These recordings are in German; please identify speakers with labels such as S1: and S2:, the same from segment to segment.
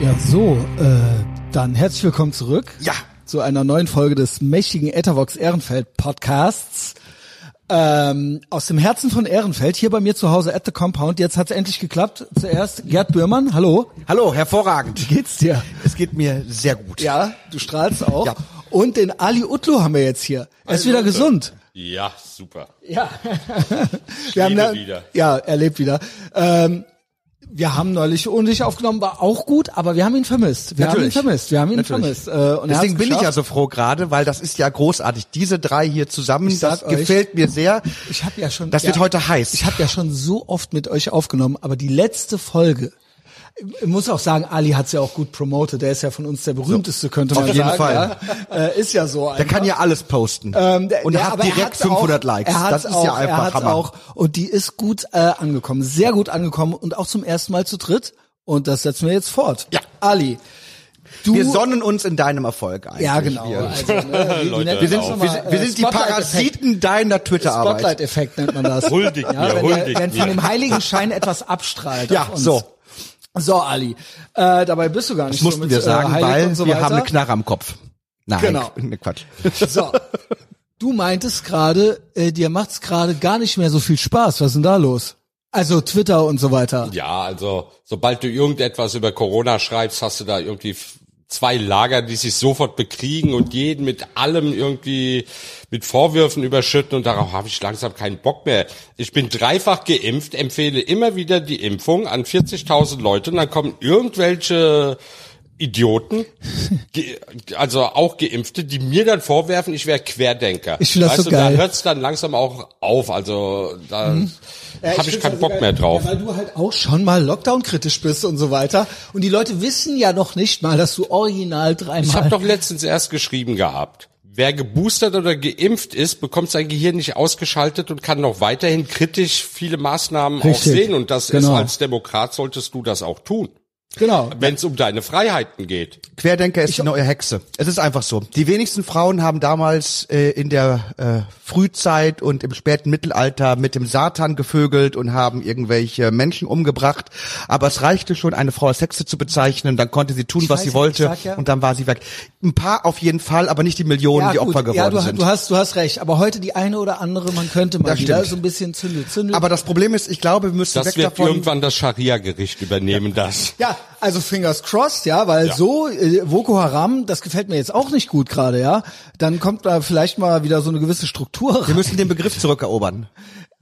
S1: Ja, so, äh, dann herzlich willkommen zurück.
S2: Ja.
S1: Zu einer neuen Folge des mächtigen Ethervox Ehrenfeld Podcasts. Ähm, aus dem Herzen von Ehrenfeld, hier bei mir zu Hause at the Compound. Jetzt hat's endlich geklappt. Zuerst Gerd Böhrmann, hallo.
S2: Hallo, hervorragend.
S1: Wie geht's dir?
S2: Es geht mir sehr gut.
S1: Ja, du strahlst auch.
S2: Ja.
S1: Und den Ali Utlu haben wir jetzt hier. Er ist wieder gesund.
S3: Ja, super.
S1: Ja. Wir haben da,
S3: wieder.
S1: Ja, er lebt wieder. Ähm, wir haben neulich ohne dich aufgenommen, war auch gut, aber wir haben ihn vermisst. Wir
S2: Natürlich.
S1: haben ihn vermisst. Wir haben ihn
S2: Natürlich.
S1: vermisst. Äh, und
S2: Deswegen bin ich ja so froh gerade, weil das ist ja großartig. Diese drei hier zusammen, das
S1: euch,
S2: gefällt mir sehr.
S1: Ich habe ja schon.
S2: Das wird
S1: ja,
S2: heute heiß.
S1: Ich habe ja schon so oft mit euch aufgenommen, aber die letzte Folge. Ich muss auch sagen, Ali hat's ja auch gut promotet. Der ist ja von uns der berühmteste, könnte man
S2: Auf jeden
S1: sagen.
S2: Fall.
S1: Ja. Äh, ist ja so.
S2: Der
S1: einfach.
S2: kann ja alles posten.
S1: Ähm, der,
S2: und
S1: der,
S2: hat
S1: er
S2: direkt
S1: hat's
S2: 500
S1: auch,
S2: Likes.
S1: Er
S2: Das ist
S1: auch,
S2: ja einfach
S1: er
S2: Hammer.
S1: auch. Und die ist gut äh, angekommen, sehr gut angekommen und auch zum ersten Mal zu dritt. Und das setzen wir jetzt fort.
S2: Ja.
S1: Ali, du.
S2: wir sonnen uns in deinem Erfolg eigentlich.
S1: ja, genau.
S2: Wir,
S1: Also, ne,
S3: Leute,
S2: wir sind, wir, wir sind die. Parasiten deiner Twitter-Arbeit.
S1: Spotlight-Effekt nennt man das.
S3: Huldigt
S1: ja,
S3: mir,
S1: wenn, der, wenn von dem Heiligenschein etwas abstrahlt.
S2: Ja,
S1: auf uns.
S2: so.
S1: So, Ali. Äh, dabei bist du gar nicht
S2: Das mussten
S1: so mit,
S2: wir sagen,
S1: äh,
S2: weil
S1: so
S2: wir haben eine Knarre am Kopf. Nein,
S1: Genau.
S2: ne Quatsch.
S1: So. Du meintest gerade, äh, dir macht's gerade gar nicht mehr so viel Spaß. Was ist denn da los? Also Twitter und so weiter.
S3: Ja, also sobald du irgendetwas über Corona schreibst, hast du da irgendwie zwei Lager, die sich sofort bekriegen und jeden mit allem irgendwie mit Vorwürfen überschütten und darauf habe ich langsam keinen Bock mehr. Ich bin dreifach geimpft, empfehle immer wieder die Impfung an 40.000 Leute und dann kommen irgendwelche Idioten, also auch Geimpfte, die mir dann vorwerfen, ich wäre Querdenker.
S1: Ich find das
S3: weißt
S1: so
S3: du,
S1: geil.
S3: Da hört's dann langsam auch auf. Also da
S1: Ja,
S3: habe ich,
S1: find's
S3: keinen
S1: also
S3: Bock
S1: geil,
S3: mehr drauf.
S1: Ja, weil du halt auch schon mal Lockdown-kritisch bist und so weiter. Und die Leute wissen ja noch nicht mal, dass du original dreimal...
S3: Ich habe doch letztens erst geschrieben gehabt. Wer geboostert oder geimpft ist, bekommt sein Gehirn nicht ausgeschaltet und kann noch weiterhin kritisch viele Maßnahmen auch
S1: Richtig.
S3: sehen. Und das ist
S1: Genau.
S3: als Demokrat solltest du das auch tun,
S1: Genau.
S3: wenn es um deine Freiheiten geht.
S2: Querdenker ist die neue Hexe. Es ist einfach so. Die wenigsten Frauen haben damals äh, in der äh, Frühzeit und im späten Mittelalter mit dem Satan gevögelt und haben irgendwelche Menschen umgebracht. Aber es reichte schon, eine Frau als Hexe zu bezeichnen. Dann konnte sie tun,
S1: Ich
S2: was
S1: weiß
S2: sie
S1: ja,
S2: wollte
S1: ich ja-
S2: und dann war sie weg. Ein paar auf jeden Fall, aber nicht die Millionen, die
S1: gut.
S2: Opfer geworden
S1: ja, du,
S2: sind.
S1: du hast, du hast recht. Aber heute die eine oder andere, man könnte mal
S2: Das
S1: wieder
S2: stimmt.
S1: so ein bisschen zündeln. zündeln.
S2: aber das Problem ist, ich glaube, wir müssen
S3: Das
S2: weg
S3: wird
S2: davon.
S3: irgendwann das Scharia-Gericht übernehmen, das.
S1: Ja, also fingers crossed, ja, weil
S3: Ja.
S1: so äh, Boko Haram, das gefällt mir jetzt auch nicht gut gerade, ja. Dann kommt da vielleicht mal wieder so eine gewisse Struktur
S2: Wir
S1: rein.
S2: müssen den Begriff zurückerobern.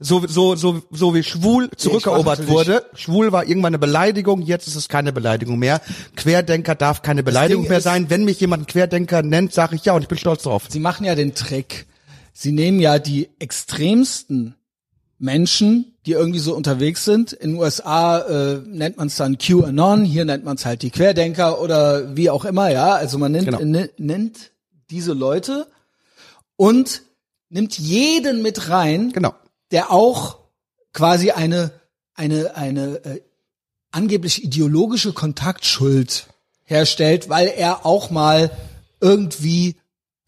S2: So, so, so, so wie schwul zurückerobert wurde. Schwul war irgendwann eine Beleidigung, jetzt ist es keine Beleidigung mehr. Querdenker darf keine Beleidigung mehr
S1: ist-
S2: sein. Wenn mich jemand Querdenker nennt, sage ich ja und ich bin stolz drauf.
S1: Sie machen ja den Trick. Sie nehmen ja die extremsten Menschen, die irgendwie so unterwegs sind. In den USA äh, nennt man es dann QAnon, hier nennt man es halt die Querdenker oder wie auch immer, ja. Also man nennt,
S2: Genau.
S1: ne- nennt diese Leute und nimmt jeden mit rein,
S2: Genau.
S1: der auch quasi eine eine eine äh, angeblich ideologische Kontaktschuld herstellt, weil er auch mal irgendwie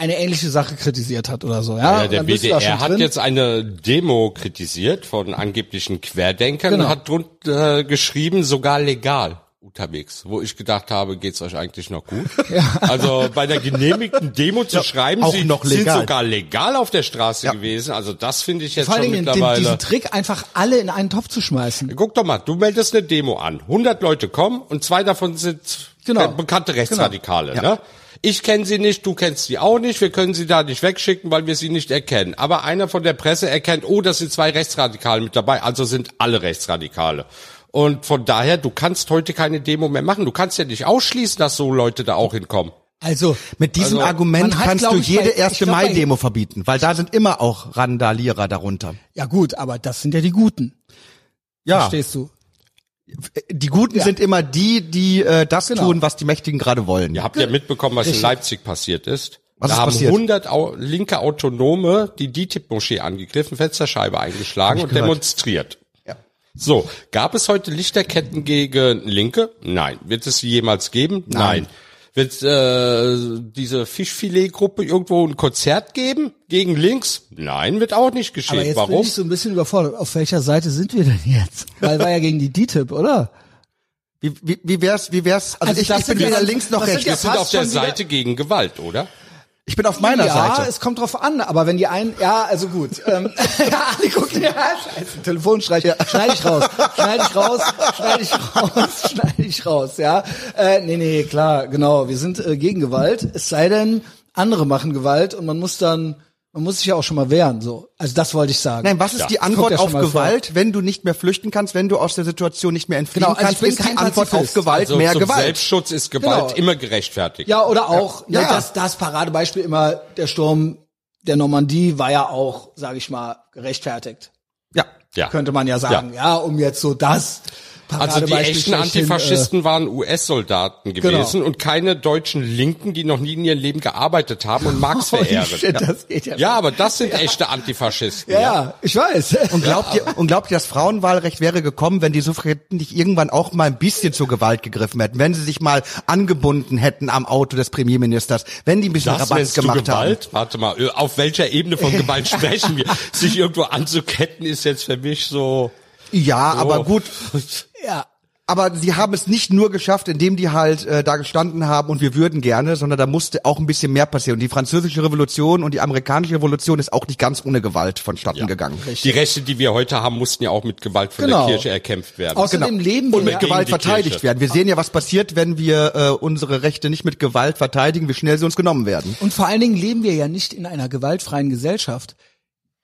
S1: eine ähnliche Sache kritisiert hat oder so. Ja,
S3: Ja, der BDR hat jetzt eine Demo kritisiert von angeblichen Querdenkern
S1: Genau.
S3: und hat drunter geschrieben, sogar legal unterwegs, wo ich gedacht habe, geht's euch eigentlich noch gut? Also bei der genehmigten Demo zu schreiben,
S2: auch
S3: sie
S2: noch
S3: sind sogar legal auf der Straße
S2: Ja.
S3: gewesen. Also das finde ich jetzt
S1: vor
S3: schon
S1: Dingen den,
S3: mittlerweile.
S1: diesen Trick einfach alle in einen Topf zu schmeißen.
S3: Guck doch mal, du meldest eine Demo an. 100 Leute kommen und zwei davon sind
S1: Genau.
S3: bekannte Rechtsradikale.
S2: Ja.
S3: Ne? Ich kenne sie nicht, du kennst sie auch nicht. Wir können sie da nicht wegschicken, weil wir sie nicht erkennen. Aber einer von der Presse erkennt, oh, das sind zwei Rechtsradikale mit dabei. Also sind alle Rechtsradikale. Und von daher, du kannst heute keine Demo mehr machen. Du kannst ja nicht ausschließen, dass so Leute da auch hinkommen.
S1: Also
S2: Mit diesem
S3: Also,
S2: Argument
S1: hat,
S2: kannst du
S1: ich,
S2: jede erste Mai-Demo verbieten, weil da sind immer auch Randalierer darunter.
S1: ja gut, aber das sind ja die Guten.
S2: Ja,
S1: Verstehst du?
S2: Die Guten sind immer die, die äh, das
S1: Genau.
S2: tun, was die Mächtigen gerade wollen.
S3: Ihr habt ja mitbekommen, was in
S1: Richtig.
S3: Leipzig passiert ist.
S2: Was
S3: da
S2: ist
S3: haben
S2: passiert?
S3: 100 Au linke Autonome die DITIB-Moschee angegriffen, Fensterscheibe eingeschlagen und
S2: gehört.
S3: demonstriert.
S2: Ja.
S3: So, gab es heute Lichterketten gegen Linke? Nein. Wird es sie jemals geben? Nein. Wird äh, diese Fischfilet-Gruppe irgendwo ein Konzert geben gegen links? Nein, wird auch nicht geschehen.
S1: Aber jetzt bin
S3: Warum?
S1: ich so ein bisschen überfordert. Auf welcher Seite sind wir denn jetzt? Weil war ja gegen die DTIP, oder?
S2: Wie, wie, wie wär's, wie wär's, also,
S1: Also
S2: ich, ich bin weder links noch rechts.
S3: Wir sind auf der
S1: wieder-
S3: Seite gegen Gewalt, oder?
S2: Ich bin auf meiner
S1: ja,
S2: Seite.
S1: es kommt drauf an, aber wenn die einen, ja, also gut. Ähm, ja, Ali guckt, ja, scheiße, Telefonstreich, schneide ich raus, schneide ich raus, schneide ich raus, schneide ich raus, ja. Äh, nee, nee, klar, genau, wir sind äh, gegen Gewalt, es sei denn, andere machen Gewalt und man muss dann, man muss sich ja auch schon mal wehren, so. Also das wollte ich sagen.
S2: Nein, was ist
S3: Ja.
S2: die Antwort
S1: ja
S2: auf
S1: mal vor.
S2: Gewalt, wenn du nicht mehr flüchten kannst, wenn du aus der Situation nicht mehr entfliehen
S1: Genau, also ich
S2: kannst,
S1: bin
S2: ist die Antwort auf. Gewalt
S3: Also
S2: mehr
S3: zum
S2: Gewalt.
S3: Selbstschutz ist Gewalt
S1: Genau.
S3: immer gerechtfertigt.
S1: Ja, oder auch,
S2: Ja.
S1: Ne, das, das Paradebeispiel immer, der Sturm der Normandie war ja auch, sage ich mal, gerechtfertigt.
S2: Ja.
S3: Ja.
S1: Könnte man ja sagen, ja, um jetzt so das
S3: Also die echten
S1: schlechthin,
S3: Antifaschisten waren US-Soldaten gewesen
S1: Genau.
S3: und keine deutschen Linken, die noch nie in ihrem Leben gearbeitet haben und Marx
S1: Äh,
S3: verehren.
S1: shit, das geht ja.
S3: Ja, aber das sind echte Antifaschisten.
S1: ja, ja, ich weiß.
S2: Und glaubt ihr, und glaubt ihr, das Frauenwahlrecht wäre gekommen, wenn die Suffragetten nicht irgendwann auch mal ein bisschen zur Gewalt gegriffen hätten, wenn sie sich mal angebunden hätten am Auto des Premierministers, wenn die ein bisschen
S3: Das du
S2: gemacht haben?
S3: Gewalt? Warte mal, äh, auf welcher Ebene von Gewalt sprechen wir? Sich irgendwo anzuketten ist jetzt für mich so.
S2: Ja, aber
S3: Oh.
S2: gut.
S1: ja.
S2: Aber sie haben es nicht nur geschafft, indem die halt äh, da gestanden haben und wir würden gerne, sondern da musste auch ein bisschen mehr passieren. Und die französische Revolution und die amerikanische Revolution ist auch nicht ganz ohne Gewalt vonstatten gegangen.
S3: Die Rechte, die wir heute haben, mussten ja auch mit Gewalt von
S1: Genau.
S3: der Kirche erkämpft werden.
S1: Außerdem leben wir
S2: Und mit
S1: ja,
S2: Gewalt verteidigt
S3: Kirche.
S2: werden. Wir sehen ja, was passiert, wenn wir äh, unsere Rechte nicht mit Gewalt verteidigen, wie schnell sie uns genommen werden.
S1: und vor allen Dingen leben wir ja nicht in einer gewaltfreien Gesellschaft.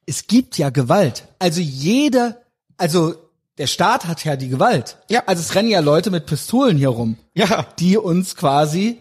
S1: Es gibt ja Gewalt. Also jeder, also der Staat hat ja die Gewalt.
S2: Ja.
S1: Also es rennen ja Leute mit Pistolen hier rum.
S2: Ja.
S1: die uns quasi,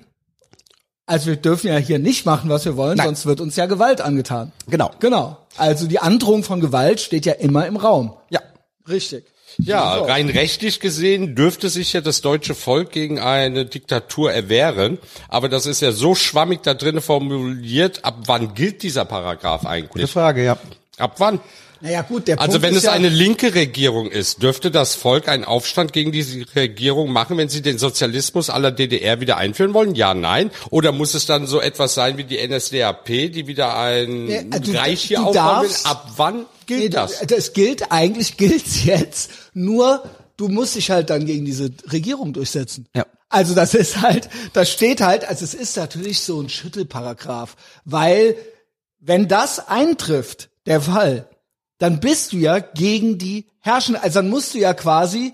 S1: also wir dürfen ja hier nicht machen, was wir wollen,
S2: Nein.
S1: sonst wird uns ja Gewalt angetan.
S2: Genau.
S1: Genau. Also die Androhung von Gewalt steht ja immer im Raum.
S2: Ja.
S1: Richtig.
S3: Ja,
S1: So.
S3: rein rechtlich gesehen dürfte sich ja das deutsche Volk gegen eine Diktatur erwehren, aber das ist ja so schwammig da drinnen formuliert, ab wann gilt dieser Paragraph
S2: Gute
S3: eigentlich?
S2: Frage, ja.
S3: Ab wann?
S1: Naja gut, der
S3: Also
S1: Punkt
S3: wenn
S1: ist
S3: es
S1: ja,
S3: eine linke Regierung ist, dürfte das Volk einen Aufstand gegen diese Regierung machen, wenn sie den Sozialismus aller DDR wieder einführen wollen? Ja, nein. Oder muss es dann so etwas sein wie die NSDAP, die wieder ein
S1: Ja, du-
S3: Reich hier aufbauen will? Ab wann gilt
S1: Nee,
S3: das?
S1: Das gilt, eigentlich gilt's jetzt, nur du musst dich halt dann gegen diese Regierung durchsetzen.
S2: Ja.
S1: Also das ist halt, das steht halt, also es ist natürlich so ein Schüttelparagraph, weil wenn das eintrifft, der Fall, dann bist du ja gegen die Herrschenden, also dann musst du ja quasi,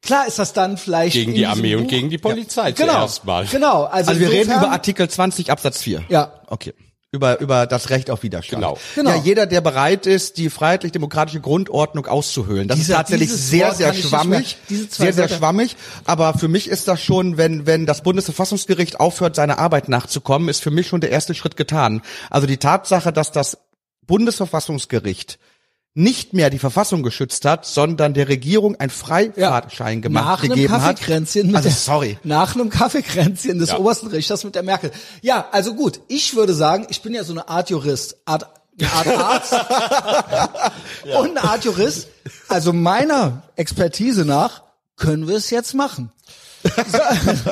S1: klar ist das dann vielleicht
S3: Gegen die Armee und
S1: Buch-
S3: gegen die Polizei
S1: genau,
S3: zuerst mal.
S1: Genau, also,
S2: Also wir reden über Artikel 20 Absatz 4.
S1: Ja.
S2: Okay. Über, über das Recht auf Widerstand.
S3: Genau.
S1: Genau.
S2: Ja, jeder, der bereit ist, die freiheitlich-demokratische Grundordnung auszuhöhlen. Das
S1: Dieser-
S2: ist tatsächlich sehr,
S1: Wort
S2: sehr schwammig.
S1: Diese
S2: Sehr, sehr schwammig. Aber für mich ist das schon, wenn, wenn das Bundesverfassungsgericht aufhört, seiner Arbeit nachzukommen, ist für mich schon der erste Schritt getan. Also die Tatsache, dass das Bundesverfassungsgericht nicht mehr die Verfassung geschützt hat, sondern der Regierung ein Freifahrtschein gemacht,
S1: nach einem
S2: gegeben hat.
S1: Kaffeekränzchen mit
S2: Also
S1: der,
S2: sorry.
S1: Nach einem Kaffeekränzchen des
S3: Ja.
S1: obersten Richters mit der Merkel. Ja, also gut, ich würde sagen, ich bin ja so eine Art Jurist, Art, eine Art Arzt und eine Art Jurist. Also meiner Expertise nach können wir es jetzt machen.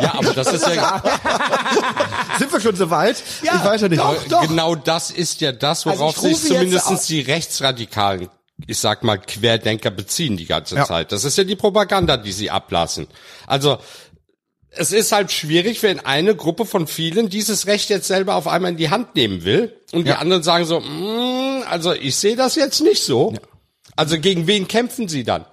S3: Ja, aber das ist ja
S2: Sind wir schon so weit?
S1: Ja,
S2: ich weiß ja nicht.
S1: doch. doch.
S3: genau das ist ja das,
S1: Also
S3: worauf
S1: ich
S3: sich
S1: rufe jetzt
S3: zumindest
S1: auf-
S3: die Rechtsradikalen, ich sag mal Querdenker beziehen die ganze
S2: Ja.
S3: Zeit. Das ist ja die Propaganda, die sie ablassen. Also es ist halt schwierig, wenn eine Gruppe von vielen dieses Recht jetzt selber auf einmal in die Hand nehmen will und die anderen sagen so, mm, also ich sehe das jetzt nicht so. Also gegen wen kämpfen sie dann?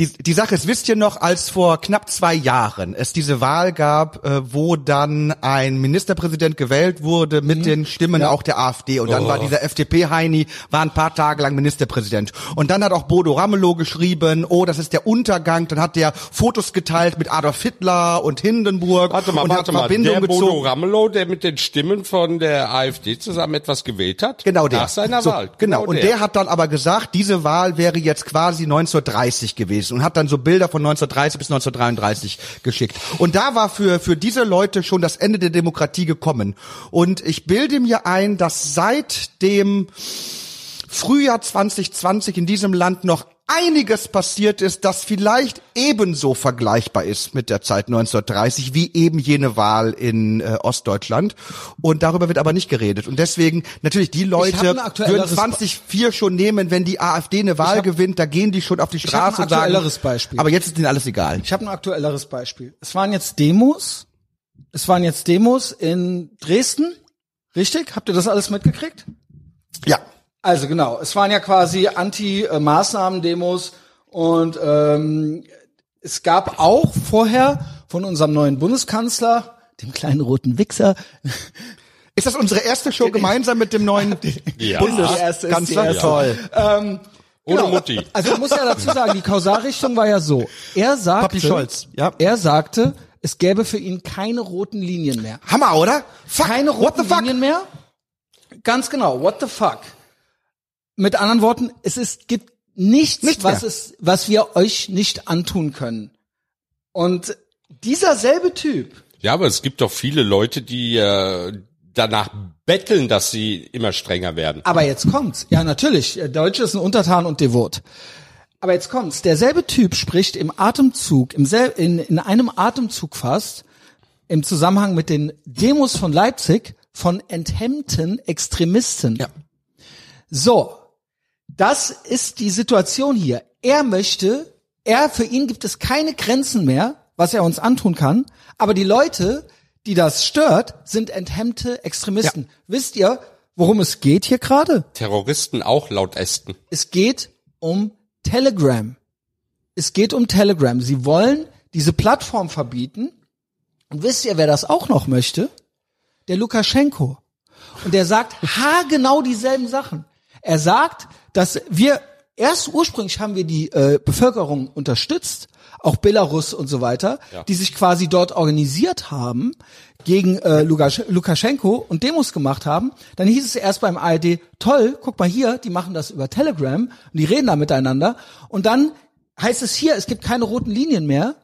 S2: Die, die Sache ist, wisst ihr noch, als vor knapp zwei Jahren es diese Wahl gab, äh, wo dann ein Ministerpräsident gewählt wurde mit den Stimmen auch der AfD und dann war dieser FDP-Heini, war ein paar Tage lang Ministerpräsident. Und dann hat auch Bodo Ramelow geschrieben, oh, das ist der Untergang, dann hat der Fotos geteilt mit Adolf Hitler und Hindenburg
S3: Warte mal,
S2: und
S3: warte
S2: hat
S3: mal,
S2: Verbindung
S3: der Bodo
S2: gezogen.
S3: Ramelow, der mit den Stimmen von der AfD zusammen etwas gewählt hat?
S2: Genau der.
S3: Nach seiner
S2: so,
S3: Wahl.
S2: Genau. Und der. hat dann aber gesagt, diese Wahl wäre jetzt quasi 1930 gewesen und hat dann so Bilder von 1930 bis 1933 geschickt. Und da war für, für diese Leute schon das Ende der Demokratie gekommen. Und ich bilde mir ein, dass seit dem Frühjahr 2020 in diesem Land noch einiges passiert ist, das vielleicht ebenso vergleichbar ist mit der Zeit 1930 wie eben jene Wahl in äh, Ostdeutschland. Und darüber wird aber nicht geredet. Und deswegen natürlich die Leute würden
S1: aktuelleres
S2: 2004 schon nehmen, wenn die AfD eine Wahl
S1: hab-
S2: gewinnt, da gehen die schon auf die Straße und sagen.
S1: Beispiel.
S2: Aber jetzt ist ihnen alles egal.
S1: Ich habe ein aktuelleres Beispiel. Es waren jetzt Demos. Es waren jetzt Demos in Dresden. Richtig? Habt ihr das alles mitgekriegt?
S2: Ja.
S1: Also genau, es waren ja quasi Anti-Maßnahmen-Demos und ähm, es gab auch vorher von unserem neuen Bundeskanzler, dem kleinen roten Wichser,
S2: Ist das unsere erste Show gemeinsam mit dem neuen
S3: Ja.
S1: Die erste ist die
S2: Bundeskanzler? Toll.
S3: Ohne
S1: Genau.
S3: Mutti.
S1: Also man muss ja dazu sagen, die Kausalrichtung war ja so. Er sagte,
S2: Papi Scholz, ja.
S1: er sagte, es gäbe für ihn keine roten Linien mehr.
S2: Hammer, oder? Fuck.
S1: keine roten? Linien mehr. Ganz genau. What the fuck? Mit anderen Worten, es ist, gibt nichts,
S2: Nichts
S1: was es, was wir euch nicht antun können. Und dieser selbe Typ,
S3: Ja, aber es gibt doch viele Leute, die äh, danach betteln, dass sie immer strenger werden.
S1: aber jetzt kommt's. Ja, natürlich. Der Deutsche ist ein Untertan und devot. Aber jetzt kommt's. Derselbe Typ spricht im Atemzug, im sel in, in einem Atemzug fast, im Zusammenhang mit den Demos von Leipzig, von enthemmten Extremisten.
S2: Ja.
S1: So, das ist die Situation hier. Er möchte, er, für ihn gibt es keine Grenzen mehr, was er uns antun kann, aber die Leute, die das stört, sind enthemmte Extremisten. Wisst ihr, worum es geht hier gerade?
S3: Terroristen auch laut Ästen.
S1: Es geht um Telegram. Es geht um Telegram. Sie wollen diese Plattform verbieten. Und wisst ihr, wer das auch noch möchte? Der Lukaschenko. Und der sagt haargenau dieselben Sachen. Er sagt, dass wir erst ursprünglich haben wir die äh, Bevölkerung unterstützt, auch Belarus und so weiter, die sich quasi dort organisiert haben gegen äh, Lukasch Lukaschenko und Demos gemacht haben. Dann hieß es erst beim ARD, toll, guck mal hier, die machen das über Telegram und die reden da miteinander. Und dann heißt es hier, es gibt keine roten Linien mehr.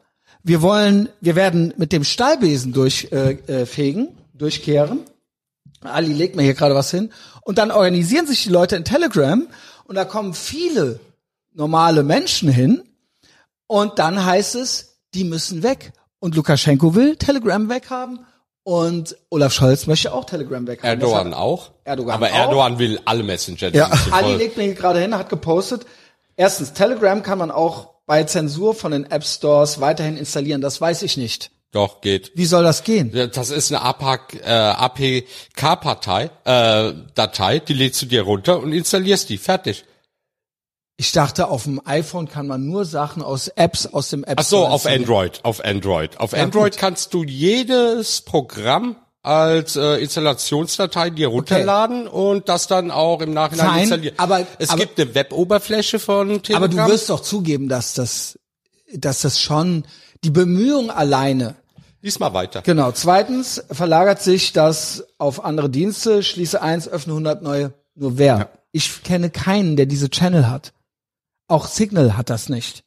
S1: Wir wollen, wir werden mit dem Stahlbesen durchfegen, äh, fegen, durchkehren. Ali legt mir hier gerade was hin. Und dann organisieren sich die Leute in Telegram und da kommen viele normale Menschen hin. Und dann heißt es, die müssen weg. Und Lukaschenko will Telegram weghaben und Olaf Scholz möchte auch Telegram weghaben.
S3: Erdogan auch.
S1: Erdogan
S3: aber
S1: auch.
S3: Erdogan will alle Messenger.
S2: Ja.
S1: Ali legt mir gerade hin, hat gepostet. Erstens, Telegram kann man auch bei Zensur von den App Stores weiterhin installieren. Das weiß ich nicht.
S3: Doch, geht.
S1: Wie soll das gehen?
S3: Das ist eine äh, APK-Partei, äh, Datei, die lädst du dir runter und installierst die. Fertig.
S1: Ich dachte, auf dem iPhone kann man nur Sachen aus Apps aus dem App
S3: Ach so, auf. Android, auf Android. Auf
S1: Ja,
S3: Android
S1: gut.
S3: kannst du jedes Programm als äh, Installationsdatei dir runterladen und das dann auch im Nachhinein
S1: Fein,
S3: installieren.
S1: aber-
S3: es
S1: aber-
S3: gibt eine Weboberfläche von Telegram.
S1: Aber du wirst doch zugeben, dass das, dass das schon die Bemühung alleine.
S3: Lies mal weiter.
S1: Genau. Zweitens verlagert sich das auf andere Dienste. Schließe eins, öffne 100 neue. Nur wer? Ich kenne keinen, der diese Channel hat. Auch Signal hat das nicht.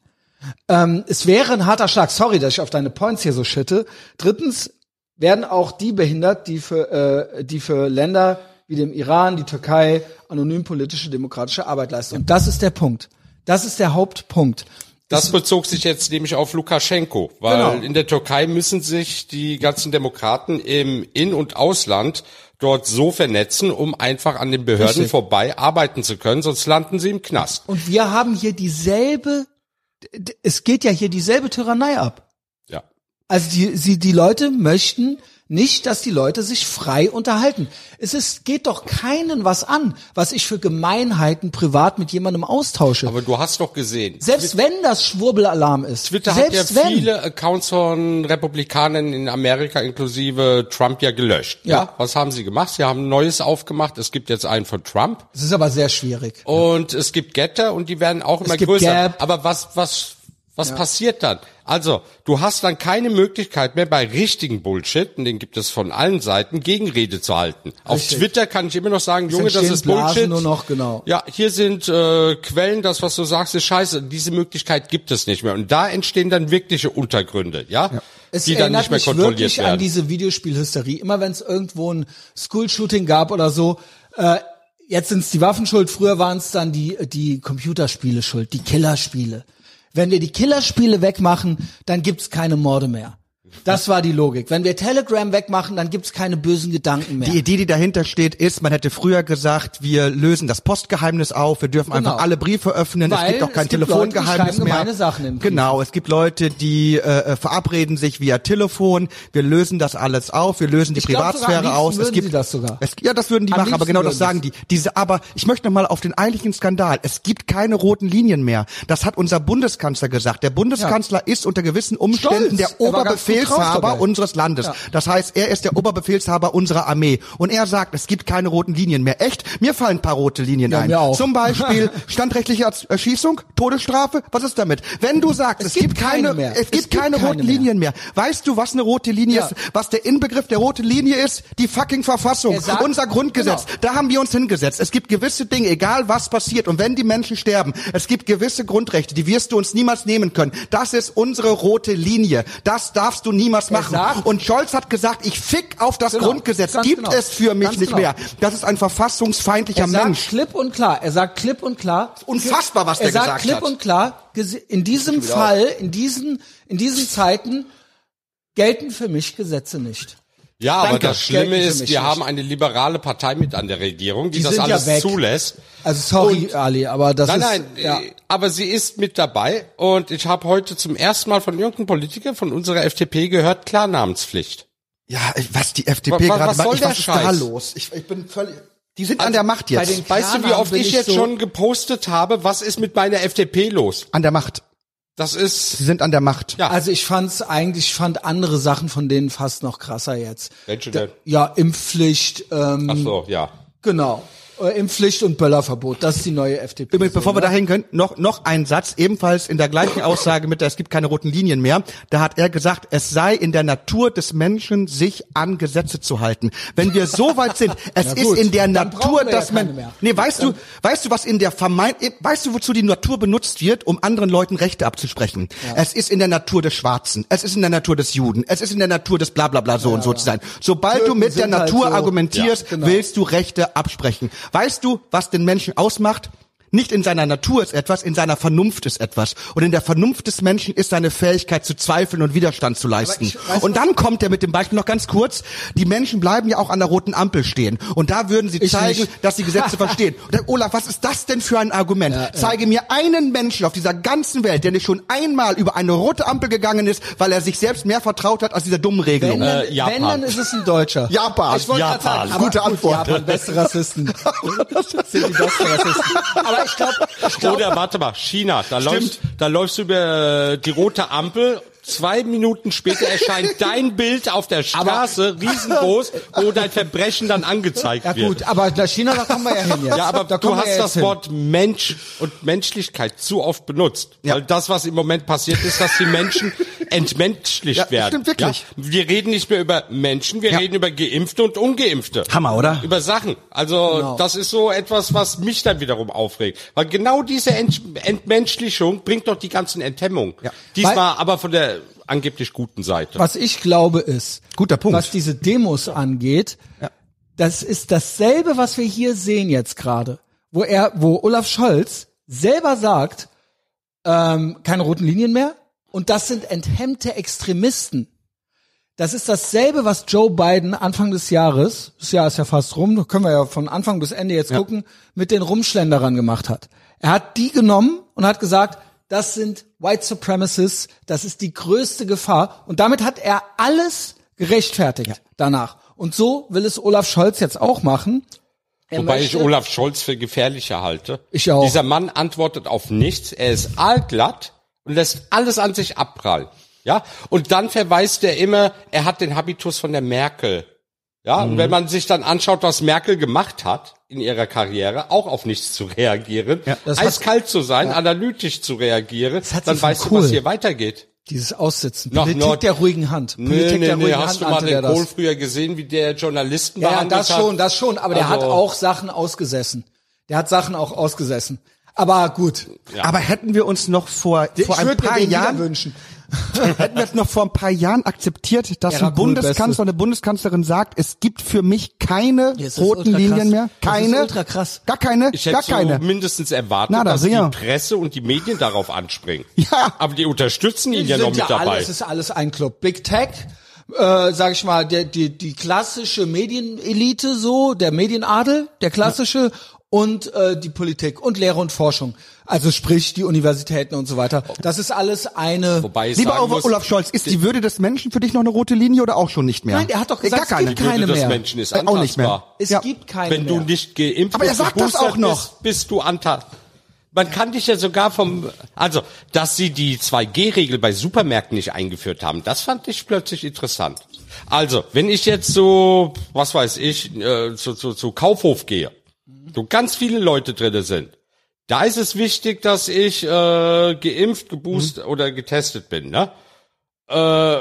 S1: Ähm, es wäre ein harter Schlag. Sorry, dass ich auf deine Points hier so schitte. Drittens werden auch die behindert, die für, äh, die für Länder wie dem Iran, die Türkei anonym politische demokratische Arbeit leisten. Und das ist der Punkt. Das ist der Hauptpunkt.
S3: Das bezog sich jetzt nämlich auf Lukaschenko, weil
S1: Genau.
S3: in der Türkei müssen sich die ganzen Demokraten im In- und Ausland dort so vernetzen, um einfach an den Behörden
S1: Richtig.
S3: vorbei arbeiten zu können, sonst landen sie im Knast.
S1: Und wir haben hier dieselbe, es geht ja hier dieselbe Tyrannei ab.
S3: Ja.
S1: Also die, sie, die Leute möchten nicht, dass die Leute sich frei unterhalten. Es ist, geht doch keinen was an, was ich für Gemeinheiten privat mit jemandem austausche.
S3: Aber du hast doch gesehen,
S1: selbst wenn das Schwurbelalarm ist.
S3: Twitter hat ja
S1: wenn.
S3: viele Accounts von Republikanern in Amerika inklusive Trump ja gelöscht.
S1: Ja.
S3: Was haben sie gemacht? Sie haben ein neues aufgemacht. Es gibt jetzt einen von Trump
S1: Es ist aber sehr schwierig.
S3: und es gibt Getter und die werden auch immer
S1: gibt
S3: größer.
S1: Gap.
S3: Aber was was was passiert dann? Also, du hast dann keine Möglichkeit mehr bei richtigen Bullshit, und den gibt es von allen Seiten, Gegenrede zu halten. Auf
S1: Richtig.
S3: Twitter kann ich immer noch sagen, Junge, das ist
S1: Blasen
S3: Bullshit.
S1: nur noch, genau.
S3: Ja, hier sind äh, Quellen, das, was du sagst, ist scheiße. Diese Möglichkeit gibt es nicht mehr. Und da entstehen dann wirkliche Untergründe, ja,
S1: Es
S3: die dann nicht mehr
S1: mich
S3: kontrolliert
S1: wirklich an diese Videospielhysterie. Immer wenn es irgendwo ein School-Shooting gab oder so, äh, Jetzt sind es die Waffen schuld, früher waren es dann die, die Computerspiele schuld, die Killerspiele. Wenn wir die Killerspiele wegmachen, dann gibt's keine Morde mehr. Das war die Logik. Wenn wir Telegram wegmachen, dann gibt's keine bösen Gedanken mehr.
S2: Die Idee, die dahinter steht, ist, man hätte früher gesagt, wir lösen das Postgeheimnis auf, wir dürfen
S1: Genau.
S2: einfach alle Briefe öffnen,
S1: Weil
S2: es gibt auch kein
S1: es gibt Leute, die
S2: Telefongeheimnis mehr. genau, es gibt Leute, die äh, verabreden sich via Telefon, wir lösen das alles auf, wir lösen die
S1: Ich glaub,
S2: Privatsphäre
S1: liebsten
S2: aus. Es gibt
S1: das sogar.
S2: Es, ja, das würden die
S1: Am
S2: machen, aber genau das sagen die. Diese, aber ich möchte noch mal auf den eigentlichen Skandal. Es gibt keine roten Linien mehr. Das hat unser Bundeskanzler gesagt. Der Bundeskanzler ist unter gewissen Umständen
S1: Stolz.
S2: der
S1: Er
S2: Oberbefehlshaber unseres Landes.
S1: Ja.
S2: Das heißt, er ist der Oberbefehlshaber unserer Armee. Und er sagt, es gibt keine roten Linien mehr. Echt? Mir fallen ein paar rote Linien
S1: Ja,
S2: ein.
S1: mir auch.
S2: Zum Beispiel standrechtliche Erschießung, Todesstrafe. Was ist damit? Wenn du sagst, es, gibt keine,
S1: keine mehr.
S2: es
S1: Es
S2: gibt
S1: gibt
S2: keine
S1: keine
S2: roten
S1: mehr.
S2: Linien mehr. Weißt du, was eine rote Linie
S1: Ja.
S2: ist? Was der Inbegriff der roten Linie ist? Die fucking Verfassung.
S1: Er sagt-
S2: unser Grundgesetz.
S1: Genau.
S2: Da haben wir uns hingesetzt. Es gibt gewisse Dinge, egal was passiert und wenn die Menschen sterben, es gibt gewisse Grundrechte, die wirst du uns niemals nehmen können. Das ist unsere rote Linie. Das darfst du niemals machen.
S1: sagt-
S2: und Scholz hat gesagt, ich fick auf das
S1: Genau.
S2: Grundgesetz. Gibt
S1: genau.
S2: es für mich nicht
S1: genau.
S2: mehr. Das ist ein verfassungsfeindlicher
S1: Er sagt
S2: Mensch.
S1: klipp und klar, er sagt klipp und klar.
S2: Unfassbar, was
S1: er
S2: der
S1: sagt
S2: gesagt
S1: klipp
S2: hat.
S1: und klar, in diesem Fall, in diesen, in diesen Zeiten gelten für mich Gesetze nicht.
S3: Ja, aber
S1: Danke.
S3: das Schlimme ist, wir haben eine liberale Partei mit an der Regierung, die,
S1: Die
S3: das
S1: ja
S3: alles
S1: weg.
S3: zulässt.
S1: Also sorry, Ali, aber das
S3: Nein,
S1: ist
S3: nein,
S1: ja.
S3: äh, aber sie ist mit dabei und ich habe heute zum ersten Mal von irgendeinem Politiker von unserer FDP gehört, Klarnamenspflicht.
S2: Ja, was die FDP gerade
S3: was
S2: macht,
S3: soll
S2: ich- was ist da
S3: Scheiß?
S2: los? Ich, ich bin völlig, die sind an der Macht jetzt.
S3: Weißt du, wie oft ich
S1: ich
S3: jetzt
S1: so-
S3: schon gepostet habe, was ist mit meiner FDP los?
S2: an der Macht.
S3: Das ist,
S2: Sie sind an der Macht.
S3: Ja.
S1: Also ich fand's eigentlich, ich fand andere Sachen von denen fast noch krasser jetzt.
S3: Welche denn?
S1: Ja, Impfpflicht, ähm,
S3: ach so, ja.
S1: genau. Äh, Impfpflicht und Böllerverbot, das ist die neue FDP.
S2: Übrigens, bevor wir da hingehen, noch, noch ein Satz, ebenfalls in der gleichen Aussage mit, der, es gibt keine roten Linien mehr. Da hat er gesagt, es sei in der Natur des Menschen, sich an Gesetze zu halten. Wenn wir so weit sind, es ist in der Natur,
S1: ja
S2: dass man, nee, weißt du, weißt du, was in der Vermeint, weißt du, wozu die Natur benutzt wird, um anderen Leuten Rechte abzusprechen? Es ist in der Natur des Schwarzen, es ist in der Natur des Juden, es ist in der Natur des Blablabla so und so zu sein. Sobald du
S1: Türken
S2: mit der
S1: sind halt
S2: Natur
S1: so.
S2: argumentierst,
S1: Ja, genau.
S2: willst du Rechte absprechen. Weißt du, was den Menschen ausmacht? Nicht in seiner Natur ist etwas, in seiner Vernunft ist etwas. Und in der Vernunft des Menschen ist seine Fähigkeit zu zweifeln und Widerstand zu leisten.
S1: weiß
S2: und dann kommt er mit dem Beispiel noch ganz kurz. Die Menschen bleiben ja auch an der roten Ampel stehen. Und da würden sie zeigen,
S1: nicht.
S2: dass sie Gesetze verstehen. Und dann, Olaf, was ist das denn für ein Argument? Zeige mir einen Menschen auf dieser ganzen Welt, der nicht schon einmal über eine rote Ampel gegangen ist, weil er sich selbst mehr vertraut hat als dieser dummen Regelung.
S1: Wenn, dann,
S3: Äh, Japan.
S1: wenn, dann ist es ein Deutscher.
S2: Japan.
S1: Ich wollte gerade
S3: Japan.
S1: sagen,
S2: Gute
S1: gut,
S2: Antwort.
S1: Japan, beste Rassisten. sind die besten Rassisten. Aber ich glaube, ich glaub,
S3: Oder warte mal, China, da läufst, da läufst du über die rote Ampel. Zwei Minuten später erscheint dein Bild auf der Straße, riesengroß, wo dein Verbrechen dann angezeigt
S1: ja
S3: wird.
S1: gut, aber nach China, da kommen wir ja hin jetzt.
S3: Ja, aber
S1: da
S3: du hast
S1: ja
S3: das
S1: hin.
S3: Wort Mensch und Menschlichkeit zu oft benutzt. Weil das, was im Moment passiert, ist, dass die Menschen entmenschlicht
S2: Ja,
S3: werden.
S2: stimmt wirklich.
S3: Ja? Wir reden nicht mehr über Menschen, wir
S2: Ja.
S3: reden über Geimpfte und Ungeimpfte.
S2: Hammer, oder?
S3: Über Sachen. Also
S1: Genau.
S3: das ist so etwas, was mich dann wiederum aufregt. Weil genau diese Ent Entmenschlichung bringt doch die ganzen Enthemmungen.
S2: Ja.
S3: Diesmal aber von der angeblich guten Seite.
S1: Was ich glaube ist,
S2: Guter Punkt.
S1: was diese Demos angeht, das ist dasselbe, was wir hier sehen jetzt gerade, wo er, wo Olaf Scholz selber sagt, ähm, keine roten Linien mehr und das sind enthemmte Extremisten. Das ist dasselbe, was Joe Biden Anfang des Jahres, das Jahr ist ja fast rum, da können wir ja von Anfang bis Ende jetzt gucken, mit den Rumschlenderern gemacht hat. Er hat die genommen und hat gesagt, das sind White Supremacists, das ist die größte Gefahr. Und damit hat er alles gerechtfertigt danach. Und so will es Olaf Scholz jetzt auch machen. Er
S3: Wobei ich
S1: möchte-
S3: Olaf Scholz für gefährlicher halte.
S1: Ich auch.
S3: Dieser Mann antwortet auf nichts. Er ist aalglatt und lässt alles an sich abprallen. Ja? Und dann verweist er immer, er hat den Habitus von der Merkel. Ja?
S1: Mhm.
S3: Und wenn man sich dann anschaut, was Merkel gemacht hat in ihrer Karriere, auch auf nichts zu reagieren,
S1: hat-
S3: eiskalt zu sein, analytisch zu reagieren, dann weißt du,
S1: Kohl.
S3: was hier weitergeht.
S1: Dieses Aussitzen.
S3: Nach
S1: Politik
S3: Nord-
S1: der ruhigen Hand.
S3: Nee,
S1: Politik
S3: nee,
S1: der
S3: nee,
S1: ruhigen
S3: hast
S1: Hand
S3: du mal den. Kohl früher gesehen, wie der Journalisten
S1: Ja, ja, das
S3: hat?
S1: schon, das schon. Aber der hat
S3: Also-
S1: auch Sachen ausgesessen. Der hat Sachen auch ausgesessen. Aber gut.
S2: Aber hätten wir uns noch vor,
S1: Ich
S2: vor ein paar Jahren
S1: wünschen.
S2: Hätten wir es noch vor ein paar Jahren akzeptiert, dass
S1: Era
S2: ein Bundeskanzler, eine Bundeskanzlerin sagt, es gibt für mich keine
S1: Ja,
S2: roten Linien mehr.
S1: Das ist
S2: Keine.
S1: ultra krass.
S2: Gar keine.
S3: Ich
S2: gar
S3: hätte so
S2: keine.
S3: mindestens erwartet,
S2: Nada,
S3: dass die Presse und die Medien darauf anspringen.
S2: Ja.
S3: Aber die unterstützen ihn
S1: Die
S3: ja noch mit dabei.
S1: Alles, es ist alles ein Club. Big Tech, äh, sag ich mal, der, die, die klassische Medienelite so, der Medienadel, der klassische und äh, die Politik und Lehre und Forschung. Also sprich die Universitäten und so weiter. Das ist alles eine.
S3: Wobei ich
S2: Lieber
S3: muss,
S2: Olaf Scholz, ist die Würde des Menschen für dich noch eine rote Linie oder auch schon nicht mehr?
S1: Nein, er hat doch
S2: Äh,
S1: gesagt,
S2: gar keine.
S1: es gibt keine
S3: Würde des
S1: mehr.
S3: Menschen ist
S2: Äh, auch nicht mehr.
S1: Es
S2: Ja.
S1: gibt keine
S3: Wenn
S1: mehr.
S3: du nicht geimpft
S2: Aber er sagt das auch noch.
S3: Bist, bist du antastbar. Man kann dich ja sogar vom, also, dass sie die 2G-Regel bei Supermärkten nicht eingeführt haben, das fand ich plötzlich interessant. Also, wenn ich jetzt so, was weiß ich, äh, zu, zu, zu Kaufhof gehe, wo ganz viele Leute drinne sind, da ist es wichtig, dass ich äh, geimpft, geboostet oder getestet bin, ne? Äh,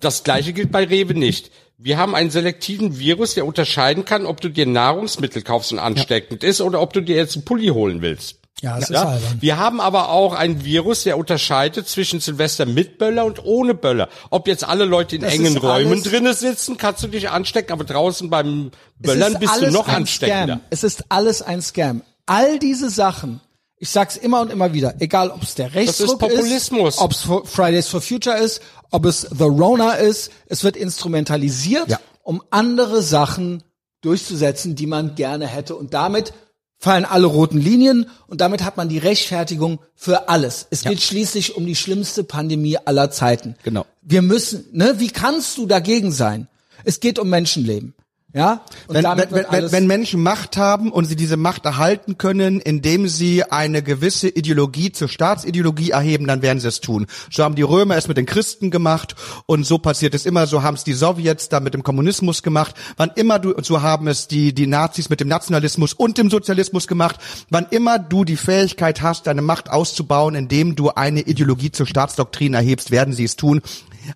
S3: das gleiche gilt bei Rewe nicht. Wir haben einen selektiven Virus, der unterscheiden kann, ob du dir Nahrungsmittel kaufst und ansteckend ist oder ob du dir jetzt einen Pulli holen willst.
S1: Ja, ist
S3: Ja?
S1: albern.
S3: Wir haben aber auch einen Virus, der unterscheidet zwischen Silvester mit Böller und ohne Böller. Ob jetzt alle Leute in
S1: Das
S3: engen
S1: ist
S3: Räumen drinnen sitzen, kannst du dich anstecken, aber draußen beim Böllern
S1: ist
S3: bist du noch
S1: ein
S3: ansteckender.
S1: Scam. Es ist alles ein Scam. All diese Sachen, ich sag's immer und immer wieder, egal ob es der Rechtsruck
S3: Populismus.
S1: ist, ob es Fridays for Future ist, ob es The Rona ist, es wird instrumentalisiert,
S2: Ja.
S1: um andere Sachen durchzusetzen, die man gerne hätte und damit fallen alle roten Linien und damit hat man die Rechtfertigung für alles. Es geht schließlich um die schlimmste Pandemie aller Zeiten.
S2: Genau.
S1: Wir müssen, ne, wie kannst du dagegen sein? Es geht um Menschenleben. Ja?
S2: Wenn, wenn, wenn, wenn Menschen Macht haben und sie diese Macht erhalten können, indem sie eine gewisse Ideologie zur Staatsideologie erheben, dann werden sie es tun. So haben die Römer es mit den Christen gemacht und so passiert es immer. So haben es die Sowjets da mit dem Kommunismus gemacht. Wann immer du, so haben es die, die Nazis mit dem Nationalismus und dem Sozialismus gemacht. Wann immer du die Fähigkeit hast, deine Macht auszubauen, indem du eine Ideologie zur Staatsdoktrin erhebst, werden sie es tun.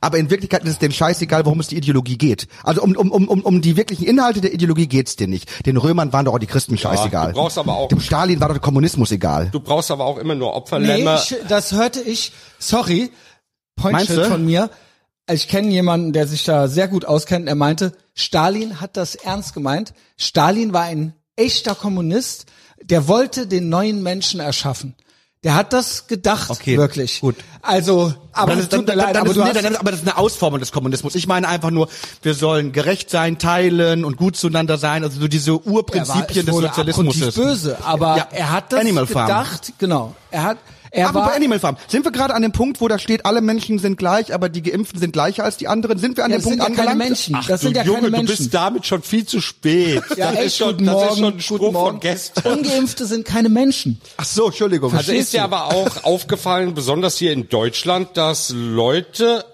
S2: Aber in Wirklichkeit ist es denen scheißegal, worum es die Ideologie geht. Also um, um, um, um, um die wirklichen Inhalte der Ideologie geht's dir nicht. Den Römern waren doch auch die Christen scheißegal.
S3: du brauchst aber auch-
S2: Dem Stalin war doch der Kommunismus egal.
S3: Du brauchst aber auch immer nur
S1: Nee,
S3: Opferlämmer.
S1: ich, das hörte ich, sorry,
S2: du?
S1: von mir. Ich kenne jemanden, der sich da sehr gut auskennt. Er meinte, Stalin hat das ernst gemeint. Stalin war ein echter Kommunist, der wollte den neuen Menschen erschaffen. Der hat das gedacht,
S2: Okay,
S1: wirklich.
S2: gut.
S1: Also, aber
S2: das ist, dann,
S1: tut mir
S2: dann,
S1: leid,
S2: dann
S1: aber
S2: ist, nee, dann, aber das ist eine Ausformung des Kommunismus. Ich meine einfach nur, wir sollen gerecht sein, teilen und gut zueinander sein. Also so diese
S1: war,
S2: Urprinzipien
S1: es
S2: des Sozialismus.
S1: abgrundtief böse, aber
S2: Ja,
S1: er hat das
S2: Animal Farm.
S1: gedacht, genau. Er hat, er
S2: aber
S1: war,
S2: bei Animal Farm. Sind wir gerade an dem Punkt, wo da steht, alle Menschen sind gleich, aber die Geimpften sind gleicher als die anderen? Sind wir an
S1: ja,
S2: dem
S1: das sind
S2: Punkt
S1: ja keine
S2: angelangt?
S1: Menschen.
S3: Ach
S1: das
S3: du
S1: sind ja
S3: Junge,
S1: keine
S3: du
S1: Menschen.
S3: bist damit schon viel zu spät.
S1: Ja,
S3: das
S1: echt,
S3: ist schon,
S1: guten
S3: das
S1: Morgen,
S3: ist schon ein Spruch
S1: Morgen.
S3: von gestern.
S1: Ungeimpfte sind keine Menschen.
S2: Ach so, Entschuldigung.
S3: Also ist dir aber auch aufgefallen, besonders hier in Deutschland, dass Leute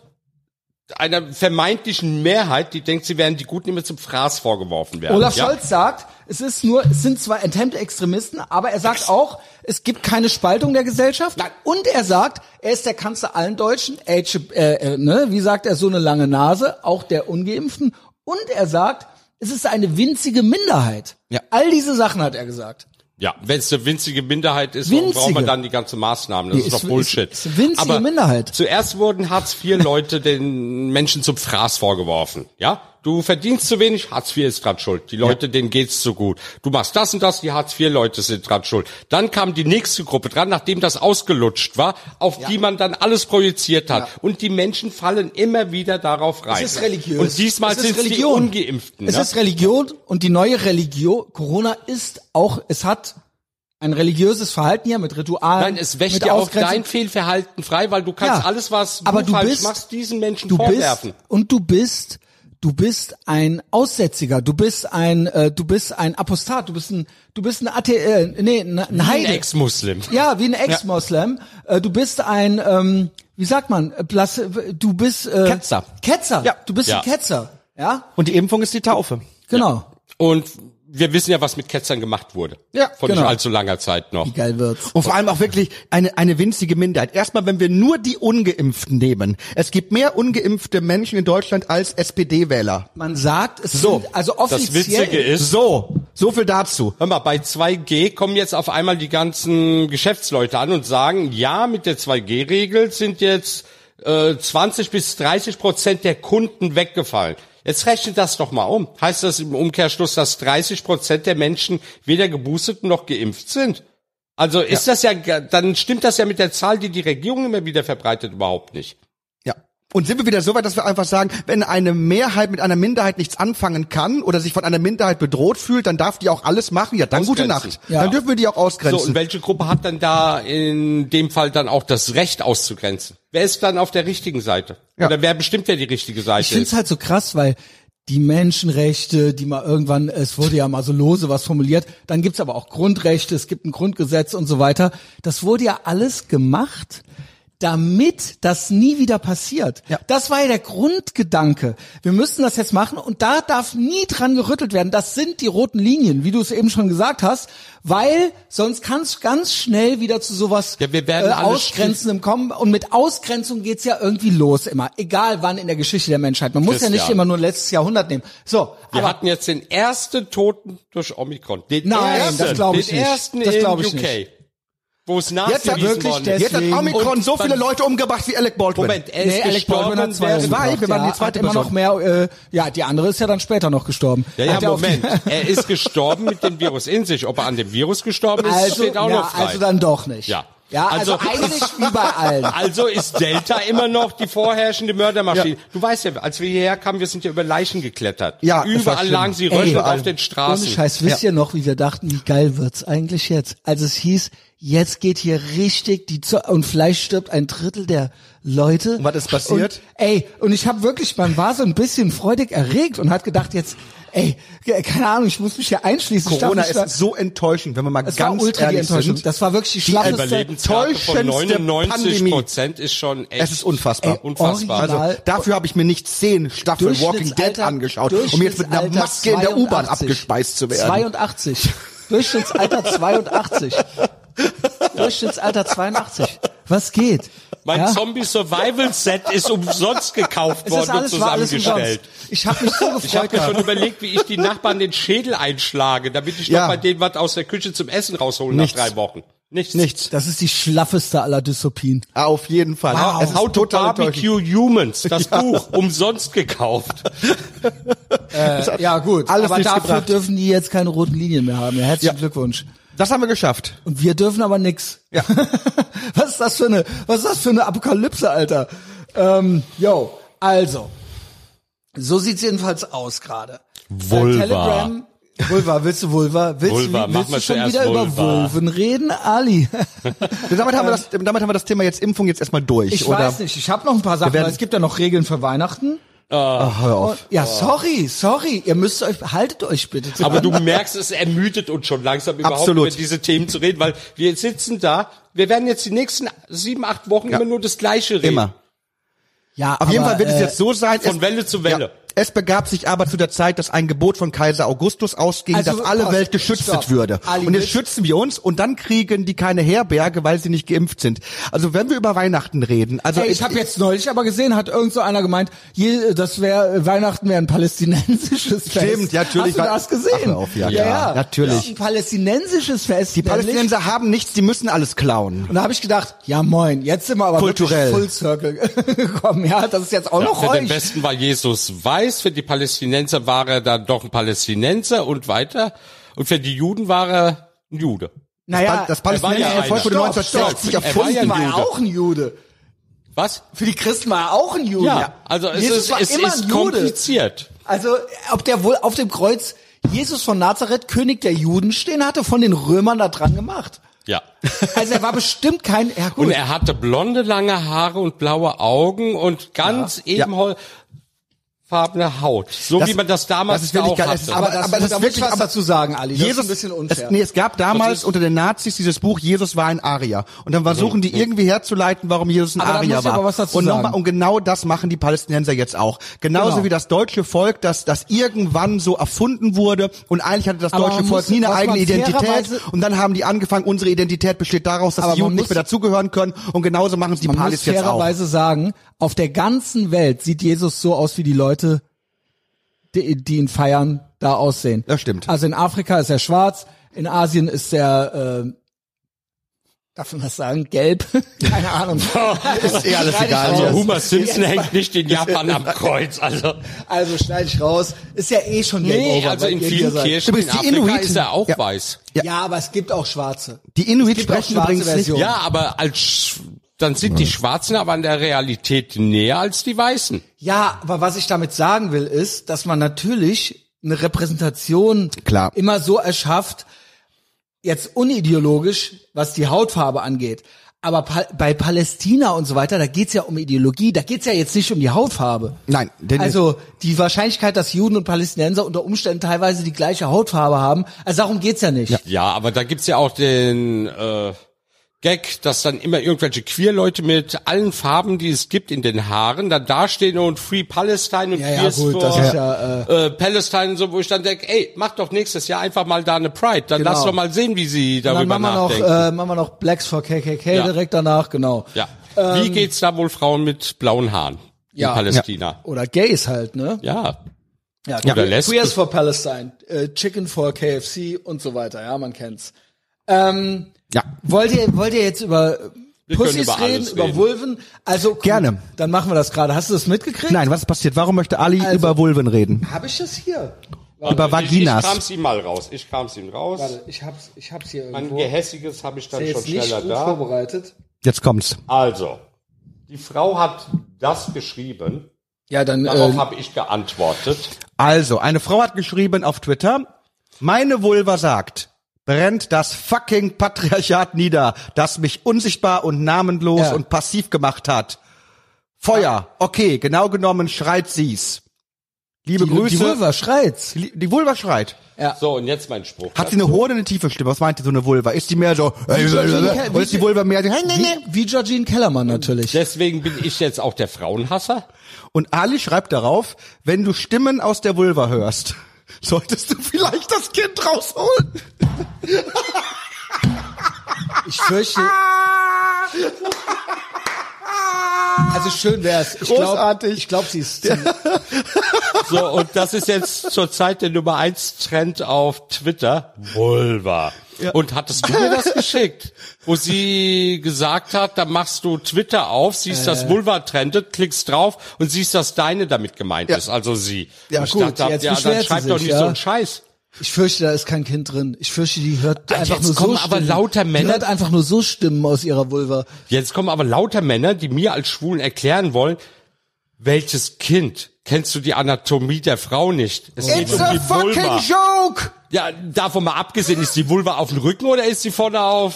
S3: einer vermeintlichen Mehrheit, die denkt, sie wären die Guten, immer zum Fraß vorgeworfen werden.
S1: Olaf
S3: ja?
S1: Scholz sagt, es ist nur, es sind zwar enthemmte Extremisten, aber er sagt auch, es gibt keine Spaltung der Gesellschaft.
S3: Nein.
S1: Und er sagt, er ist der Kanzler allen Deutschen. Äh, äh, ne, wie sagt er, so eine lange Nase, auch der Ungeimpften. Und er sagt, es ist eine winzige Minderheit.
S2: Ja.
S1: All diese Sachen hat er gesagt.
S3: Ja, wenn es eine winzige Minderheit ist, warum braucht man
S1: Winzige.
S3: dann die ganze Maßnahmen? Das
S1: Nee,
S3: ist
S1: ist-
S3: doch Bullshit.
S1: ist- ist winzige
S3: Aber
S1: Minderheit.
S3: Zuerst wurden Hartz-IV-Leute den Menschen zum Fraß vorgeworfen. Ja, du verdienst zu wenig, Hartz IV ist dran schuld. Die Leute, denen geht's zu gut. Du machst das und das, die Hartz-IV-Leute sind dran schuld. Dann kam die nächste Gruppe dran, nachdem das ausgelutscht war, auf die man dann alles projiziert hat. Und die Menschen fallen immer wieder darauf rein.
S1: Es ist religiös.
S3: Und diesmal sind es die. Ungeimpften.
S1: Es
S3: ne?
S1: ist Religion und die neue Religion, Corona ist auch, es hat ein religiöses Verhalten hier mit Ritualen.
S3: Nein, es wäscht
S1: mit
S3: ja auch dein Fehlverhalten frei, weil du kannst
S1: Ja,
S3: alles, was du,
S1: aber du
S3: falsch
S1: bist-
S3: machst, diesen Menschen
S1: du
S3: vorwerfen.
S1: bist und du bist du bist ein Aussätziger, du bist ein äh, du bist ein Apostat, du bist ein du bist ein Athe äh, nee, ein, ein
S3: Ein
S1: Heide.
S3: Ex-Muslim.
S1: Ja, wie ein Ex-Moslem. Äh, du bist ein ähm, wie sagt man, du bist äh,
S2: Ketzer.
S1: Ketzer.
S2: Ja.
S1: Du bist
S3: Ja.
S1: ein Ketzer. Ja?
S2: Und die Impfung ist die Taufe.
S1: Genau.
S3: Und wir wissen ja, was mit Ketzern gemacht wurde.
S2: Ja,
S3: Von
S1: genau.
S3: nicht allzu langer Zeit noch.
S1: Wie geil wird's.
S2: Und vor allem auch wirklich eine, eine winzige Minderheit. Erstmal, wenn wir nur die Ungeimpften nehmen. Es gibt mehr ungeimpfte Menschen in Deutschland als SPD-Wähler.
S1: Man sagt, es
S2: So,
S1: sind, also
S3: Das
S1: offiziell
S3: Witzige ist,
S2: So, so viel dazu.
S3: hör mal, bei 2G kommen jetzt auf einmal die ganzen Geschäftsleute an und sagen, ja, mit der 2G-Regel sind jetzt äh, 20 bis 30 Prozent der Kunden weggefallen. Jetzt rechnet das doch mal um. Heißt das im Umkehrschluss, dass 30 Prozent der Menschen weder geboostet noch geimpft sind? Also ist das ja, dann stimmt das ja mit der Zahl, die die Regierung immer wieder verbreitet, überhaupt nicht.
S2: Und sind wir wieder so weit, dass wir einfach sagen, wenn eine Mehrheit mit einer Minderheit nichts anfangen kann oder sich von einer Minderheit bedroht fühlt, dann darf die auch alles machen. Ja, dann gute
S3: Ausgrenzen.
S2: Nacht.
S1: Ja.
S2: Dann dürfen wir die auch
S3: So, und
S2: ausgrenzen.
S3: welche Gruppe hat dann da in dem Fall dann auch das Recht auszugrenzen? Wer ist dann auf der richtigen Seite?
S2: Ja.
S3: Oder wer bestimmt, wer die richtige Seite
S1: Ich finde es
S3: ist?
S1: halt so krass, weil die Menschenrechte, die mal irgendwann, es wurde ja mal so lose was formuliert, dann gibt's aber auch Grundrechte, es gibt ein Grundgesetz und so weiter. Das wurde ja alles gemacht, damit das nie wieder passiert.
S2: Ja.
S1: Das war ja der Grundgedanke. Wir müssen das jetzt machen und da darf nie dran gerüttelt werden. Das sind die roten Linien, wie du es eben schon gesagt hast, weil sonst kann es ganz schnell wieder zu sowas
S3: Ja, wir werden
S1: äh, Ausgrenzendem kommen. Und mit Ausgrenzung geht's ja irgendwie los immer, egal wann in der Geschichte der Menschheit. Man muss ja nicht
S3: Christian.
S1: immer nur letztes Jahrhundert nehmen. So,
S3: Wir hatten jetzt den ersten Toten durch Omikron. Den
S1: Nein,
S3: ersten,
S1: das glaub ich
S3: den
S1: nicht.
S3: ersten
S1: Das
S3: in
S1: glaub ich
S3: UK.
S1: nicht.
S3: Wo es
S2: Jetzt hat
S3: nachgewiesen
S1: wirklich
S3: worden ist.
S2: Jetzt hat Omikron
S3: Und
S2: so viele Leute umgebracht wie Alec Baldwin.
S3: Moment, er
S1: nee,
S3: ist
S1: Alec Baldwin hat zwei
S2: Zwei, wir waren die
S1: ja,
S2: zweite
S1: hat immer noch mehr, äh, ja, die andere ist ja dann später noch gestorben.
S3: Ja, ja,
S1: Hat die-
S3: Moment. Er ist gestorben mit dem Virus in sich. Ob er an dem Virus gestorben ist,
S1: Also,
S3: steht auch
S1: ja,
S3: noch frei.
S1: also dann doch nicht.
S3: Ja.
S1: Ja, also,
S3: Also-
S1: eigentlich wie bei allen.
S3: Also ist Delta immer noch die vorherrschende Mördermaschine. Du weißt ja, als wir hierher kamen, wir sind ja über Leichen geklettert.
S2: Ja,
S3: Überall lagen sie röchelnd
S2: überall.
S3: auf den
S1: Ohne
S3: Straßen.
S1: Scheiß, wisst ihr noch, wie wir dachten, wie geil wird's eigentlich jetzt? Als es hieß, jetzt geht hier richtig die Zo und vielleicht stirbt ein Drittel der Leute.
S2: Und was ist passiert?
S1: Und, ey, und ich habe wirklich, man war so ein bisschen freudig erregt und hat gedacht, jetzt, ey, keine Ahnung, ich muss mich hier einschließen.
S2: Corona ist so enttäuschend, wenn wir mal
S1: es war
S2: ganz
S1: ultra die
S2: ehrlich
S1: Enttäuschung.
S2: sind.
S1: Das war wirklich die schlaffeste
S2: enttäuschendste
S3: 99 Prozent ist schon echt.
S2: Es ist unfassbar.
S1: Ey,
S3: unfassbar.
S1: original.
S2: Also dafür habe ich mir nicht zehn Staffeln Walking Dead angeschaut, um jetzt mit einer Maske in der U-Bahn
S1: 82.
S2: abgespeist zu werden.
S1: 82. Durchschnittsalter 82. Durchschnittsalter 82. Was geht?
S3: Mein
S1: Ja?
S3: Zombie Survival Set ist umsonst gekauft
S1: Es ist
S3: worden und zusammengestellt.
S1: Ich habe mich so
S3: Ich habe
S1: gefreut.
S3: mir schon überlegt, wie ich die Nachbarn den Schädel einschlage, damit ich
S2: Ja.
S3: noch bei denen was aus der Küche zum Essen rausholen
S2: Nichts.
S3: nach drei Wochen. Nichts.
S2: Nichts.
S1: Das ist die schlaffeste aller Dystopien.
S2: Auf jeden Fall.
S1: Wow.
S2: Es
S3: How to. Barbecue Humans, das Buch, umsonst gekauft.
S1: Ja gut,
S2: Alles
S1: aber dafür
S2: gebracht.
S1: dürfen die jetzt keine roten Linien mehr haben. Ja, herzlichen
S2: Ja.
S1: Glückwunsch.
S2: Das haben wir geschafft.
S1: Und wir dürfen aber nix.
S2: Ja.
S1: was ist das für eine, was ist das für eine Apokalypse, Alter? Ähm, yo, also. So sieht's jedenfalls aus gerade.
S3: Vulva.
S1: Äh, Telegram. Vulva, willst du Vulva? Willst
S3: Vulva,
S1: willst
S3: mal
S1: du schon wieder über
S3: Vulva.
S1: Vulven reden, Ali?
S2: damit, haben wir das, damit haben wir das Thema jetzt Impfung jetzt erstmal durch,
S1: Ich
S2: oder?
S1: weiß nicht, ich habe noch ein paar Sachen, es gibt ja noch Regeln für Weihnachten.
S2: Ach, hör auf.
S1: Und, ja, sorry, sorry, ihr müsst euch, haltet euch bitte dran.
S3: Aber du merkst, es ermüdet uns schon langsam überhaupt
S2: Absolut.
S3: über diese Themen zu reden, weil wir sitzen da, wir werden jetzt die nächsten sieben, acht Wochen immer nur das Gleiche reden.
S2: Immer.
S1: ja,
S2: Auf jeden
S1: aber,
S2: Fall wird es
S1: äh,
S2: jetzt so sein.
S3: von
S2: es,
S3: Welle zu Welle.
S2: Ja, es begab sich aber zu der Zeit, dass ein Gebot von Kaiser Augustus ausging,
S1: Also,
S2: dass alle Welt geschützt
S1: stopp.
S2: würde.
S1: Ali,
S2: und jetzt schützen wir uns und dann kriegen die keine Herberge, weil sie nicht geimpft sind. Also wenn wir über Weihnachten reden, also
S1: Ey, ich habe jetzt neulich aber gesehen, hat irgend so einer gemeint, je, das wäre Weihnachten wäre ein palästinensisches Fest.
S2: Stimmt, ja, natürlich.
S1: Hast du das gesehen?
S2: Ach, auf, ja,
S1: ja, ja.
S2: natürlich.
S1: Ein palästinensisches Fest.
S2: die
S1: nämlich.
S2: Palästinenser haben nichts, die müssen alles klauen.
S1: Und da habe ich gedacht, ja moin, jetzt sind wir aber
S2: Kulturell.
S1: Full Circle gekommen. Ja, das ist jetzt auch
S3: Ja,
S1: noch
S3: für den
S1: euch.
S3: Westen war Jesus weiß, für die Palästinenser war er dann doch ein Palästinenser und weiter. Und für die Juden war er ein Jude.
S1: Naja,
S2: das
S3: war
S2: palästinensische
S3: ja
S2: Volk wurde
S3: einer.
S2: 1960
S3: Stopp, stopp.
S2: erfunden.
S3: Er
S1: war
S3: ein
S1: ja
S3: Jude.
S1: auch ein Jude.
S3: Was?
S1: Für die Christen war er auch ein Jude.
S3: Ja, also es
S1: Jesus
S3: ist,
S1: war
S3: es
S1: immer
S3: ist
S1: ein Jude.
S3: kompliziert.
S1: Also, ob der wohl auf dem Kreuz Jesus von Nazareth, König der Juden stehen hatte, von den Römern da dran gemacht.
S3: Ja.
S1: Also er war bestimmt kein, ja gut.
S3: Und er hatte blonde, lange Haare und blaue Augen und ganz eben farbene Haut. So
S2: Das-
S3: wie man das damals
S2: das ist wirklich
S3: auch hatte.
S2: Es-
S1: aber, das,
S2: aber
S1: aber
S2: das
S1: da
S2: ist
S1: muss ich
S2: wirklich-
S1: was
S2: aber
S1: dazu sagen, Ali. Das ist
S2: Jesus,
S1: ein bisschen unfair.
S2: Es, nee, es gab damals
S3: ist-
S2: unter den Nazis dieses Buch, Jesus war ein Arier. Und dann versuchen die irgendwie herzuleiten, warum Jesus ein
S1: Aber
S2: Arier
S1: muss
S2: war.
S1: aber was dazu
S2: und, nochmal- und genau das machen die Palästinenser jetzt auch. Genauso
S1: Genau.
S2: wie das deutsche Volk, das, das irgendwann so erfunden wurde. Und eigentlich hatte das
S1: Aber
S2: deutsche
S1: man
S2: Volk
S1: muss-
S2: nie eine eigene
S1: man
S2: Identität. Und dann haben die angefangen, unsere Identität besteht daraus, dass
S1: Aber
S2: die Juden
S1: man
S2: nicht
S1: muss-
S2: mehr dazugehören können. Und genauso machen es die
S1: Man muss
S2: Palis jetzt auch.
S1: fairerweise sagen, auf der ganzen Welt sieht Jesus so aus, wie die Leute, die, die ihn feiern, da aussehen.
S2: Das stimmt.
S1: Also in Afrika ist er schwarz, in Asien ist er, äh, Darf man das sagen? Gelb? Keine Ahnung.
S2: Ist eh alles egal.
S3: Also Homer Simpson hängt nicht in Japan am Kreuz. Also
S1: Also schneide ich raus. Ist ja eh schon Game
S3: nee,
S1: Over.
S3: also in vielen. Kirchen in
S2: Übrigens, die
S3: Afrika
S2: Inuiten-
S3: ist er auch
S2: Ja.
S3: weiß.
S1: Ja. aber es gibt auch Schwarze.
S2: Die Inuit sprechen
S1: schwarze
S2: übrigens nicht.
S1: Versionen.
S3: Ja, aber als dann sind die Schwarzen aber an der Realität näher als die Weißen.
S1: Ja, aber was ich damit sagen will, ist, dass man natürlich eine Repräsentation
S2: Klar.
S1: immer so erschafft, jetzt unideologisch, was die Hautfarbe angeht. Aber pa bei Palästina und so weiter, da geht's ja um Ideologie, da geht's ja jetzt nicht um die Hautfarbe.
S2: Nein, denn
S1: Also die Wahrscheinlichkeit, dass Juden und Palästinenser unter Umständen teilweise die gleiche Hautfarbe haben, also darum geht's ja nicht.
S3: Ja, aber da gibt's ja auch den äh, Gag, dass dann immer irgendwelche Queer-Leute mit allen Farben, die es gibt, in den Haaren dann dastehen und Free Palestine und
S1: Ja, ja,
S3: Queers
S1: gut,
S3: for
S1: das ist ja,
S3: äh, Palestine und so, wo ich dann denke, ey, mach doch nächstes Jahr einfach mal da eine Pride, dann
S1: Genau.
S3: lass doch mal sehen, wie sie
S1: Und dann
S3: darüber
S1: machen wir noch,
S3: nachdenken.
S1: äh, machen wir noch Blacks for KKK
S3: Ja.
S1: direkt danach, genau.
S3: ja. wie geht's da wohl Frauen mit blauen Haaren in
S1: Ja.
S3: Palästina?
S1: Oder Gays halt, ne?
S3: Ja.
S1: Ja,
S3: Oder Lesben.
S1: Queers for Palestine, äh, Chicken for KFC und so weiter, ja, man kennt's. Ähm,
S2: Ja.
S1: wollt ihr, wollt ihr jetzt über
S3: Wir können
S1: Pussys
S3: über
S1: reden,
S3: alles
S1: über
S3: reden.
S1: Vulven? Also gut,
S2: Gerne.
S1: Dann machen wir das gerade. Hast du das mitgekriegt?
S2: Nein, was ist passiert? Warum möchte Ali
S1: Also-
S2: über Vulven reden?
S1: Habe ich das hier?
S2: Über
S3: Ich,
S2: Vaginas.
S3: ich kram's ihm mal raus. Ich kram's ihm raus.
S1: Warte, ich hab's, ich hab's hier
S3: Ein
S1: irgendwo.
S3: gehässiges habe ich dann schon schneller
S1: gut
S3: da.
S1: vorbereitet.
S2: Jetzt kommt's.
S3: Also, die Frau hat das geschrieben.
S1: Ja, dann
S3: Darauf
S1: äh,
S3: habe ich geantwortet.
S2: Also, eine Frau hat geschrieben auf Twitter, meine Vulva sagt, brennt das fucking Patriarchat nieder, das mich unsichtbar und namenlos
S1: Ja.
S2: und passiv gemacht hat. Feuer, okay, genau genommen schreit sie's. Liebe
S1: die,
S2: Grüße.
S1: die Vulva schreit's.
S2: Die, die Vulva schreit.
S3: So, und jetzt mein Spruch.
S2: Hat sie eine hohe oder eine tiefe Stimme? Was meinte so eine Vulva? Ist die mehr so,
S1: Georgine Ke-
S2: oder ist die Vulva mehr so,
S1: Wie, wie Georgine Kellermann natürlich.
S3: Deswegen bin ich jetzt auch der Frauenhasser.
S2: Und Ali schreibt darauf, wenn du Stimmen aus der Vulva hörst, solltest du vielleicht das Kind rausholen.
S1: Ich fürchte. Also schön wär's. Ich glaub,
S2: Großartig.
S1: Ich glaube, sie ist.
S3: So, und das ist jetzt zurzeit der Nummer eins Trend auf Twitter. Vulva. Und hattest du mir das geschickt? Wo sie gesagt hat, da machst du Twitter auf, siehst das Vulva trendet, klickst drauf und siehst, dass deine damit gemeint
S2: Ja.
S3: ist, also sie.
S1: Ja,
S3: Und ich
S1: gut,
S3: dachte,
S1: jetzt
S3: ja, dann
S1: beschwert sie
S3: schreib doch nicht
S1: ja.
S3: so einen Scheiß.
S1: Ich fürchte, da ist kein Kind drin. Ich fürchte, die hört
S3: Ah,
S1: einfach
S3: jetzt
S1: nur
S3: kommen
S1: so
S3: aber
S1: Stimmen.
S3: lauter
S1: Die
S3: Männer-
S1: hört einfach nur so Stimmen aus ihrer Vulva.
S3: Jetzt kommen aber lauter Männer, die mir als Schwulen erklären wollen, welches Kind? Kennst du die Anatomie der Frau nicht? Es geht
S2: It's
S3: um
S2: a
S3: die
S2: fucking
S3: Vulva.
S2: joke!
S3: Ja, davon mal abgesehen, ist die Vulva auf dem Rücken oder ist sie vorne auf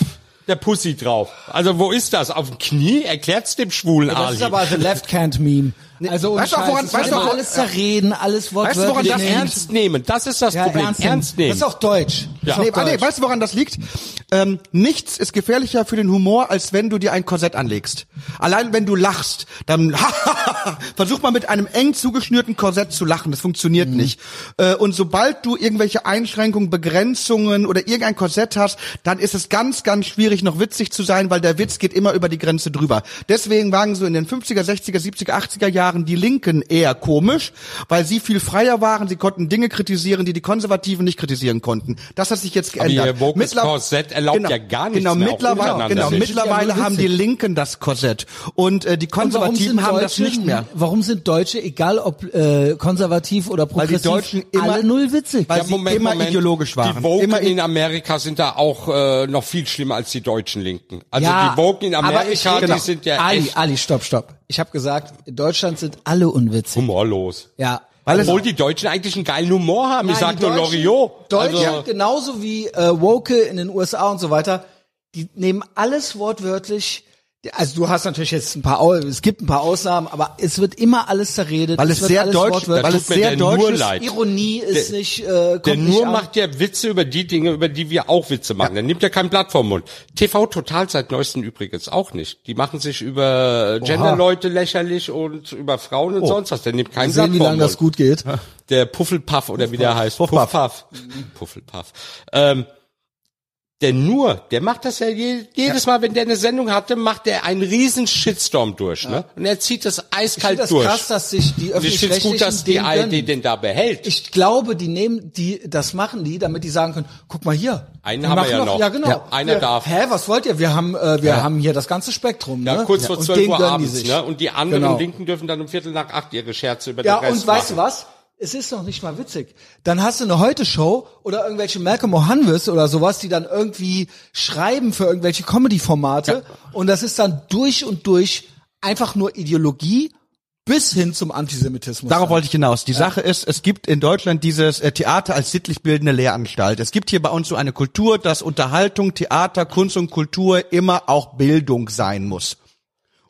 S3: der Pussy drauf? Also wo ist das? Auf dem Knie? Erklärt's dem schwulen
S1: Das
S3: Ali.
S1: ist aber the left can't meme. Also ohne
S2: Weißt du woran- weißt du
S1: alles zerreden, alles
S2: Weißt du, woran
S1: wortwörtlich
S2: das
S1: nehmen.
S3: ernst nehmen, das ist das
S1: Ja,
S3: Problem.
S1: ernst,
S3: Ernst,
S1: nehmen. Das ist auch Deutsch.
S3: Ja.
S2: Nee, ah, nee,
S1: Deutsch.
S2: weißt du, woran das liegt? Ähm, nichts ist gefährlicher für den Humor, als wenn du dir ein Korsett anlegst. Allein wenn du lachst, dann versuch mal mit einem eng zugeschnürten Korsett zu lachen. Das funktioniert
S1: Mhm.
S2: nicht. Äh, und sobald du irgendwelche Einschränkungen, Begrenzungen oder irgendein Korsett hast, dann ist es ganz, ganz schwierig, noch witzig zu sein, weil der Witz geht immer über die Grenze drüber. Deswegen waren so in den 50er, 60er, 70er, 80er Jahren die Linken eher komisch, weil sie viel freier waren. Sie konnten Dinge kritisieren, die die Konservativen nicht kritisieren konnten. Das hat sich jetzt geändert.
S3: ihr wokenes
S2: Mittler-
S3: Korsett erlaubt ja gar nichts
S2: genau,
S3: mehr,
S2: mittlerweile, genau,
S3: nicht.
S2: mittlerweile
S1: ja
S2: haben die. Linken das Korsett und äh, die Konservativen haben
S1: Deutsche,
S2: das nicht mehr.
S1: Warum sind Deutsche, egal ob äh, konservativ oder
S2: Weil die
S1: progressiv,
S2: Deutschen immer-
S1: alle null witzig?
S2: weil sie immer ideologisch waren.
S3: Die Woken in Amerika sind da auch äh, noch viel schlimmer als die deutschen Linken. Also
S1: ja,
S3: die Woken in
S1: aber
S3: Amerika,
S1: ich, genau.
S3: die sind ja
S1: Ali,
S3: echt
S1: Ali, stopp, stopp. Ich habe gesagt, in Deutschland sind alle unwitzig.
S3: humorlos.
S1: Ja.
S2: Weil
S3: Obwohl die Deutschen eigentlich einen geilen Humor haben. ich sag nur Loriot.
S1: Deutsche,
S3: Also,
S1: genauso wie äh, Woke in den USA und so weiter, die nehmen alles wortwörtlich. Also du hast natürlich jetzt ein paar, es gibt ein paar Ausnahmen, aber es wird immer alles zerredet.
S2: Weil es
S1: wird
S2: sehr deutsch-
S1: wortwörtlich-
S2: weil es sehr
S3: der
S2: deutsch
S3: nur
S2: ist.
S3: leid.
S1: Ironie ist nicht, äh,
S3: Der
S1: nicht
S3: nur
S1: an.
S3: macht ja Witze über die Dinge, über die wir auch Witze machen. Der nimmt ja kein Blatt vom Mund. TV Total seit neuesten übrigens auch nicht. Die machen sich über Genderleute lächerlich und über Frauen und sonst was. Der nimmt kein
S1: Mal sehen,
S3: Blatt
S1: wie
S3: vom
S1: lange das
S3: Mund.
S1: gut geht.
S3: Der Puffelpuff oder wie der heißt.
S2: Puffpuff.
S3: Puffpuff. Puffelpuff. Ähm, der nur, der macht das ja je, jedes Mal, wenn der eine Sendung hatte, macht der einen riesen Shitstorm durch, ne? Und er zieht das
S1: Ich
S3: eiskalt
S1: finde das
S3: durch.
S1: krass, dass sich die
S3: Und ich gut, dass die
S1: den
S3: ARD
S1: gönnen.
S3: den da behält.
S1: Ich glaube, die nehmen, die, das machen die, damit die sagen können, guck mal hier.
S3: Einen haben wir ja noch.
S1: Ja, genau.
S3: Ja, einer
S1: wir,
S3: darf.
S1: Hä, was wollt ihr? Wir haben, äh, wir haben hier das ganze Spektrum,
S3: ja,
S1: ne?
S3: kurz vor
S1: Und
S3: 12
S1: den
S3: Uhr abends, ne? Und die anderen
S1: Genau.
S3: Linken dürfen dann um Viertel nach acht ihre Scherze über
S1: Ja,
S3: den Rest
S1: und weißt du was? Es ist noch nicht mal witzig. Dann hast du eine Heute-Show oder irgendwelche Malcolm O'Hanwes oder sowas, die dann irgendwie schreiben für irgendwelche Comedy-Formate. Und das ist dann durch und durch einfach nur Ideologie bis hin zum Antisemitismus.
S2: Darauf wollte ich hinaus. Die Sache ist, es gibt in Deutschland dieses äh, Theater als sittlich bildende Lehranstalt. Es gibt hier bei uns so eine Kultur, dass Unterhaltung, Theater, Kunst und Kultur immer auch Bildung sein muss.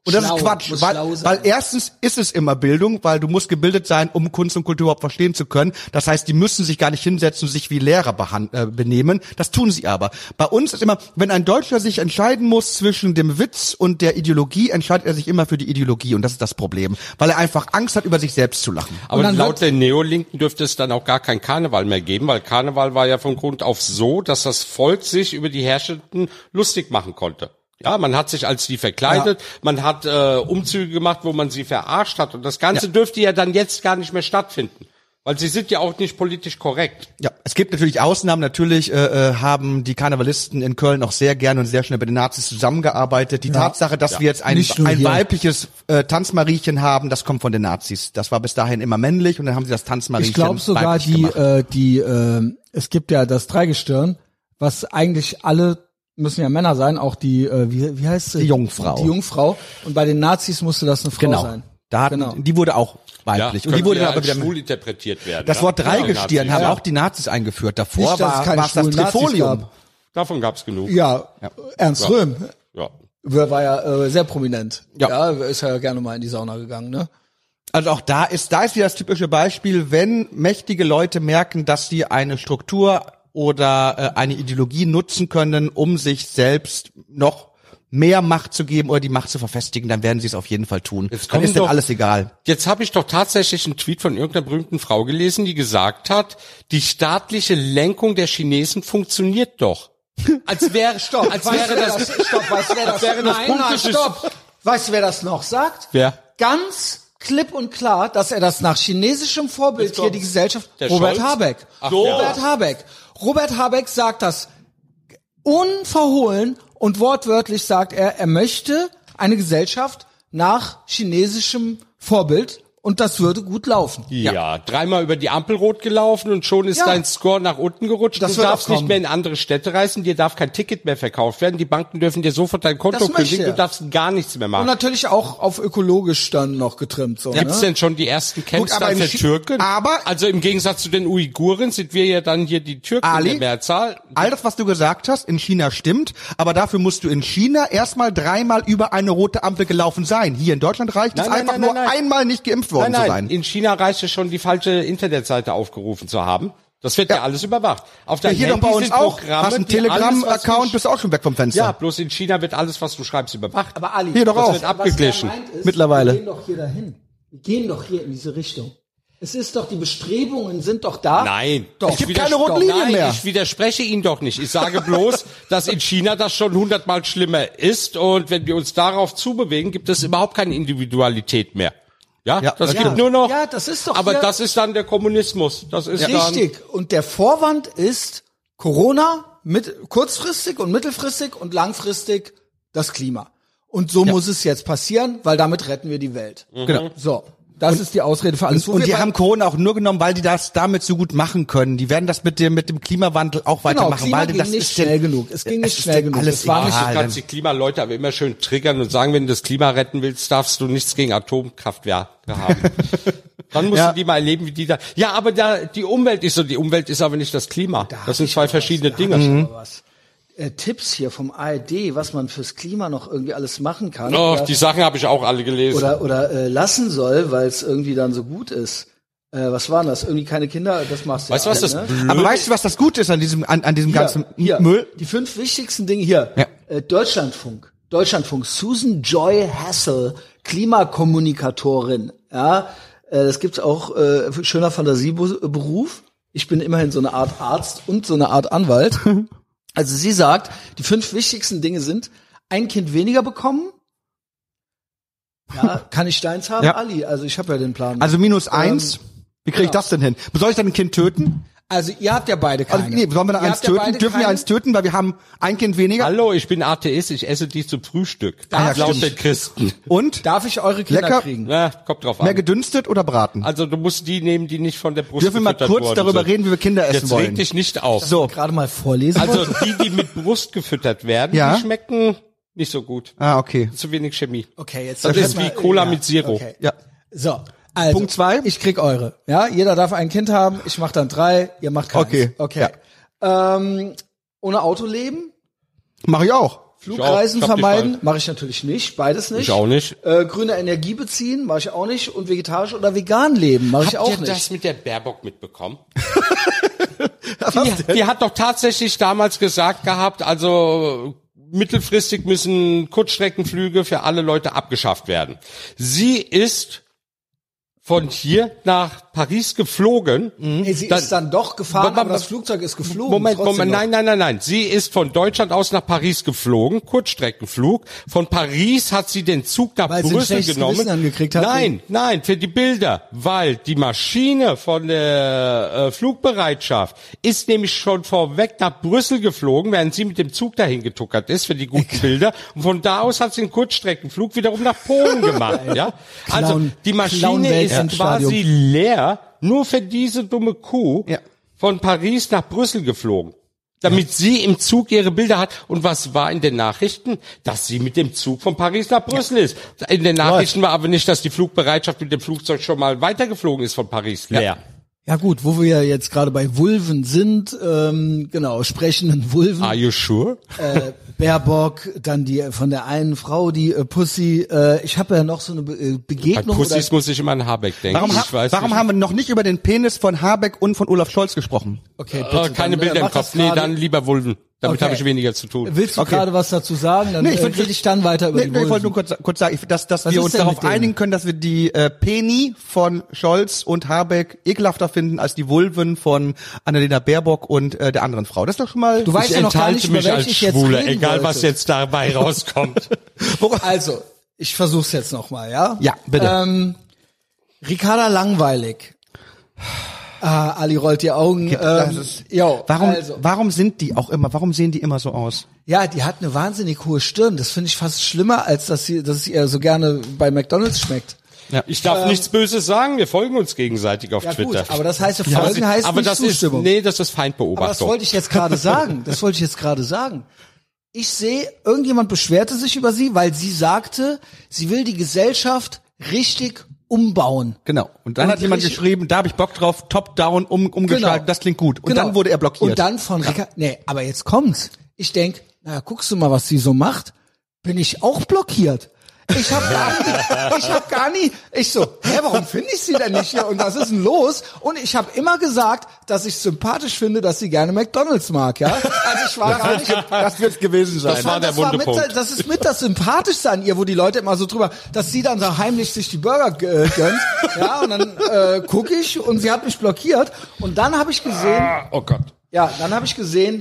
S2: Und das
S1: Schlau,
S2: ist Quatsch, weil, weil erstens ist es immer Bildung, weil du musst gebildet sein, um Kunst und Kultur überhaupt verstehen zu können. Das heißt, die müssen sich gar nicht hinsetzen und sich wie Lehrer äh, benehmen. Das tun sie aber. Bei uns ist immer, wenn ein Deutscher sich entscheiden muss zwischen dem Witz und der Ideologie, entscheidet er sich immer für die Ideologie und das ist das Problem, weil er einfach Angst hat, über sich selbst zu lachen.
S3: Aber
S1: dann
S3: laut der Neolinken dürfte es dann auch gar kein Karneval mehr geben, weil Karneval war ja von Grund auf so, dass das Volk sich über die Herrschenden lustig machen konnte. Ja, man hat sich als die verkleidet, man hat äh, Umzüge gemacht, wo man sie verarscht hat und das Ganze dürfte ja dann jetzt gar nicht mehr stattfinden, weil sie sind ja auch nicht politisch korrekt.
S2: Ja, es gibt natürlich Ausnahmen. Natürlich äh, äh, haben die Karnevalisten in Köln auch sehr gerne und sehr schnell bei den Nazis zusammengearbeitet. Die Tatsache, dass wir jetzt ein, ein weibliches äh, Tanzmariechen haben, das kommt von den Nazis. Das war bis dahin immer männlich und dann haben sie das Tanzmariechen
S1: Ich glaube sogar die,
S2: gemacht.
S1: äh, die, äh, es gibt ja das Dreigestirn, was eigentlich alle müssen ja Männer sein, auch die, äh, wie, wie heißt sie?
S2: Die Jungfrau.
S1: Die Jungfrau. Und bei den Nazis musste das eine Frau
S2: Genau.
S1: sein.
S2: Da hatten,
S1: Genau.
S2: Die wurde auch weiblich. und die wurde
S3: ja
S2: aber wieder
S3: schwul interpretiert werden.
S2: Das
S3: ja?
S2: Wort Dreigestirn
S3: Ja,
S2: haben
S3: Nazis.
S2: auch die Nazis eingeführt. Davor
S1: Nicht,
S2: war es das Trifolium.
S1: gab.
S3: Davon gab's genug.
S1: Ja, Ernst Röhm
S3: Ja.
S1: war war ja äh, sehr prominent.
S2: Ja.
S1: ist ja gerne mal in die Sauna gegangen, ne?
S2: Also auch da ist, da ist wieder das typische Beispiel, wenn mächtige Leute merken, dass sie eine Struktur oder äh, eine Ideologie nutzen können, um sich selbst noch mehr Macht zu geben oder die Macht zu verfestigen, dann werden sie es auf jeden Fall tun.
S3: Jetzt
S2: dann ist denn
S3: doch-
S2: alles egal.
S3: Jetzt habe ich doch tatsächlich einen Tweet von irgendeiner berühmten Frau gelesen, die gesagt hat, die staatliche Lenkung der Chinesen funktioniert doch. Als wäre,
S1: Stopp,
S3: als wäre
S1: wer
S3: das,
S1: stopp, weißt du, wer das,
S3: wäre das
S1: nein, nein, stopp. Weißt du, wer das noch sagt?
S3: Wer?
S1: Ganz klipp und klar, dass er das nach chinesischem Vorbild hier die. Gesellschaft,
S3: Der
S1: Robert
S3: Scholz?
S1: Habeck.
S3: Ach,
S1: Robert
S3: der.
S1: Habeck. Robert Habeck sagt das unverhohlen und wortwörtlich sagt er, er möchte eine Gesellschaft nach chinesischem Vorbild und das würde gut laufen.
S3: Ja, dreimal über die Ampel rot gelaufen und schon ist
S1: Ja.
S3: dein Score nach unten gerutscht.
S1: Das
S3: du darfst nicht mehr in andere Städte reisen, dir darf kein Ticket mehr verkauft werden, die Banken dürfen dir sofort dein Konto kündigen, du darfst gar nichts mehr
S1: Und
S3: machen.
S1: natürlich auch auf ökologisch dann noch getrimmt. So,
S3: Gibt's
S1: ne?
S3: denn schon die ersten
S2: in
S3: für Türken?
S2: aber-
S3: also im Gegensatz zu den Uiguren sind wir ja dann hier die Türken
S2: Ali?
S3: in der Mehrzahl.
S2: All das, was du gesagt hast, in China stimmt, aber dafür musst du in China erstmal dreimal über eine rote Ampel gelaufen sein. Hier in Deutschland reicht es
S3: Nein, nein,
S2: einfach
S3: nein,
S2: nur
S3: nein.
S2: einmal nicht geimpft worden
S3: Nein,
S2: zu
S3: nein,
S2: sein.
S3: in China reicht es schon, die falsche Internetseite aufgerufen zu haben. Das wird ja, alles überwacht. Auf
S2: Ja,
S3: deinem
S2: hier doch
S3: Handy
S2: bei uns
S3: sind
S2: auch.
S3: Programme,
S2: Hast einen Telegram-Account,
S3: du-
S2: bist auch schon weg vom Fenster.
S3: Ja, bloß in China wird alles, was du schreibst, überwacht.
S1: Aber Ali,
S2: Hier doch
S3: Das
S2: auch.
S3: wird abgeglichen.
S1: Was meint ist,
S2: Mittlerweile.
S1: Wir gehen doch hier dahin. Wir gehen doch hier in diese Richtung. Es ist doch, die Bestrebungen sind doch da.
S3: Nein,
S1: Doch.
S3: Ich
S2: gibt keine roten
S3: doch,
S2: Linien
S3: nein,
S2: mehr.
S3: Ich widerspreche Ihnen doch nicht. Ich sage bloß, dass in China das schon hundertmal schlimmer ist und wenn wir uns darauf zubewegen, gibt es überhaupt keine Individualität mehr. Ja,
S2: Ja,
S3: das
S2: ja.
S3: gibt nur noch.
S1: Ja, das ist doch
S3: Aber
S1: hier-
S3: das ist dann der Kommunismus. Das ist dann.
S1: Richtig. Und der Vorwand ist Corona mit, kurzfristig und mittelfristig und langfristig das Klima. Und so muss es jetzt passieren, weil damit retten wir die Welt.
S2: Genau.
S1: So. Das ist die Ausrede für alles.
S2: Und
S1: wir
S2: die haben Corona auch nur genommen, weil die das damit so gut machen können. Die werden das mit dem mit dem Klimawandel auch
S1: genau,
S2: weitermachen,
S1: Klima
S2: weil
S1: ging
S2: das
S1: nicht
S2: ist
S1: schnell
S2: denn-
S1: genug. Es ging
S2: es
S1: nicht
S2: ist
S1: schnell genug.
S2: Alles
S1: Es war nicht
S3: Du
S2: egal.
S3: kannst die Klimaleute aber immer schön triggern und sagen, wenn du das Klima retten willst, darfst du nichts gegen Atomkraftwerke haben. Dann musst
S2: Ja.
S3: du die mal erleben, wie die da. Ja, aber da die Umwelt ist so, die Umwelt ist aber nicht das Klima. das sind zwei verschiedene Dinge.
S1: Was. Äh, Tipps hier vom ARD, was man fürs Klima noch irgendwie alles machen kann.
S3: Oh,
S1: oder
S3: die Sachen habe ich auch alle gelesen.
S1: oder, oder äh, lassen soll, weil es irgendwie dann so gut ist. Äh, was war denn das? Irgendwie keine Kinder, das machst du
S3: weißt du,
S1: ja
S3: was das
S1: alle, ne?
S3: blöd
S2: Aber weißt du, was das Gute ist an diesem an, an diesem ganzen
S1: hier,
S2: Müll?
S1: Die fünf wichtigsten Dinge hier.
S2: Ja.
S1: Äh, Deutschlandfunk. Deutschlandfunk. Susan Joy Hassel, Klimakommunikatorin. Ja, äh, das gibt's auch äh, schöner Fantasieberuf. Ich bin immerhin so eine Art Arzt und so eine Art Anwalt. Also sie sagt, die fünf wichtigsten Dinge sind, ein Kind weniger bekommen. Ja, kann ich deins haben,
S2: Ja.
S1: Ali? Also ich habe ja den Plan.
S2: Also minus eins. Wie kriege ich das denn hin? Soll ich dann ein Kind töten?
S1: Also ihr habt ja beide keine.
S2: Also, nee, sollen wir da
S1: Ihr
S2: eins
S1: ja
S2: töten?
S1: beide
S2: Dürfen wir
S1: keine?
S2: eins töten, weil wir haben ein Kind weniger?
S3: Hallo, ich bin Atheist, ich esse die zum Frühstück.
S2: Ah, ja,
S3: laut den Christen.
S2: Und?
S1: Darf ich eure Kinder
S2: Lecker.
S1: kriegen?
S3: Na, kommt drauf
S2: Mehr
S3: an.
S2: gedünstet oder braten?
S3: Also du musst die nehmen, die nicht von der Brust
S2: Dürfen wir mal kurz darüber
S3: sind.
S2: reden, wie wir Kinder essen
S3: Jetzt
S2: wollen?
S3: reg dich nicht auf.
S2: So.
S1: Gerade mal vorlesen.
S3: Also die, die mit Brust gefüttert werden,
S2: Ja.
S3: die schmecken nicht so gut.
S2: Ah, okay.
S3: Zu wenig Chemie.
S1: okay, jetzt
S3: Das ist
S1: mal-
S3: wie Cola mit Zero.
S1: Okay.
S2: Ja.
S1: So. Also,
S2: Punkt zwei.
S1: Ich krieg eure. Ja, jeder darf ein Kind haben. Ich mach dann drei. Ihr macht keins.
S2: Okay,
S1: Okay. Ähm, ohne Auto leben,
S2: Mach ich auch.
S1: Flugreisen
S3: Ich hab dich
S1: vermeiden, mache ich natürlich nicht. Beides nicht.
S3: Ich auch nicht.
S1: Äh, grüne Energie beziehen, mache ich auch nicht. Und vegetarisch oder vegan leben, mache ich
S3: Habt
S1: auch
S3: ihr
S1: nicht.
S3: das mit der Baerbock mitbekommen? die, die hat doch tatsächlich damals gesagt gehabt, also mittelfristig müssen Kurzstreckenflüge für alle Leute abgeschafft werden. Sie ist von hier nach Paris geflogen.
S1: Nee, sie
S3: Dann-
S1: ist dann doch gefahren,
S3: Moment,
S1: aber das Flugzeug ist geflogen.
S3: Moment, Moment, nein, nein, nein, nein. Sie ist von Deutschland aus nach Paris geflogen, Kurzstreckenflug. Von Paris hat sie den Zug nach
S1: Weil sie
S3: Brüssel
S1: schlechtes
S3: genommen.
S1: Angekriegt hat?
S3: Nein, nein, für die Bilder, weil die Maschine von der äh, Flugbereitschaft ist nämlich schon vorweg nach Brüssel geflogen, während sie mit dem Zug dahin getuckert ist für die guten Bilder. Und von da aus hat sie einen Kurzstreckenflug wiederum nach Polen gemacht. Ja, also
S1: Clown-
S3: die Maschine ist
S1: Stadion.
S3: quasi leer, nur für diese dumme Kuh
S2: Ja.
S3: von Paris nach Brüssel geflogen. Damit sie im Zug ihre Bilder hat. Und was war in den Nachrichten? Dass sie mit dem Zug von Paris nach Brüssel ist. In den Nachrichten war aber nicht, dass die Flugbereitschaft mit dem Flugzeug schon mal weitergeflogen ist von Paris leer.
S1: Ja gut, wo wir ja jetzt gerade bei Vulven sind, ähm, genau, sprechenden Vulven,
S3: Are you sure?
S1: äh, Baerbock, dann die von der einen Frau, die äh, Pussy, äh, ich habe ja noch so eine Be äh,
S3: Bei
S1: Begegnung.
S3: Pussys
S1: oder,
S3: muss ich immer an Habeck denken.
S2: Warum, ha
S3: ich weiß
S2: warum haben wir noch nicht über den Penis von Habeck und von Olaf Scholz gesprochen?
S1: okay,
S3: äh, keine
S1: dann, äh,
S3: Bilder im Kopf. Nee, dann lieber Vulven. Damit
S1: Okay.
S3: habe ich weniger zu tun.
S1: Willst du
S2: Okay.
S1: gerade was dazu sagen? Dann
S2: Nee, ich
S1: äh,
S2: würd-
S1: rede ich dann weiter über
S2: Nee,
S1: die
S2: nee, ich wollte nur kurz, kurz sagen, ich- dass, dass
S1: Was
S2: wir uns darauf einigen können, dass wir die äh, Peni von Scholz und Habeck ekelhafter finden als die Vulven von Annalena Baerbock und äh, der anderen Frau. Das ist doch schon mal.
S1: Du weißt
S3: ich
S1: ja noch gar nicht,
S3: mich als
S1: ich jetzt
S3: Schwuler,
S1: reden
S3: egal was
S1: wollte.
S3: jetzt dabei rauskommt.
S1: Also, ich versuch's jetzt nochmal, ja?
S2: Ja, bitte.
S1: Ähm, Ricarda Langweilig. Ah, Ali rollt die Augen.
S2: das
S1: Ähm,
S2: ist-
S1: jo,
S2: warum,
S1: also.
S2: warum sind die auch immer? Warum sehen die immer so aus?
S1: Ja, die hat eine wahnsinnig hohe Stirn. Das finde ich fast schlimmer, als dass sie, dass es ihr so gerne bei McDonalds schmeckt.
S3: Ich darf nichts Böses sagen, wir folgen uns gegenseitig auf
S1: Ja
S3: Twitter.
S1: gut, aber das heißt,
S3: Ja,
S1: Folgen
S3: aber
S1: heißt
S3: aber
S1: nicht
S3: das ist,
S1: Zustimmung.
S3: nee, das ist
S1: aber das
S3: Feindbeobachtung.
S1: wollte ich jetzt gerade sagen. Das wollte ich jetzt gerade sagen. Ich sehe, irgendjemand beschwerte sich über sie, weil sie sagte, sie will die Gesellschaft richtig umbauen.
S2: Genau. Und dann
S1: Und
S2: hat jemand geschrieben, da habe ich Bock drauf, top-down um, umgeschaltet,
S1: Genau.
S2: das klingt gut. Und
S1: Genau.
S2: dann wurde er blockiert.
S1: Und dann von Rica nee, aber jetzt kommt's. Ich denk, na, guckst du mal, was sie so macht? Bin ich auch blockiert? Ich habe gar nie, ich habe gar nie, ich so, hä, warum finde ich sie denn nicht hier und was ist denn los? Und ich habe immer gesagt, dass ich sympathisch finde, dass sie gerne McDonald's mag, ja? Also ich war gar nicht,
S2: das wird gewesen sein.
S3: Das war der
S1: das, war mit, das ist mit das Sympathischste an ihr, wo die Leute immer so drüber, dass sie dann so heimlich sich die Burger äh, gönnt, ja, und dann äh, gucke ich und sie hat mich blockiert und dann habe ich gesehen,
S3: oh Gott.
S1: ja, dann habe ich gesehen,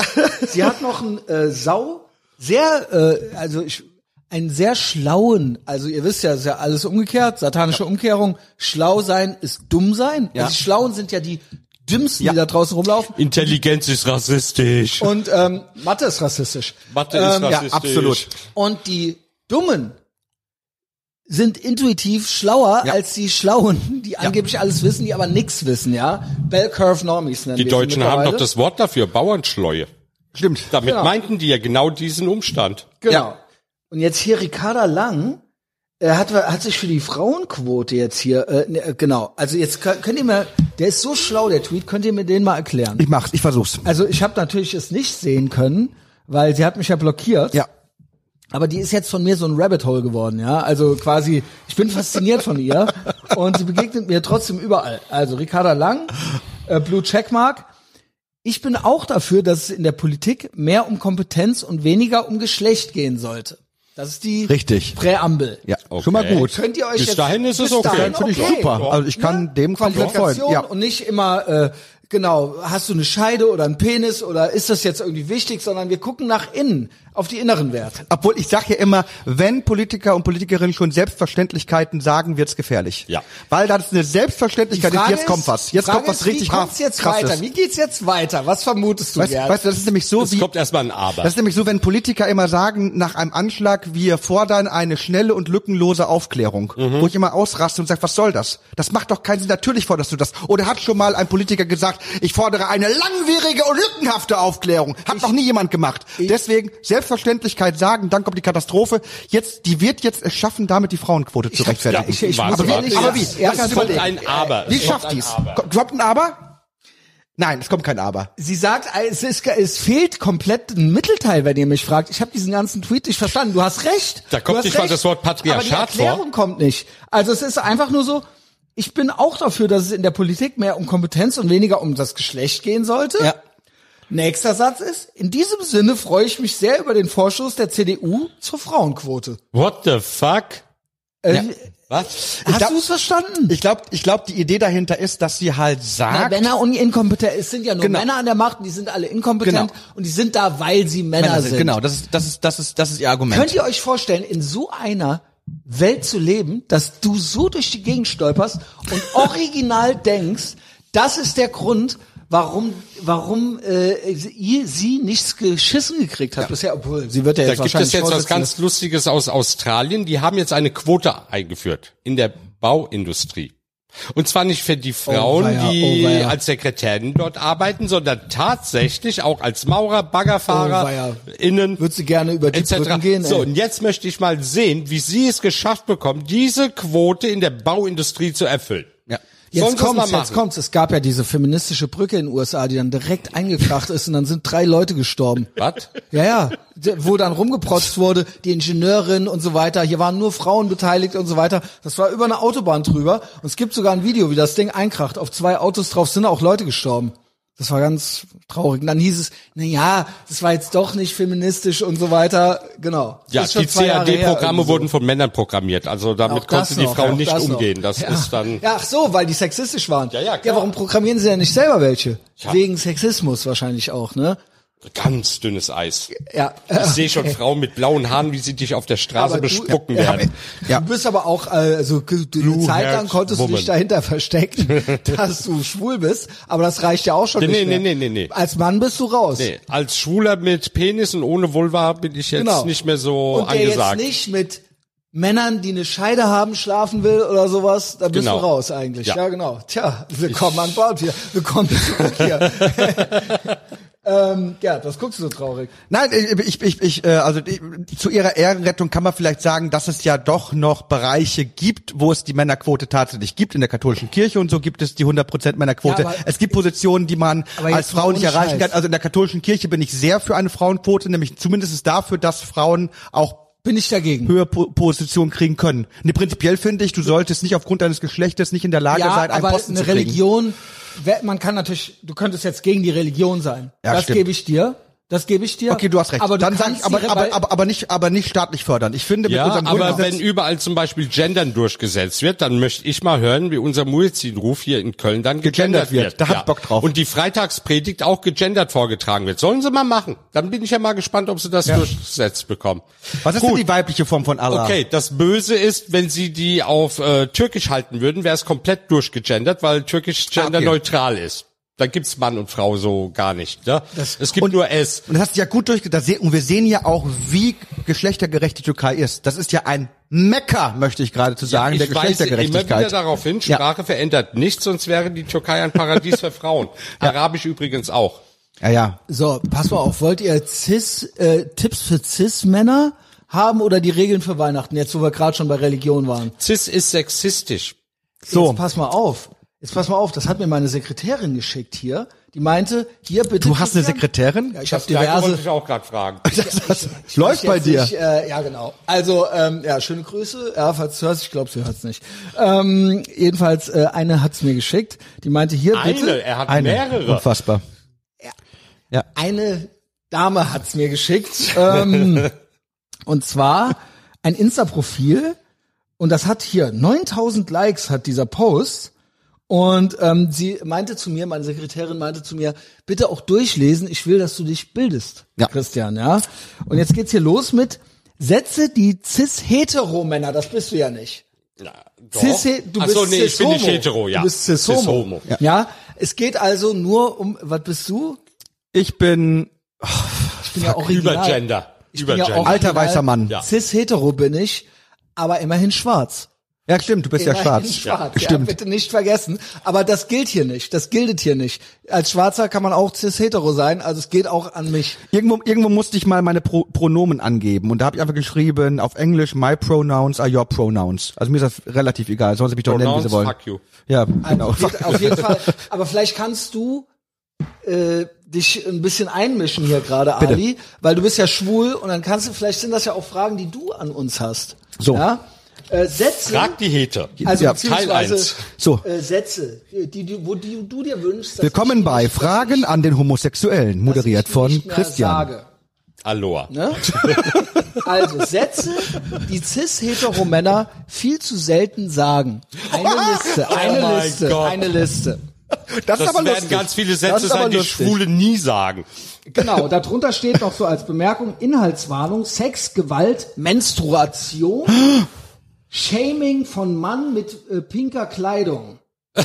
S1: sie hat noch einen äh, Sau, sehr, äh, also ich, einen sehr schlauen, also ihr wisst ja, es ist ja alles umgekehrt, satanische Umkehrung, schlau sein ist dumm sein.
S2: Ja.
S1: Also die Schlauen sind ja die dümmsten,
S2: Ja.
S1: die da draußen rumlaufen.
S3: Intelligenz ist rassistisch.
S1: Und ähm, Mathe ist rassistisch.
S3: Mathe ist
S1: ähm,
S3: rassistisch.
S2: ja, absolut.
S1: Und die Dummen sind intuitiv schlauer
S2: Ja.
S1: als die Schlauen, die angeblich alles wissen, die aber nichts wissen, ja. Bell Curve Normies nennen
S3: Die Deutschen haben doch das Wort dafür, Bauernschleue.
S2: Stimmt.
S3: Damit
S1: Genau.
S3: meinten die ja genau diesen Umstand.
S1: Genau. Und jetzt hier Ricarda Lang, er hat, hat sich für die Frauenquote jetzt hier, äh, ne, äh, genau. Also jetzt könnt könnt ihr mir, der ist so schlau, der Tweet, könnt ihr mir den mal erklären?
S2: Ich mach's, ich versuch's.
S1: Also ich habe natürlich es nicht sehen können, weil sie hat mich ja blockiert.
S2: Ja.
S1: Aber die ist jetzt von mir so ein Rabbit Hole geworden, ja. Also quasi, ich bin fasziniert von ihr und sie begegnet mir trotzdem überall. Also Ricarda Lang, äh, Blue Checkmark. Ich bin auch dafür, dass es in der Politik mehr um Kompetenz und weniger um Geschlecht gehen sollte. Das ist die
S2: Richtig.
S1: Präambel.
S2: Ja,
S3: Okay.
S2: schon mal gut.
S1: Könnt ihr euch
S3: Bis
S1: jetzt
S3: dahin ist es okay.
S1: dahin
S2: Finde ich
S1: okay.
S2: super. Also ich kann dem komplett folgen. Ja.
S1: und nicht immer äh, genau, hast du eine Scheide oder einen Penis oder ist das jetzt irgendwie wichtig, sondern wir gucken nach innen, auf die inneren Werte.
S2: Obwohl ich sage ja immer, wenn Politiker und Politikerinnen schon Selbstverständlichkeiten sagen, wird's gefährlich.
S3: Ja.
S2: Weil das eine Selbstverständlichkeit ist, jetzt kommt was. Jetzt
S1: Frage
S2: kommt was
S1: ist,
S2: richtig
S1: wie kommt's jetzt
S2: krasses.
S1: weiter? Wie geht's jetzt weiter? Was vermutest du,
S2: Weißt,
S1: Gerd?
S2: weißt du, das ist nämlich so
S3: Es
S2: wie
S3: kommt erstmal ein Aber.
S2: Das ist nämlich so, wenn Politiker immer sagen, nach einem Anschlag, wir fordern eine schnelle und lückenlose Aufklärung,
S3: Mhm.
S2: wo ich immer ausraste und sage, was soll das? Das macht doch keinen Sinn. Natürlich forderst du das. Oder hat schon mal ein Politiker gesagt, ich fordere eine langwierige und lückenhafte Aufklärung. Hat noch nie jemand gemacht. Deswegen Selbstverständlichkeit sagen, dann kommt die Katastrophe. Jetzt, die wird jetzt es schaffen, damit die Frauenquote zu rechtfertigen.
S1: ich- ich-
S3: Warte,
S1: aber wie-
S2: aber wie?
S1: Ja,
S2: ist
S3: kommt ein Aber.
S2: Wie
S3: Es kommt
S2: schafft
S3: ein
S2: die's? Kommt ein Aber? Nein, es kommt kein Aber.
S1: Sie sagt, es, ist, es fehlt komplett ein Mittelteil, wenn ihr mich fragt. Ich habe diesen ganzen Tweet nicht verstanden. Du hast recht.
S3: Da kommt nicht mal
S1: recht.
S3: das Wort Patriarchat
S1: Aber die Erklärung
S3: vor.
S1: kommt nicht. Also es ist einfach nur so, ich bin auch dafür, dass es in der Politik mehr um Kompetenz und weniger um das Geschlecht gehen sollte. Nächster Satz ist, in diesem Sinne freue ich mich sehr über den Vorschuss der CDU zur Frauenquote.
S3: What the fuck?
S1: Äh,
S3: Was?
S1: Hast
S2: glaub-
S1: du es verstanden?
S2: Ich glaube, ich glaub, die Idee dahinter ist, dass sie halt
S1: Na,
S2: sagt,
S1: Männer und inkompetent. Es sind ja nur
S2: Genau.
S1: Männer an der Macht und die sind alle inkompetent
S2: Genau.
S1: und die sind da, weil sie Männer,
S2: Männer
S1: sind.
S2: sind. Genau, das ist, das ist, das ist, das ist ihr Argument.
S1: Könnt ihr euch vorstellen, in so einer Welt zu leben, dass du so durch die Gegend stolperst und original denkst, das ist der Grund, warum, warum äh, ihr, sie nichts geschissen gekriegt hat bisher, obwohl sie wird ja
S3: Da
S1: jetzt
S3: gibt
S1: wahrscheinlich
S3: es jetzt was ganz Lustiges aus Australien. Die haben jetzt eine Quote eingeführt in der Bauindustrie. Und zwar nicht für die Frauen,
S1: weia,
S3: die
S1: oh
S3: als Sekretärin dort arbeiten, sondern tatsächlich auch als Maurer,
S1: Oh
S3: Baggerfahrer,
S1: weia.
S3: innen,
S1: Würde sie gerne über die
S3: etc.
S1: Brücken gehen.
S3: so,
S1: ey.
S3: und jetzt möchte ich mal sehen, wie sie es geschafft bekommen, diese Quote in der Bauindustrie zu erfüllen.
S2: Ja.
S1: Jetzt kommt's, jetzt kommt's. Es gab ja diese feministische Brücke in den USA, die dann direkt eingekracht ist und dann sind drei Leute gestorben.
S3: Was?
S1: Ja, ja, wo dann rumgeprotzt wurde, die Ingenieurin und so weiter. Hier waren nur Frauen beteiligt und so weiter. Das war über eine Autobahn drüber. Und es gibt sogar ein Video, wie das Ding einkracht. Auf zwei Autos drauf sind auch Leute gestorben. Das war ganz traurig. Und dann hieß es, na ja, das war jetzt doch nicht feministisch und so weiter. Genau.
S3: Ja, die CAD-Programme
S1: so.
S3: wurden von Männern programmiert. Also damit konnte die Frau nicht
S1: das noch.
S3: umgehen. Das
S1: ja.
S3: ist dann
S1: Ja, ach so, weil die sexistisch waren.
S3: Ja, ja,
S1: Ja,
S3: klar.
S1: warum programmieren sie ja nicht selber welche?
S3: Ja.
S1: Wegen Sexismus wahrscheinlich auch, ne?
S3: Ganz dünnes Eis.
S1: Ja.
S3: Ich sehe schon Frauen mit blauen Haaren, wie sie dich auf der Straße
S1: Aber du-
S3: bespucken
S1: ja,
S3: werden.
S2: Ja.
S1: Du bist aber auch, so du, eine Zeit lang konntest du dich
S3: Woman.
S1: dahinter verstecken, dass du schwul bist, aber das reicht ja auch schon
S3: Nee,
S1: nicht
S3: nee,
S1: mehr.
S3: nee, nee, nee.
S1: Als Mann bist du raus.
S3: Nee, als Schwuler mit Penis und ohne Vulva bin ich jetzt
S1: Genau.
S3: nicht mehr so
S1: Und der
S3: angesagt.
S1: jetzt nicht mit Männern, die eine Scheide haben, schlafen will oder sowas, da bist
S3: Genau.
S1: du raus eigentlich. Ja.
S3: Ja.
S1: genau. Tja, willkommen an Bord hier. Willkommen zurück hier. ähm, ja, was guckst du so traurig?
S2: Nein, ich, ich, ich äh, also zu ihrer Ehrenrettung kann man vielleicht sagen, dass es ja doch noch Bereiche gibt, wo es die Männerquote tatsächlich gibt. In der katholischen Kirche und so gibt es die 100% Männerquote.
S1: Ja,
S2: es gibt Positionen, die man als Frau nicht erreichen kann. Also in der katholischen Kirche bin ich sehr für eine Frauenquote, nämlich zumindest dafür, dass Frauen auch
S1: Bin ich dagegen.
S2: höhere po Positionen kriegen können. Ne, prinzipiell finde ich, du solltest nicht aufgrund deines Geschlechtes nicht in der Lage
S1: ja,
S2: sein, einen
S1: aber
S2: Posten
S1: eine
S2: zu kriegen.
S1: Religion, man kann natürlich, du könntest jetzt gegen die Religion sein.
S2: Ja,
S1: das
S2: stimmt.
S1: gebe ich dir. Das gebe ich dir.
S2: Okay, du hast recht.
S1: Aber
S2: Dann sag ich, aber, aber, aber, aber nicht, aber nicht staatlich fördern. Ich finde, mit
S3: Ja,
S2: unserem
S3: aber wenn überall zum Beispiel Gendern durchgesetzt wird, dann möchte ich mal hören, wie unser Muezzinruf hier in Köln dann gegendert,
S2: Gegendert wird.
S3: wird.
S2: Da hab ich Bock drauf.
S3: Und die Freitagspredigt auch gegendert vorgetragen wird. Sollen sie mal machen. Dann bin ich ja mal gespannt, ob sie das durchgesetzt bekommen.
S2: was ist denn die weibliche Form von Allah?
S3: Okay, das Böse ist, wenn sie die auf äh, Türkisch halten würden, wäre es komplett durchgegendert, weil Türkisch genderneutral ist. Da gibt's Mann und Frau so gar nicht. Ne? es gibt nur S.
S2: Und das hast du ja gut durchgedacht. Und wir sehen ja auch, wie geschlechtergerecht die Türkei ist. Das ist ja ein Mecker, möchte ich gerade zu sagen,
S3: ich
S2: der
S3: weise immer wieder
S2: Geschlechtergerechtigkeit.
S3: darauf hin,
S2: Ja.
S3: Sprache verändert nichts, sonst wäre die Türkei ein Paradies für Frauen. Arabisch übrigens auch.
S2: Ja, ja.
S1: So, pass mal auf, wollt ihr Cis, äh, Tipps für Cis-Männer haben oder die Regeln für Weihnachten, jetzt wo wir gerade schon bei Religion waren?
S3: Cis ist sexistisch.
S2: So.
S1: Jetzt pass mal auf. Jetzt pass mal auf, das hat mir meine Sekretärin geschickt hier. Die meinte, hier bitte.
S2: Du hast eine. Sekretärin?
S1: Ja, ich habe
S3: Gleiche wollte
S1: diverse.
S3: ich auch gerade fragen.
S2: Das, das
S1: Ich
S2: läuft
S1: weiß
S2: bei dir.
S1: Nicht, äh, ja, genau. Also, ähm, ja, schöne Grüße. Ja, falls du hörst, ich glaube, sie hört's nicht. Ähm, jedenfalls, äh, eine hat's mir geschickt. Die meinte, hier bitte.
S3: Eine, er hat
S2: Eine.
S3: mehrere.
S2: Unfassbar.
S1: eine Dame hat's mir geschickt. ähm, und zwar ein Insta-Profil. Und das hat hier 9000 Likes hat dieser Post. Und ähm, sie meinte zu mir, meine Sekretärin meinte zu mir, bitte auch durchlesen, ich will, dass du dich bildest,
S2: Ja.
S1: Christian, ja. Und jetzt geht's hier los mit Sätze, die cis-hetero-Männer, das bist du ja nicht.
S3: Ja, doch.
S1: Cis du
S3: Ach
S1: bist
S3: so, nee, ich bin nicht hetero, ja.
S1: Du bist cis-homo.
S3: Cis-homo.
S1: Ja. ja. Es geht also nur um, was bist du?
S2: Ich bin
S1: Ich bin ja original.
S3: Übergender.
S1: Ich bin ja
S3: Übergender.
S1: auch
S2: alter
S1: original
S2: weißer Mann.
S3: Ja.
S1: Cis-hetero bin ich, aber immerhin schwarz.
S2: Ja, stimmt, du bist ja schwarz.
S1: schwarz. Ja,
S2: Stimmt.
S1: bitte nicht vergessen. Aber das gilt hier nicht. Das gilt hier nicht. Als Schwarzer kann man auch cis-hetero sein, also es geht auch an mich.
S2: Irgendwo, irgendwo musste ich mal meine Pro Pronomen angeben und da habe ich einfach geschrieben auf Englisch my pronouns are your pronouns. Also mir ist das relativ egal, sollen sie mich doch nennen, wie sie
S3: Pronouns,
S2: wollen.
S3: fuck you.
S2: Ja, genau.
S1: Also geht auf jeden Fall. Aber vielleicht kannst du äh, dich ein bisschen einmischen hier gerade. Ali, weil du bist ja schwul und dann kannst du, vielleicht sind das ja auch Fragen, die du an uns hast.
S2: So.
S1: Ja? Äh, Sätze,
S3: Frag die Hete.
S1: also
S2: Ja.
S3: Teil
S1: beziehungsweise
S3: eins.
S2: So.
S1: äh, Sätze, die, die, wo die, du dir wünschst. dass
S2: Willkommen
S1: ich
S2: bei
S1: nicht-
S2: Fragen an den Homosexuellen, moderiert von Christian.
S1: Sage.
S3: Aloha.
S1: Ne? Also Sätze, die cis-hetero-Männer viel zu selten sagen. Eine Liste, eine
S3: Oh
S1: Liste,
S3: Gott.
S1: eine Liste.
S2: Das,
S3: Das werden ganz viele Sätze sein, die
S2: lustig.
S3: Schwule nie sagen.
S1: Genau, darunter steht noch so als Bemerkung Inhaltswarnung, Sex, Gewalt, Menstruation, Shaming von Mann mit äh, pinker Kleidung.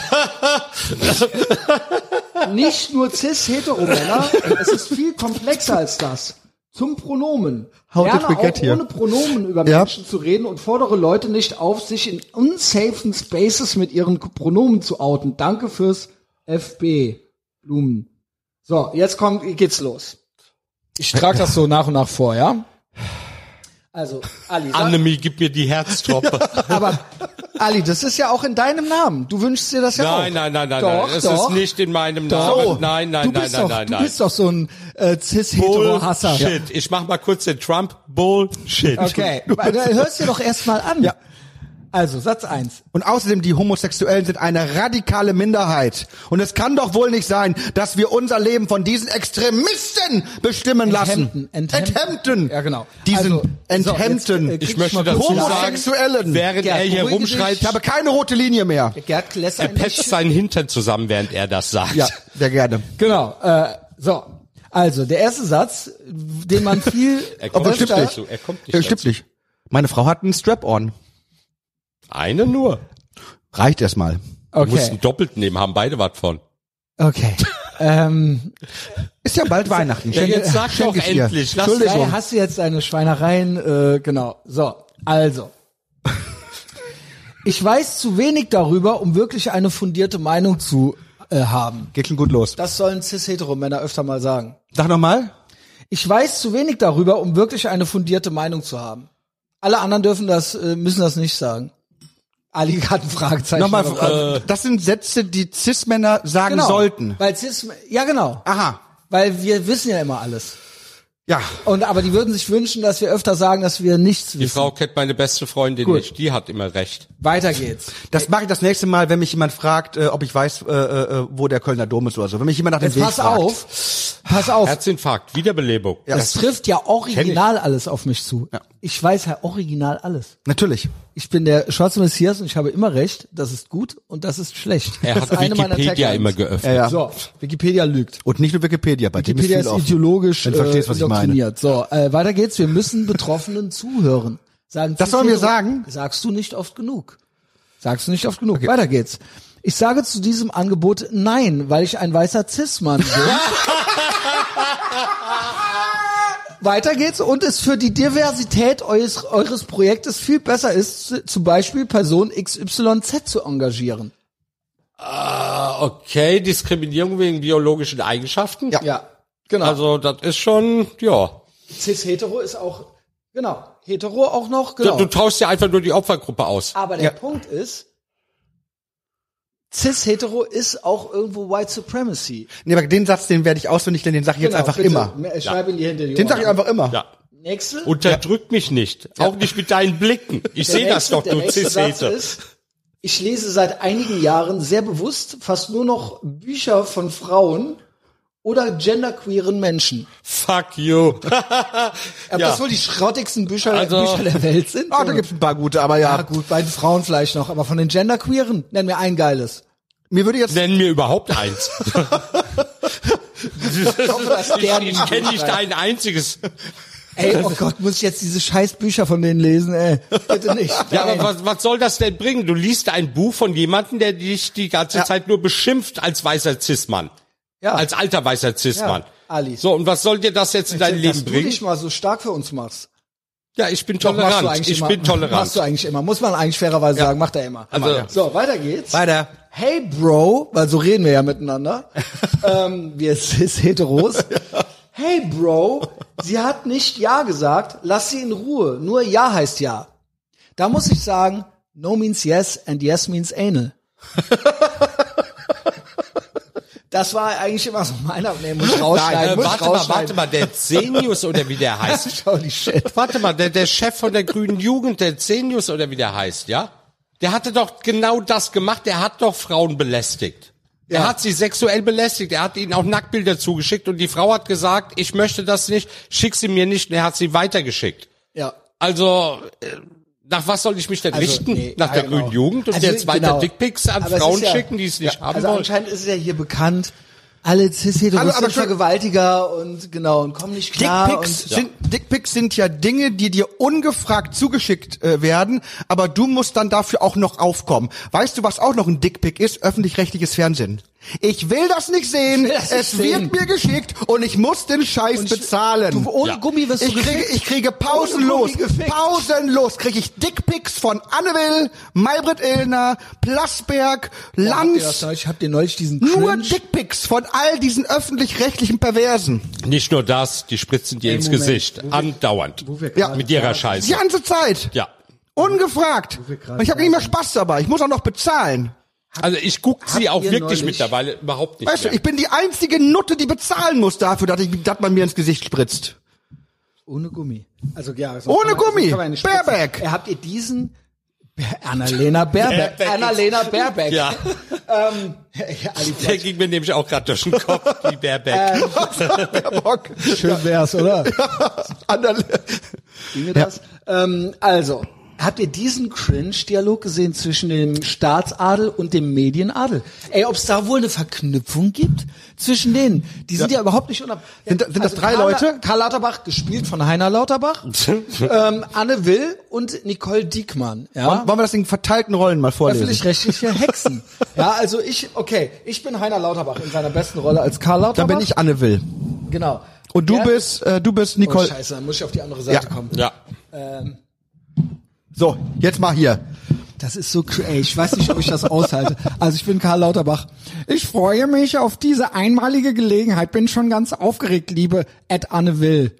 S1: Nicht nur cis-hetero-Männer, es ist viel komplexer als das. Zum Pronomen.
S2: How get
S1: auch
S2: here?
S1: ohne Pronomen über
S2: Ja.
S1: Menschen zu reden und fordere Leute nicht auf, sich in unsafen Spaces mit ihren Pronomen zu outen. Danke fürs FB. Blumen. So, jetzt kommt, geht's los. Ich trage das so nach und nach vor, ja? Also, Ali,
S3: Annemie, gib mir die Herztropfe.
S1: aber Ali, das ist ja auch in deinem Namen. Du wünschst dir das ja auch.
S3: Nein, nein, nein, nein,
S1: Doch,
S3: nein. Es
S1: doch.
S3: ist nicht in meinem
S1: Doch.
S3: Namen. Nein, nein,
S1: du
S3: nein,
S1: bist
S3: nein,
S1: doch,
S3: nein,
S1: Du
S3: nein.
S1: bist doch so ein äh, cis-hetero-Hasser.
S3: Bullshit. Ich mach mal kurz den Trump. Bullshit.
S1: Okay, weil, dann hörst dir doch erstmal an.
S2: Ja.
S1: Also, Satz eins.
S2: Und außerdem, die Homosexuellen sind eine radikale Minderheit. Und es kann doch wohl nicht sein, dass wir unser Leben von diesen Extremisten bestimmen lassen.
S1: Enthemden, enthemden.
S2: Enthemden.
S1: Ja, genau.
S2: Diesen
S1: Also, so,
S2: Enthemden.
S1: jetzt, äh,
S3: Ich möchte
S1: mal
S3: dazu
S1: kurz
S3: sagen,
S2: Homosexuellen.
S3: während
S1: Gerd,
S3: er hier rumschreit,
S2: ich habe keine rote Linie mehr.
S1: Gerd
S3: er patcht seinen Hintern zusammen, während er das sagt.
S2: Ja, sehr gerne.
S1: Genau. Äh, so. Also, der erste Satz, den man viel
S3: Er kommt
S2: Aber
S3: nicht. Er kommt nicht
S2: Ja, stimmt nicht. Meine Frau hat einen Strap-on.
S3: Eine nur.
S2: Reicht erstmal.
S3: Du musst
S1: Okay.
S3: einen doppelten nehmen, haben beide was von.
S1: Okay. ähm,
S2: Ist ja bald Weihnachten.
S3: Ja, jetzt sag doch endlich. Lass
S2: Entschuldigung.
S1: Hast du jetzt deine Schweinereien, äh, genau. So, also. Ich weiß zu wenig darüber, um wirklich eine fundierte Meinung zu äh, haben.
S2: Geht schon gut los.
S1: Das sollen cis-hetero-Männer öfter mal sagen.
S2: Sag nochmal.
S1: Ich weiß zu wenig darüber, um wirklich eine fundierte Meinung zu haben. Alle anderen dürfen das, äh, müssen das nicht sagen. Ali hat ein Fragezeichen.
S2: Nochmal, äh, das sind Sätze, die Cis-Männer sagen
S1: genau.
S2: sollten.
S1: Weil cis, ja genau.
S2: Aha.
S1: Weil wir wissen ja immer alles.
S2: Ja.
S1: Und aber die würden sich wünschen, dass wir öfter sagen, dass wir nichts
S3: Die
S1: wissen.
S3: Frau kennt meine beste Freundin
S1: Gut.
S3: nicht. Die hat immer recht.
S1: Weiter geht's.
S2: Das mache ich das nächste Mal, wenn mich jemand fragt, äh, ob ich weiß, äh, äh, wo der Kölner Dom ist oder so. Wenn mich jemand nach dem
S1: Jetzt
S2: Weg
S1: pass
S2: fragt.
S1: auf. Pass auf.
S3: Herzinfarkt, Wiederbelebung.
S1: das trifft ja original alles auf mich zu. Ich weiß ja original alles.
S2: Natürlich.
S1: Ich bin der schwarze Messias und ich habe immer recht. Das ist gut und das ist schlecht.
S3: Er
S1: das
S3: hat
S1: ist eine meiner
S3: Wikipedia immer geöffnet.
S2: Ja, ja.
S1: So, Wikipedia lügt.
S2: Und nicht nur Wikipedia, bei
S1: Wikipedia
S2: dem
S1: ist
S2: ist viel offen.
S1: ideologisch
S2: Wenn du verstehst, was
S1: äh,
S2: ich meine.
S1: indoktriniert. So, äh, weiter geht's. Wir müssen Betroffenen zuhören. Sagen
S2: Das sollen wir sagen?
S1: Sagst du nicht oft genug. Sagst du nicht oft genug. Weiter geht's. Ich sage zu diesem Angebot nein, weil ich ein weißer Cis-Mann bin. Weiter geht's und es für die Diversität eures, eures Projektes viel besser ist, z- zum Beispiel Person XYZ zu engagieren.
S3: Okay, Diskriminierung wegen biologischen Eigenschaften.
S2: Ja.
S1: Ja, genau.
S3: Also das ist schon, ja.
S1: Cis-Hetero ist auch, genau, Hetero auch noch,
S3: Du,
S1: genau.
S3: du tauschst ja einfach nur die Opfergruppe aus.
S1: Aber der
S2: Ja.
S1: Punkt ist, Cis-Hetero ist auch irgendwo White Supremacy.
S2: Nee, aber den Satz, den werde ich auswendig, denn den sage ich jetzt
S1: Genau,
S2: einfach
S1: bitte.
S2: immer.
S1: Schreib ihn dir hinter die
S2: Den sage ich einfach immer.
S3: Ja.
S1: Nächste.
S3: Unterdrück mich nicht. Auch nicht mit deinen Blicken. Ich sehe das doch,
S1: der
S3: du
S1: nächste Satz
S3: Cis-Hete.
S1: ist, ich lese seit einigen Jahren sehr bewusst fast nur noch Bücher von Frauen oder genderqueeren Menschen.
S3: Fuck you.
S1: Ob
S3: Ja.
S1: das wohl die schrottigsten Bücher,
S3: Also-
S1: Bücher der Welt sind?
S2: Ah, da gibt's ein paar gute, aber
S1: ja
S2: ja.
S1: gut, bei den Frauen vielleicht noch, aber von den genderqueeren, nenn mir ein geiles.
S2: Mir würde jetzt
S3: Nenn mir überhaupt eins.
S1: der
S3: ich kenne nicht ein einziges.
S1: Ey, oh Gott, muss ich jetzt diese scheiß Bücher von denen lesen, ey. Bitte nicht.
S3: Ja, aber was, was soll das denn bringen? Du liest ein Buch von jemandem, der dich die ganze
S2: Ja.
S3: Zeit nur beschimpft als weißer Cis-Mann.
S1: Ja.
S3: Als alter weißer Cis-Mann.
S1: Ja, Ali.
S3: So, und was soll dir das jetzt in dein
S1: dass
S3: Leben
S1: du
S3: bringen?
S1: dich mal so stark für uns machst.
S3: Ja, ich bin
S1: Doch, du
S3: tolerant. Ich
S1: immer.
S3: bin tolerant.
S1: Machst du eigentlich immer. Muss man eigentlich fairerweise sagen, macht er immer.
S3: Also-
S1: so, weiter geht's.
S2: weiter.
S1: Hey Bro, weil so reden wir ja miteinander. ähm, wir cis heteros. Hey Bro, sie hat nicht ja gesagt, lass sie in Ruhe. Nur ja heißt ja. Da muss ich sagen, no means yes and yes means anal. Das war eigentlich immer so meiner, nee, muss rausschneiden,
S3: Äh,
S1: muss
S3: warte mal,
S1: rausschneiden.
S3: warte mal, der Zenius oder wie der heißt.
S1: Holy shit.
S3: Warte mal, der, der Chef von der Grünen Jugend, der Zenius oder wie der heißt, ja? Der hatte doch genau das gemacht, der hat doch Frauen belästigt. Er
S1: Ja.
S3: hat sie sexuell belästigt, er hat ihnen auch Nacktbilder zugeschickt und die Frau hat gesagt, ich möchte das nicht, schick sie mir nicht und er hat sie weitergeschickt.
S1: Ja.
S3: Also, äh, nach was soll ich mich denn
S1: Also,
S3: richten?
S1: nee,
S3: nach der
S1: ja, genau.
S3: Grünen Jugend und
S1: Also,
S3: jetzt weiter
S1: genau.
S3: Dickpics an
S1: Aber
S3: Frauen
S1: ja-
S3: schicken, die es nicht
S1: ja,
S3: haben
S1: Also
S3: wollen?
S1: anscheinend ist es ja hier bekannt, alle cis-heteros
S2: aber
S1: sind Vergewaltiger und genau, und kommen nicht klar.
S2: Dickpics
S1: und,
S2: sind, Dickpics sind ja Dinge, die dir ungefragt zugeschickt äh, werden, aber du musst dann dafür auch noch aufkommen. Weißt du, was auch noch ein Dickpic ist? Öffentlich-rechtliches Fernsehen. Ich will das nicht sehen,
S1: das nicht
S2: es
S1: sehen.
S2: wird mir geschickt und ich muss den Scheiß
S1: ich-
S2: bezahlen.
S1: Du, ohne
S3: Ja.
S1: Gummi wirst
S2: Ich
S1: du
S2: kriege,
S1: gefickt.
S2: ich kriege pausenlos, pausenlos kriege ich Dickpics von Anne Will, Maybrit Illner, Plasberg,
S1: das
S2: Lanz.
S1: neulich, habt ihr neulich diesen
S2: Nur
S1: Cringe?
S2: Dickpics von all diesen öffentlich-rechtlichen Perversen.
S3: Nicht nur das, die spritzen dir ins
S1: Moment,
S3: Gesicht. Andauernd.
S1: wir
S2: Ja.
S1: gerade
S3: Mit ihrer
S1: sagen-
S2: Die
S3: Scheiße.
S2: ganze Zeit.
S3: Ja.
S2: Ungefragt. ich habe nicht mehr Spaß dabei. Ich muss auch noch bezahlen.
S3: Also ich guck sie auch wirklich
S1: neulich-
S3: mittlerweile überhaupt nicht
S2: Weißt du,
S3: mehr.
S2: ich bin die einzige Nutte, die bezahlen muss dafür, dass, ich, dass man mir ins Gesicht spritzt.
S1: Ohne Gummi. Also ja, sonst
S2: Ohne
S1: kann man-
S2: Gummi.
S1: spritzen.
S2: Baerbeck.
S1: Habt ihr diesen Annalena Baerbeck.
S3: Baerbeck.
S1: Annalena Baerbeck.
S3: ja,
S1: ähm, ja, Ali,
S3: der ging mir nämlich auch gerade durch den Kopf, wie Baerbeck.
S2: Baerbock.
S1: schön wär's, oder?
S2: Anderle-
S1: Ginge das? Ähm, also, habt ihr diesen Cringe-Dialog gesehen zwischen dem Staatsadel und dem Medienadel? Ey, ob es da wohl eine Verknüpfung gibt zwischen denen? Die sind ja, überhaupt nicht unab...
S2: Sind da- sind das drei
S1: Karl,
S2: Leute?
S1: Karl Lauterbach, gespielt von Heiner Lauterbach, ähm, Anne Will und Nicole Diekmann. Ja?
S2: Wollen wir das in verteilten Rollen mal vorlesen?
S1: Öffentlich-rechtliche Hexen. ja, also ich, okay, ich bin Heiner Lauterbach in seiner besten Rolle als Karl Lauterbach.
S2: Dann bin ich Anne Will.
S1: Genau.
S2: Und du
S1: Der-
S2: bist, äh, du bist
S1: Oh,
S2: Nicole.
S1: scheiße, dann muss ich auf die andere Seite
S2: Ja.
S1: kommen.
S3: Ja.
S2: So, jetzt mal hier.
S1: Das ist so crazy. Ich weiß nicht, ob ich das aushalte. Also ich bin Karl Lauterbach. Ich freue mich auf diese einmalige Gelegenheit. Bin schon ganz aufgeregt, liebe Ed Anne Will.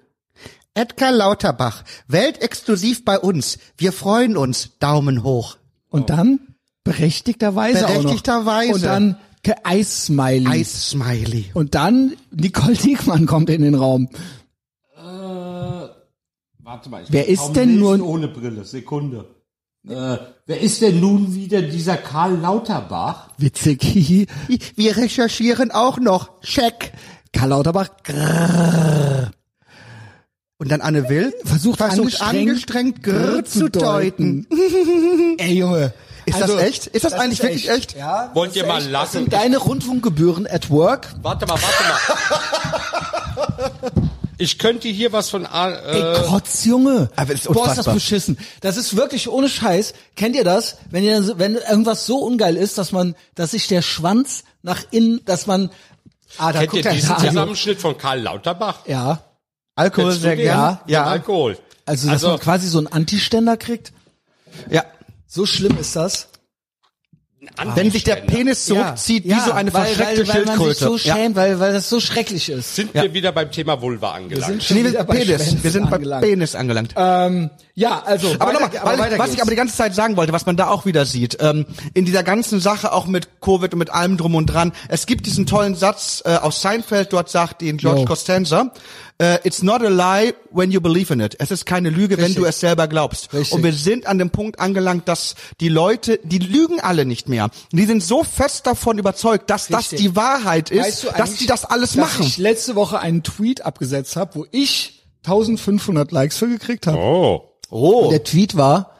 S2: Edgar Lauterbach, weltexklusiv bei uns. Wir freuen uns. Daumen hoch.
S1: Und dann berechtigterweise auch noch.
S2: Berechtigterweise.
S1: Und dann Eis-Smiley.
S2: Eis-Smiley.
S1: Und dann Nicole Diekmann kommt in den Raum.
S3: Warte mal. Ich
S1: Wer ist
S3: kaum
S1: denn nun-
S3: ohne Brille? Sekunde. Äh, wer ist denn nun wieder dieser Karl Lauterbach?
S1: Witzig.
S2: Wir recherchieren auch noch. Check.
S1: Karl Lauterbach.
S2: Und dann Anne Will
S1: Versucht
S2: versucht
S1: angestrengt,
S2: angestrengt Grr zu deuten.
S1: Ey, Junge.
S2: Ist das echt? Ist das eigentlich wirklich echt?
S1: Ja.
S3: Wollt
S1: das
S3: ihr
S1: ist
S3: mal
S1: echt. Das
S3: lassen?
S1: sind deine Rundfunkgebühren at work?
S3: Warte mal, warte mal. Ich könnte hier was von A-
S1: Ey,
S3: äh,
S1: Kotz, Junge.
S2: Aber das ist
S1: Boah, ist das beschissen. Das ist wirklich ohne Scheiß. Kennt ihr das? Wenn ihr, wenn irgendwas so ungeil ist, dass man, dass sich der Schwanz nach innen, dass man, ah, da
S3: kennt ihr
S1: guckt er
S3: diesen
S1: also,
S3: Zusammenschnitt von Karl Lauterbach?
S1: Ja.
S2: Alkohol sehr gern.
S3: Mit
S2: Ja.
S3: Alkohol.
S1: Also, dass man quasi so einen Antiständer kriegt.
S2: Ja.
S1: So schlimm ist das.
S2: Wenn sich der Penis zurückzieht wie so eine
S1: weil,
S2: verschreckte
S1: weil, weil man sich
S2: Schildkröte.
S1: so schämt, weil, weil das so schrecklich ist.
S3: Sind wir wieder beim Thema Vulva angelangt?
S1: sind schon
S2: Nee, wir
S1: wieder
S2: sind
S1: bei
S2: Penis.
S1: Schwänzen
S2: Wir sind bei
S1: angelangt.
S2: Penis angelangt.
S1: Ähm, ja, also,
S2: Aber nochmal, was
S1: geht's.
S2: ich aber die ganze Zeit sagen wollte, was man da auch wieder sieht, ähm, in dieser ganzen Sache auch mit Covid und mit allem drum und dran, es gibt diesen tollen Satz äh, aus Seinfeld, dort sagt den George
S1: Jo.
S2: Costanza, äh, it's not a lie when you believe in it. Es ist keine Lüge, wenn
S1: Richtig.
S2: du es selber glaubst.
S1: Richtig.
S2: Und wir sind an dem Punkt angelangt, dass die Leute, die lügen alle nicht mehr. Die sind so fest davon überzeugt, dass das
S1: Richtig.
S2: die Wahrheit ist,
S1: Weißt du
S2: dass die das alles
S1: dass
S2: machen.
S1: ich letzte Woche einen Tweet abgesetzt habe, wo ich 1500 Likes für gekriegt habe.
S3: Oh.
S2: Oh.
S1: Der Tweet war,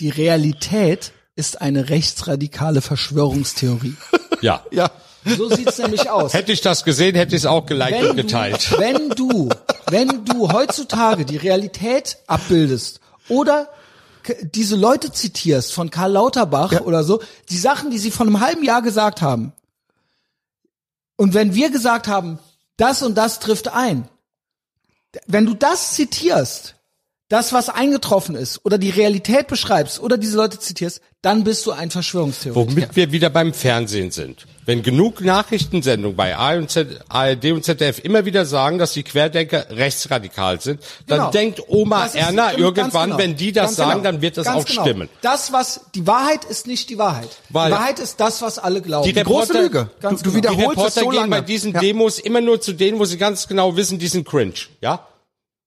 S1: die Realität ist eine rechtsradikale Verschwörungstheorie.
S3: Ja.
S2: Ja.
S1: So sieht's nämlich aus.
S3: Hätte ich das gesehen, hätte ich es auch geliked und geteilt.
S1: wenn du, wenn du heutzutage die Realität abbildest oder diese Leute zitierst von Karl Lauterbach oder so, die Sachen, die sie vor einem halben Jahr gesagt haben. Und wenn wir gesagt haben, das und das trifft ein, wenn du das zitierst, das, was eingetroffen ist, oder die Realität beschreibst, oder diese Leute zitierst, dann bist du ein Verschwörungstheoretiker.
S3: Womit wir wieder beim Fernsehen sind. Wenn genug Nachrichtensendungen bei ARD und ZDF immer wieder sagen, dass die Querdenker rechtsradikal sind, dann
S1: Genau.
S3: denkt Oma Erna
S1: ganz
S3: irgendwann,
S1: genau.
S3: wenn die das
S1: Ganz
S3: sagen,
S1: genau.
S3: dann wird das
S1: Ganz
S3: auch
S1: genau.
S3: stimmen.
S1: Das, was die Wahrheit ist nicht die Wahrheit.
S3: Weil-
S1: die Wahrheit ist das, was alle glauben.
S3: Die
S2: große
S3: Reporter-
S2: Lüge.
S1: Ganz
S2: du, du
S1: genau.
S3: Die
S2: wiederholst es
S3: Reporter
S2: so
S3: gehen
S2: lange.
S3: bei diesen
S2: ja.
S3: Demos immer nur zu denen, wo sie ganz genau wissen, die sind cringe, ja?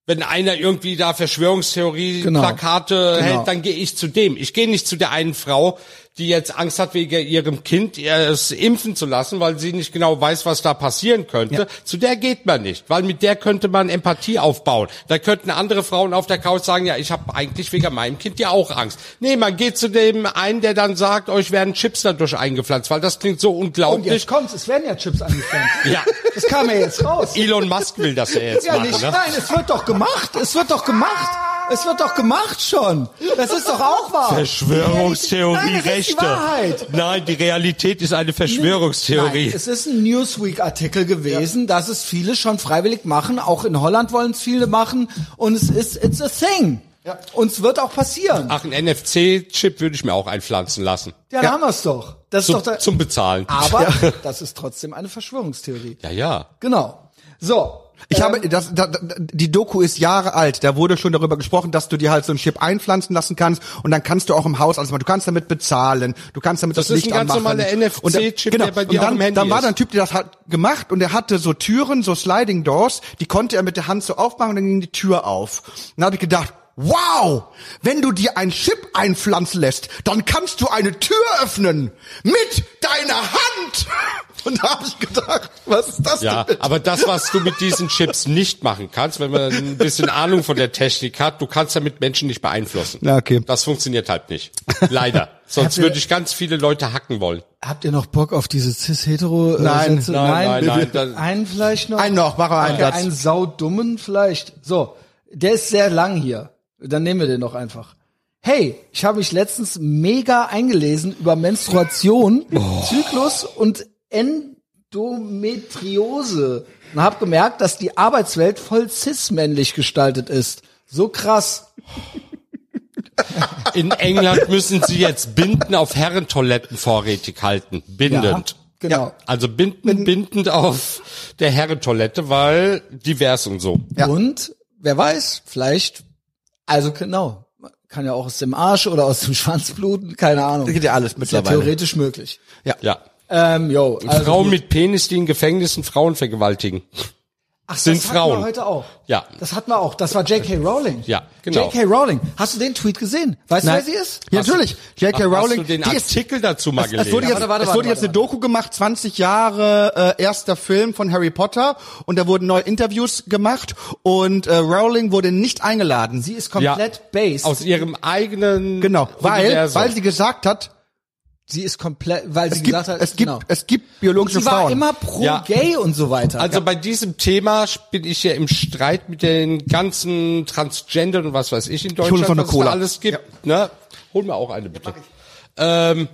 S3: Wenn einer irgendwie da Verschwörungstheorie
S1: Genau.
S3: Plakate
S1: Genau.
S3: hält, dann gehe ich zu dem. Ich gehe nicht zu der einen Frau, die jetzt Angst hat, wegen ihrem Kind es impfen zu lassen, weil sie nicht genau weiß, was da passieren könnte.
S1: Ja.
S3: Zu der geht man nicht, weil mit der könnte man Empathie aufbauen. Da könnten andere Frauen auf der Couch sagen, ja, ich habe eigentlich wegen meinem Kind ja auch Angst. Nee, man geht zu dem einen, der dann sagt, euch werden Chips dadurch eingepflanzt, weil das klingt so
S1: Und
S3: unglaublich.
S1: jetzt kommt's, es werden ja Chips angepflanzt.
S3: Ja.
S1: Das kam ja jetzt raus.
S3: Elon Musk will das ja jetzt
S1: Ja,
S3: machen.
S1: nicht,
S3: Ne?
S1: nein, es wird doch gemacht. Es wird doch gemacht. Es wird doch gemacht schon. Das ist doch auch wahr.
S3: Verschwörungstheorie
S1: Nein, ist die
S3: Rechte.
S1: Wahrheit.
S3: Nein, die Realität ist eine Verschwörungstheorie.
S1: Nein, es ist ein Newsweek-Artikel gewesen, dass es viele schon freiwillig machen. Auch in Holland wollen es viele machen. Und es ist, it's a thing.
S2: Ja.
S1: Und es wird auch passieren.
S3: Ach, ein NFC-Chip würde ich mir auch einpflanzen lassen.
S1: Ja, dann haben wir es doch. Das ist
S3: Zum,
S1: doch der,
S3: zum Bezahlen.
S1: aber das ist trotzdem eine Verschwörungstheorie.
S3: Ja, ja.
S1: Genau. So.
S2: Ich
S1: ähm,
S2: habe, das, da, da, die Doku ist Jahre alt. Da wurde schon darüber gesprochen, dass du dir halt so einen Chip einpflanzen lassen kannst und dann kannst du auch im Haus alles machen. Du kannst damit bezahlen, du kannst damit das,
S3: Das ist
S2: Licht
S3: ein ganz
S2: anmachen.
S3: normaler NFC-Chip,
S2: Und dann- genau.
S3: der bei dir
S2: und dann,
S3: auf dem Handy
S2: dann war
S3: ist.
S2: da ein Typ, der das hat gemacht und der hatte so Türen, so Sliding Doors, die konnte er mit der Hand so aufmachen und dann ging die Tür auf. Und dann habe ich gedacht, wow, wenn du dir einen Chip einpflanzen lässt, dann kannst du eine Tür öffnen mit deiner Hand. Und da habe ich gedacht, was ist das
S3: Ja,
S2: denn?
S3: aber das, was du mit diesen Chips nicht machen kannst, wenn man ein bisschen Ahnung von der Technik hat, du kannst damit Menschen nicht beeinflussen.
S2: Ja, okay.
S3: Das funktioniert halt nicht. Leider. Sonst würde ich ganz viele Leute hacken wollen.
S1: Habt ihr noch Bock auf diese cis-hetero? äh,
S2: Nein,
S1: Sätze?
S3: nein, nein, nein, das-
S1: Einen vielleicht noch?
S2: Einen noch, mach mal einen
S1: okay,
S2: Satz.
S1: Einen saudummen vielleicht. So, der ist sehr lang hier. Dann nehmen wir den doch einfach. Hey, ich habe mich letztens mega eingelesen über Menstruation, Zyklus und Endometriose und habe gemerkt, dass die Arbeitswelt voll cis-männlich gestaltet ist. So krass.
S3: In England müssen sie jetzt Binden auf Herrentoiletten vorrätig halten. Bindend.
S1: Ja, genau.
S3: Also binden, bindend auf der Herrentoilette, weil divers und so.
S2: Ja.
S1: Und wer weiß, vielleicht, also genau, kann ja auch aus dem Arsch oder aus dem Schwanz bluten, keine Ahnung.
S2: Das geht ja alles
S1: Ist ja
S2: mittlerweile.
S1: theoretisch möglich.
S3: Ja.
S1: Ähm, yo, also
S3: Frauen mit Penis, die in Gefängnissen Frauen vergewaltigen.
S1: Ach,
S3: sind
S1: das hatten
S3: Frauen.
S1: Wir heute auch.
S3: Ja.
S1: Das hatten wir auch. Das war J.K. Rowling.
S3: Ja, genau.
S1: J.K. Rowling. Hast du den Tweet gesehen? Weißt
S2: Nein.
S1: du, wer sie ist?
S2: Ja, natürlich. J.K. Rowling.
S3: Hast du den
S2: die ist-
S3: Artikel dazu mal
S2: Es,
S3: gelesen?
S2: es wurde jetzt,
S1: Warte, warte,
S2: es
S1: warte,
S2: wurde jetzt
S1: warte,
S2: eine Doku gemacht, 20 Jahre äh, erster Film von Harry Potter und da wurden neue Interviews gemacht und äh, Rowling wurde nicht eingeladen.
S1: Sie ist komplett based.
S3: Aus ihrem eigenen
S2: genau, weil
S3: Universum.
S2: weil sie gesagt hat,
S1: sie ist komplett, weil sie
S2: es gibt
S1: gesagt hat,
S2: es gibt
S1: genau.
S2: es gibt biologische
S1: sie war
S2: Frauen.
S1: immer pro
S3: Ja.
S1: gay und so weiter.
S3: Also bei diesem Thema bin ich ja im Streit mit den ganzen Transgender und was weiß ich in Deutschland,
S2: von der
S3: was es da
S2: Cola.
S3: alles gibt. Ne? Hol mir auch eine bitte. ähm,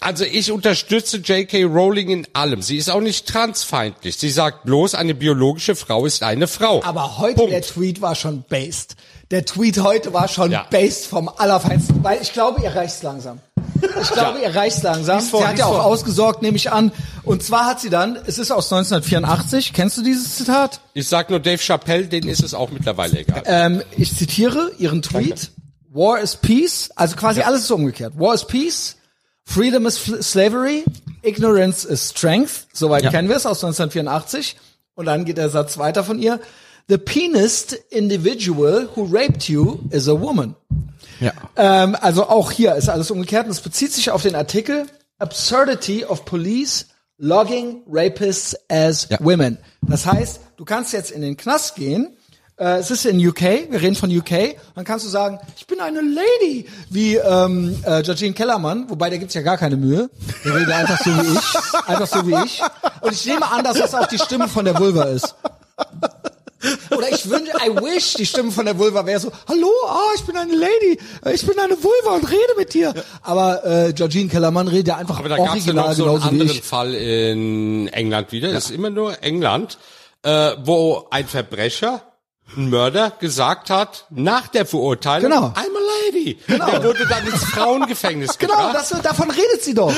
S3: also ich unterstütze J.K. Rowling in allem. Sie ist auch nicht transfeindlich. Sie sagt bloß, eine biologische Frau ist eine Frau.
S1: Aber heute
S3: Punkt.
S1: der Tweet war schon based. Der Tweet heute war schon
S3: Ja.
S1: based vom Allerfeinsten, weil ich glaube, ihr reicht's langsam. Ich glaube,
S3: Ja.
S1: ihr reicht's langsam.
S2: vor,
S1: sie hat ja auch
S2: vor.
S1: ausgesorgt, nehme ich an. Und zwar hat sie dann, es ist aus 1984, kennst du dieses Zitat?
S3: Ich sag nur Dave Chappelle, denen ist es auch mittlerweile egal.
S1: Ähm, ich zitiere ihren Tweet. War is peace, also quasi alles ist umgekehrt. War is peace, freedom is slavery, ignorance is strength. Soweit
S3: Ja.
S1: kennen wir es aus 1984. Und dann geht der Satz weiter von ihr. The penis individual who raped you is a woman.
S2: Ja.
S1: Ähm, also auch hier ist alles umgekehrt und es bezieht sich auf den Artikel Absurdity of Police Logging Rapists as
S2: Ja.
S1: Women. Das heißt, du kannst jetzt in den Knast gehen Äh, es ist in UK, wir reden von UK. Dann kannst du sagen, ich bin eine Lady, wie ähm, äh, Georgine Kellermann, wobei der gibt's ja gar keine Mühe. Der redet einfach so wie ich, einfach so wie ich. Und ich nehme an, dass das auch die Stimme von der Vulva ist. Oder ich wünsche, I wish, die Stimme von der Vulva wäre so, hallo, ah, ich bin eine Lady, ich bin eine Vulva und rede mit dir. Aber äh, Georgine Kellermann redet ja einfach
S3: Aber da gab es ja
S1: original
S3: noch so einen
S1: genauso wie
S3: anderen. Fall in England wieder. Das ist immer nur England, äh, wo ein Verbrecher, ein Mörder, gesagt hat, nach der Verurteilung,
S1: Genau.
S3: I'm a lady. Der wurde dann ins Frauengefängnis
S1: Genau,
S3: gebracht.
S1: das, davon redet sie doch.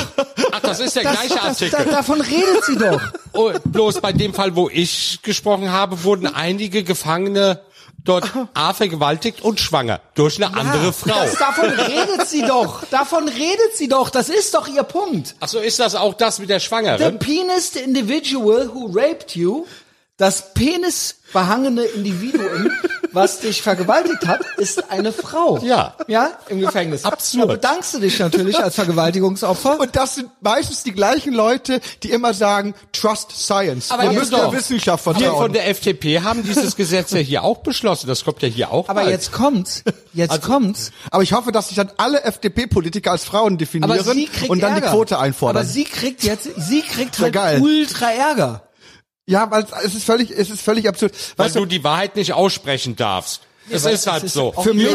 S3: Ach, das ist der
S1: Das,
S3: gleiche
S1: das,
S3: Artikel.
S1: da, davon redet sie doch.
S3: Oh, bloß bei dem Fall, wo ich gesprochen habe, wurden einige Gefangene dort A vergewaltigt und schwanger durch eine andere Frau.
S1: Das, davon redet sie doch. Davon redet sie doch. Das ist doch ihr Punkt.
S3: Ach so, ist das auch das mit der
S1: The
S3: Schwangeren?
S1: penis the individual who raped you, das penisbehangene Individuum, was dich vergewaltigt hat, ist eine Frau.
S3: Ja.
S1: Ja, im Gefängnis.
S3: Absurd.
S1: Da bedankst du dich natürlich als Vergewaltigungsopfer.
S2: Und das sind meistens die gleichen Leute, die immer sagen, trust science.
S3: Aber
S2: Wir müssen der. Wissenschaft
S3: Wir
S2: vertrauen.
S3: von der FDP haben dieses Gesetz ja hier auch beschlossen. Das kommt ja hier auch
S1: Aber
S3: bald.
S1: jetzt kommt's. Jetzt
S3: Also-
S1: kommt's.
S2: Aber ich hoffe, dass sich dann alle FDP-Politiker als Frauen definieren
S1: Aber sie kriegt
S2: und dann
S1: Ärger.
S2: die Quote einfordern.
S1: Aber sie kriegt jetzt, sie kriegt halt
S2: geil.
S1: ultra Ärger.
S2: Ja, weil es ist völlig, es ist völlig absurd.
S3: weil
S2: Weißt
S3: du
S2: du,
S3: die Wahrheit nicht aussprechen darfst. Es
S1: weil
S3: ist halt
S1: ist
S3: so.
S2: Für mich-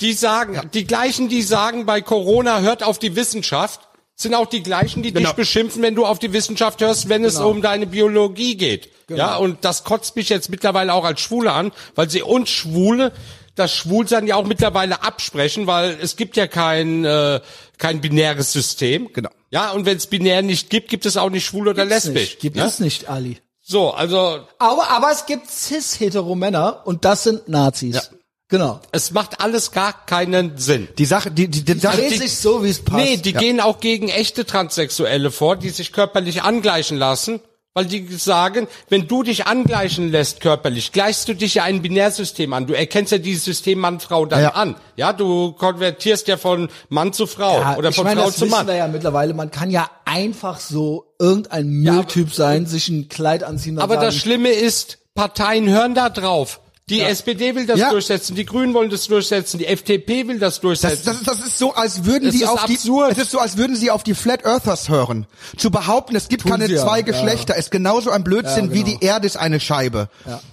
S3: die sagen, die gleichen, die sagen bei Corona, hört auf die Wissenschaft, sind auch die gleichen, die
S2: Genau.
S3: dich beschimpfen, wenn du auf die Wissenschaft hörst, wenn es um deine Biologie geht. Ja, und das kotzt mich jetzt mittlerweile auch als Schwule an, weil sie uns Schwule das Schwulsein ja auch mittlerweile absprechen, weil es gibt ja kein äh, kein binäres System.
S2: Genau.
S3: Ja, und wenn es binär nicht gibt, gibt es auch nicht schwul oder
S1: Gibt's
S3: lesbisch.
S1: Nicht. Gibt
S3: ja?
S1: es nicht, Ali.
S3: So, also
S1: Aber, aber es gibt cis-hetero-Männer und das sind Nazis.
S3: Ja.
S1: Genau.
S3: es macht alles gar keinen Sinn.
S2: die Sache, die, die, die Sache,
S1: Dreht sich so, wie es passt.
S3: Nee, die gehen auch gegen echte Transsexuelle vor, die sich körperlich angleichen lassen, weil die sagen, wenn du dich angleichen lässt körperlich, gleichst du dich ja ein Binärsystem an. Du erkennst ja dieses System Mann-Frau dann
S2: Ja.
S3: an. Ja, du konvertierst ja von Mann zu Frau
S1: Ja,
S3: oder
S1: ich
S3: von
S1: meine,
S3: Frau
S1: das
S3: zu
S1: wissen
S3: Mann.
S1: wir ja mittlerweile. Man kann ja einfach so irgendein Mülltyp sein, sich ein Kleid anziehen
S3: Aber
S1: sagen,
S3: das Schlimme ist, Parteien hören da drauf. Die SPD will das
S2: Ja.
S3: durchsetzen, die Grünen wollen das durchsetzen, die FDP will das
S2: Das,
S3: durchsetzen.
S2: das, ist- das ist so, als würden
S3: Es
S2: die
S3: ist
S2: auf die,
S3: absurd.
S2: es ist so, als würden sie auf die Flat Earthers hören. Zu behaupten, es gibt
S1: Tun
S2: keine
S1: ja,
S2: zwei
S1: ja.
S2: Geschlechter, ist genauso ein Blödsinn
S1: Ja,
S2: wie
S1: genau.
S2: die Erde ist eine Scheibe.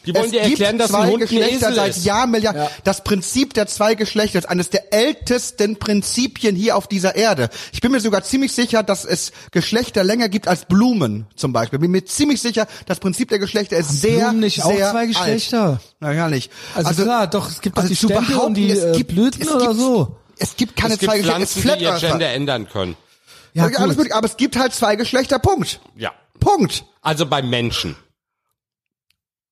S3: Die wollen
S2: es
S3: dir erklären, dass ein
S2: zwei
S3: Hund ein
S2: Geschlechter seit. Jahren, Milliarden.
S1: Ja.
S2: Das Prinzip der zwei Geschlechter ist eines der ältesten Prinzipien hier auf dieser Erde. Ich bin mir sogar ziemlich sicher, dass es Geschlechter länger gibt als Blumen zum Beispiel. Bin mir ziemlich sicher, das Prinzip der Geschlechter ist sehr,
S1: Blumen nicht auch
S2: sehr
S1: zwei
S2: alt.
S1: Geschlechter?
S2: Na gar nicht.
S1: Also klar, doch, es gibt doch die Stempel und die,
S2: es
S1: äh,
S2: gibt,
S1: Blüten
S2: es
S1: oder
S2: gibt,
S1: so.
S2: Es gibt keine
S3: es gibt
S2: zwei Geschlechter. Es
S3: Pflanzen,
S2: ist
S3: die ihr. Gender ändern können.
S1: Ja,
S2: Ja, alles
S1: gut,
S2: aber es gibt halt zwei Geschlechter, Punkt.
S3: Ja.
S2: Punkt.
S3: Also bei Menschen.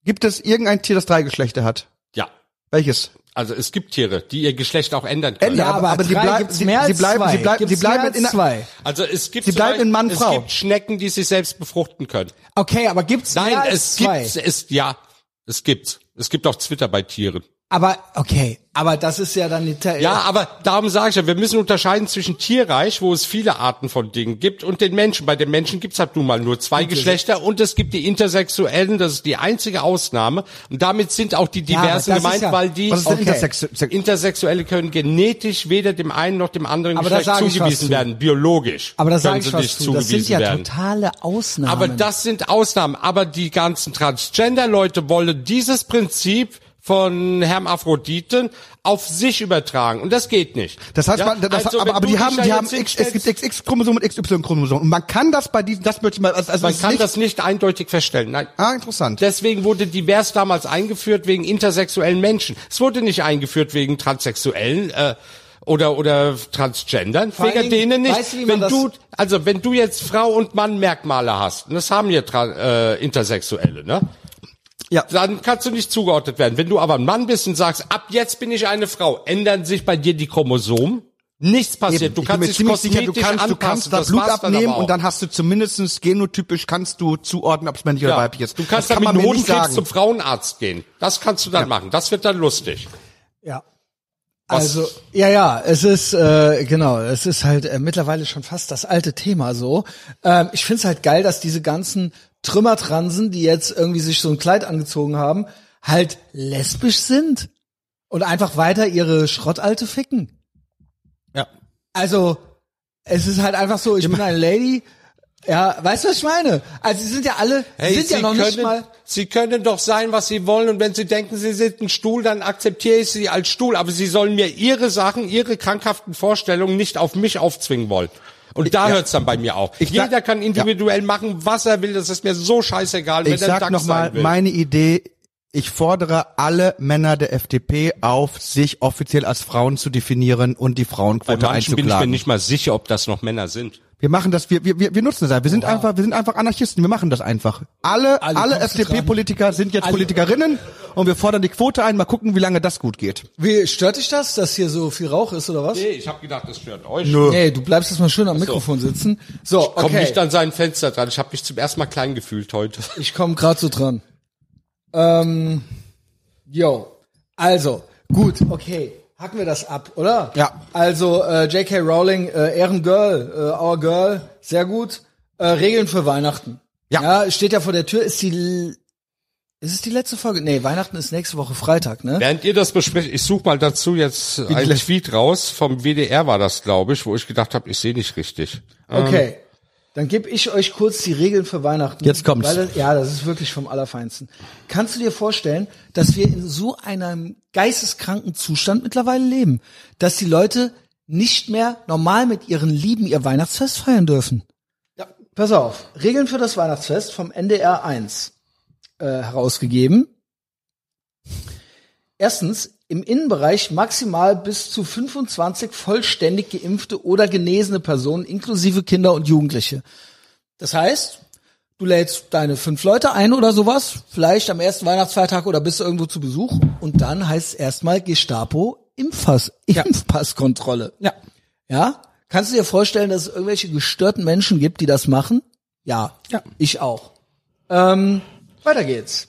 S2: Gibt es irgendein Tier, das drei Geschlechter hat?
S3: Ja.
S2: Welches?
S3: Also es gibt Tiere, die ihr Geschlecht auch ändern können.
S2: Ändern.
S1: Ja, aber,
S2: aber sie
S1: drei
S2: bleib-
S1: gibt's
S2: sie-
S1: mehr
S2: sie bleiben-
S1: zwei.
S2: sie bleiben-
S1: Gibt's
S2: sie bleiben in
S1: zwei.
S3: Also es gibt
S2: Sie bleiben in Mann,
S3: es
S2: Frau.
S3: gibt Schnecken, die sich selbst befruchten können.
S1: Okay, aber gibt's
S3: Nein,
S1: mehr als
S3: es
S1: zwei?
S3: gibt es ja, es gibt es gibt auch Twitter bei Tieren.
S1: Aber okay, aber das ist ja dann die Te-
S3: Ja, aber darum sage ich ja, wir müssen unterscheiden zwischen Tierreich, wo es viele Arten von Dingen gibt, und den Menschen. Bei den Menschen gibt's halt nun mal nur zwei Geschlechter und es gibt die Intersexuellen, das ist die einzige Ausnahme. Und damit sind auch die
S1: Ja,
S3: Diversen
S1: das ist
S3: gemeint,
S1: ja-
S3: weil die
S1: Okay.
S2: Intersex?
S3: Intersexuelle können genetisch weder dem einen noch dem anderen
S1: Aber
S3: Geschlecht zugewiesen
S1: zu.
S3: werden, biologisch.
S1: aber da
S3: können sie nicht
S1: zu. Das sind ja
S3: werden.
S1: totale Ausnahmen.
S3: Aber das sind Ausnahmen. Aber die ganzen Transgender-Leute wollen dieses Prinzip von Hermaphroditen auf sich übertragen. Und das geht nicht.
S2: Das heißt,
S3: Ja?
S2: man, das,
S3: Also,
S2: aber, aber die haben, die haben X, es gibt XX-Chromosom und XY-Chromosom. Und man kann das bei diesen, das möchte ich mal, also, also
S3: Man kann
S2: nicht,
S3: das nicht eindeutig feststellen. Nein.
S2: ah, interessant.
S3: Deswegen wurde divers damals eingeführt wegen intersexuellen Menschen. Es wurde nicht eingeführt wegen Transsexuellen äh, oder oder Transgendern. Wegen denen nicht.
S1: weißt du,
S3: wenn du also wenn du jetzt Frau und Mann Merkmale hast, und das haben ja äh, Intersexuelle, ne?
S2: Ja.
S3: Dann kannst du nicht zugeordnet werden. Wenn du aber ein Mann bist und sagst, ab jetzt bin ich eine Frau, ändern sich bei dir die Chromosomen. Nichts passiert. Du
S2: ich bin
S3: kannst dich
S2: ziemlich sicher, du
S3: kosmetisch
S2: kannst, du
S3: anpassen.
S2: kannst da
S3: Das
S2: Blut abnehmen und dann hast du zumindestens genotypisch kannst du zuordnen, ob es männlich oder
S3: Ja.
S2: weiblich ist.
S3: Du kannst
S2: das
S3: dann
S2: kann
S3: mit Hodenkrebs
S2: sagen.
S3: zum Frauenarzt gehen. Das kannst du dann machen. Das wird dann lustig.
S1: Ja.
S3: Was-
S1: Also, ja, ja, es ist, äh, genau, es ist halt äh, mittlerweile schon fast das alte Thema so. Ähm, ich find's halt geil, dass diese ganzen Trümmertransen, die jetzt irgendwie sich so ein Kleid angezogen haben, halt lesbisch sind und einfach weiter ihre Schrottalte ficken.
S2: Ja.
S1: Also, es ist halt einfach so, ich bin eine Lady. Ja, weißt du, was ich meine? Also, sie sind ja alle,
S3: Hey,
S1: sind ja
S3: Sie
S1: noch
S3: können,
S1: nicht mal,
S3: Sie können doch sein, was Sie wollen. Und wenn Sie denken, Sie sind ein Stuhl, dann akzeptiere ich Sie als Stuhl. Aber Sie sollen mir Ihre Sachen, Ihre krankhaften Vorstellungen nicht auf mich aufzwingen wollen. Und da
S2: ja.
S3: hört's dann bei mir auf.
S2: Ich sag-
S3: Jeder kann individuell machen, was er will. Das ist mir so scheißegal, wenn
S2: Ich
S3: er
S2: sag nochmal meine Idee. Ich fordere alle Männer der FDP auf, sich offiziell als Frauen zu definieren und die
S3: bei
S2: Frauenquote
S3: manchen bin ich mir
S2: einzuklagen.
S3: nicht mal sicher, ob das noch Männer sind.
S2: Wir machen das, wir, wir, wir wir nutzen das einfach. Wir sind einfach, wir sind einfach Anarchisten. Wir machen das einfach. Alle, alle
S1: du
S2: FDP-Politiker sind jetzt Politikerinnen und wir fordern die Quote ein. Mal gucken, wie lange das gut geht.
S1: wie, stört dich das, dass hier so viel Rauch ist oder was?
S3: Nee, ich habe gedacht, das stört euch.
S2: Nö.
S1: Nee, du bleibst jetzt mal schön am Mikrofon sitzen. So,
S3: Komm
S1: okay.
S3: nicht an sein Fenster dran. Ich habe mich zum ersten Mal klein gefühlt heute.
S1: Ich komme gerade so dran. Ähm, yo. Also, gut, okay. Hacken wir das ab, oder?
S2: Ja.
S1: Also, äh, J.K. Rowling, äh, Ehrengirl, äh, Our Girl, sehr gut. Äh, Regeln für Weihnachten.
S2: Ja.
S1: ja. Steht ja vor der Tür. Ist die, ist es die letzte Folge? Nee, Weihnachten ist nächste Woche Freitag, ne?
S3: Während ihr das besprecht, ich suche mal dazu jetzt einen
S2: lässt-
S3: Tweet raus. Vom WDR war das, glaube ich, wo ich gedacht habe, ich sehe nicht richtig.
S1: Okay. Dann gebe ich euch kurz die Regeln für Weihnachten.
S2: Jetzt kommt's.
S1: Weil ja, das ist wirklich vom Allerfeinsten. Kannst du dir vorstellen, dass wir in so einem geisteskranken Zustand mittlerweile leben, dass die Leute nicht mehr normal mit ihren Lieben ihr Weihnachtsfest feiern dürfen? Ja. Pass auf. Regeln für das Weihnachtsfest vom NDR 1 äh, herausgegeben. Erstens, im Innenbereich maximal bis zu 25 vollständig geimpfte oder genesene Personen inklusive Kinder und Jugendliche. Das heißt, du lädst deine fünf Leute ein oder sowas, vielleicht am ersten Weihnachtsfeiertag oder bist du irgendwo zu Besuch und dann heißt es erstmal Gestapo Impfpass, Impfpasskontrolle.
S2: Ja.
S1: Ja? Kannst du dir vorstellen, dass es irgendwelche gestörten Menschen gibt, die das machen? Ja.
S2: Ja.
S1: Ich auch. Ähm, weiter geht's.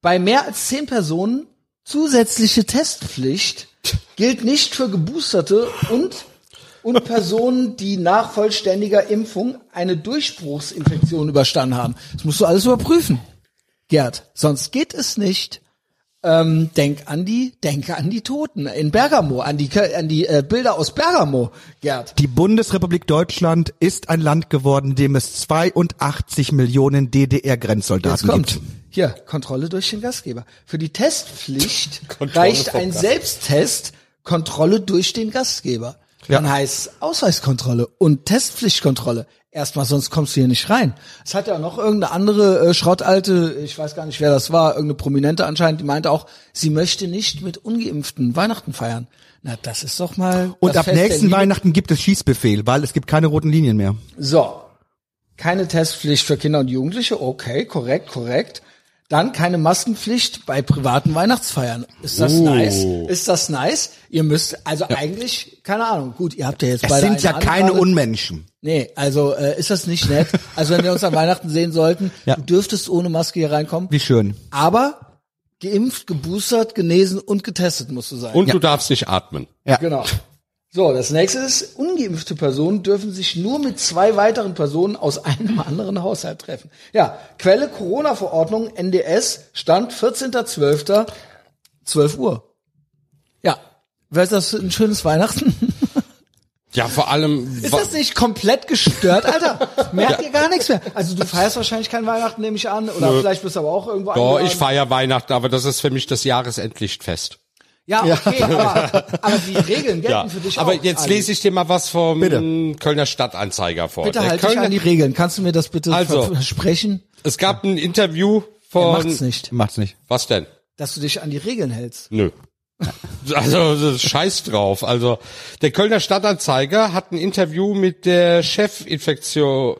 S1: Bei mehr als zehn Personen zusätzliche Testpflicht gilt nicht für Geboosterte und und Personen, die nach vollständiger Impfung eine Durchbruchsinfektion überstanden haben. Das musst du alles überprüfen, Gerd. Sonst geht es nicht. Ähm, denk an die, denke an die Toten in Bergamo, an die an die äh, Bilder aus Bergamo, Gerd.
S2: Die Bundesrepublik Deutschland ist ein Land geworden, in dem es 82 Millionen DDR-Grenzsoldaten gibt.
S1: Hier, Kontrolle durch den Gastgeber. Für die Testpflicht reicht ein
S3: Gast.
S1: Selbsttest, Kontrolle durch den Gastgeber.
S2: Ja.
S1: Dann heißt Ausweiskontrolle und Testpflichtkontrolle. Erstmal, sonst kommst du hier nicht rein. Es hat ja noch irgendeine andere äh, Schrottalte, ich weiß gar nicht, wer das war, irgendeine Prominente anscheinend, die meinte auch, sie möchte nicht mit Ungeimpften Weihnachten feiern. Na, das ist doch mal.
S2: Und ab
S1: Fest
S2: nächsten. Weihnachten gibt es Schießbefehl, weil es gibt keine roten Linien mehr.
S1: So. Keine Testpflicht für Kinder und Jugendliche. Okay, korrekt, korrekt. Dann keine Maskenpflicht bei privaten Weihnachtsfeiern. Ist das
S3: Oh.
S1: nice? Ist das nice? Ihr müsst, also eigentlich, keine Ahnung. Gut, ihr habt ja jetzt
S2: Es
S1: beide
S2: sind
S1: eine
S2: ja
S1: Ahnung
S2: keine. Unmenschen.
S1: Nee, also äh, ist das nicht nett. Also wenn wir uns an Weihnachten sehen sollten,
S2: Ja.
S1: du dürftest ohne Maske hier reinkommen.
S2: Wie schön.
S1: Aber geimpft, geboostert, genesen und getestet musst du sein.
S3: Und du darfst nicht atmen.
S2: Ja.
S1: Genau. So, das nächste ist, ungeimpfte Personen dürfen sich nur mit zwei weiteren Personen aus einem anderen Haushalt treffen. Ja, Quelle Corona-Verordnung NDS, Stand 14.12., 12 Uhr. Ja, wäre das ein schönes Weihnachten?
S3: Ja, vor allem.
S1: Ist das nicht komplett gestört, Alter? Merkt ihr gar nichts mehr? Also du feierst wahrscheinlich kein Weihnachten, nehme ich an, oder
S3: Nö.
S1: vielleicht bist du aber auch irgendwo
S3: Doch,
S1: eingeladen.
S3: ich feiere Weihnachten, aber das ist für mich das Jahresendlichtfest.
S1: Ja, okay, aber, aber die Regeln gelten
S3: Ja,
S1: für dich
S3: aber
S1: auch.
S3: jetzt
S1: Ali.
S3: lese ich dir mal was vom
S2: Bitte.
S3: Kölner Stadtanzeiger vor.
S1: Bitte
S3: Der
S1: halt dich
S3: Kölner,
S1: an die Regeln. Kannst du mir das bitte
S3: Also.
S1: versprechen?
S3: es gab ein Interview von.
S1: Macht's nicht.
S2: Macht's nicht.
S3: Was denn?
S1: dass du dich an die Regeln hältst.
S3: Nö. Also scheiß drauf. Also der Kölner Stadtanzeiger hat ein Interview mit der Chefinfektion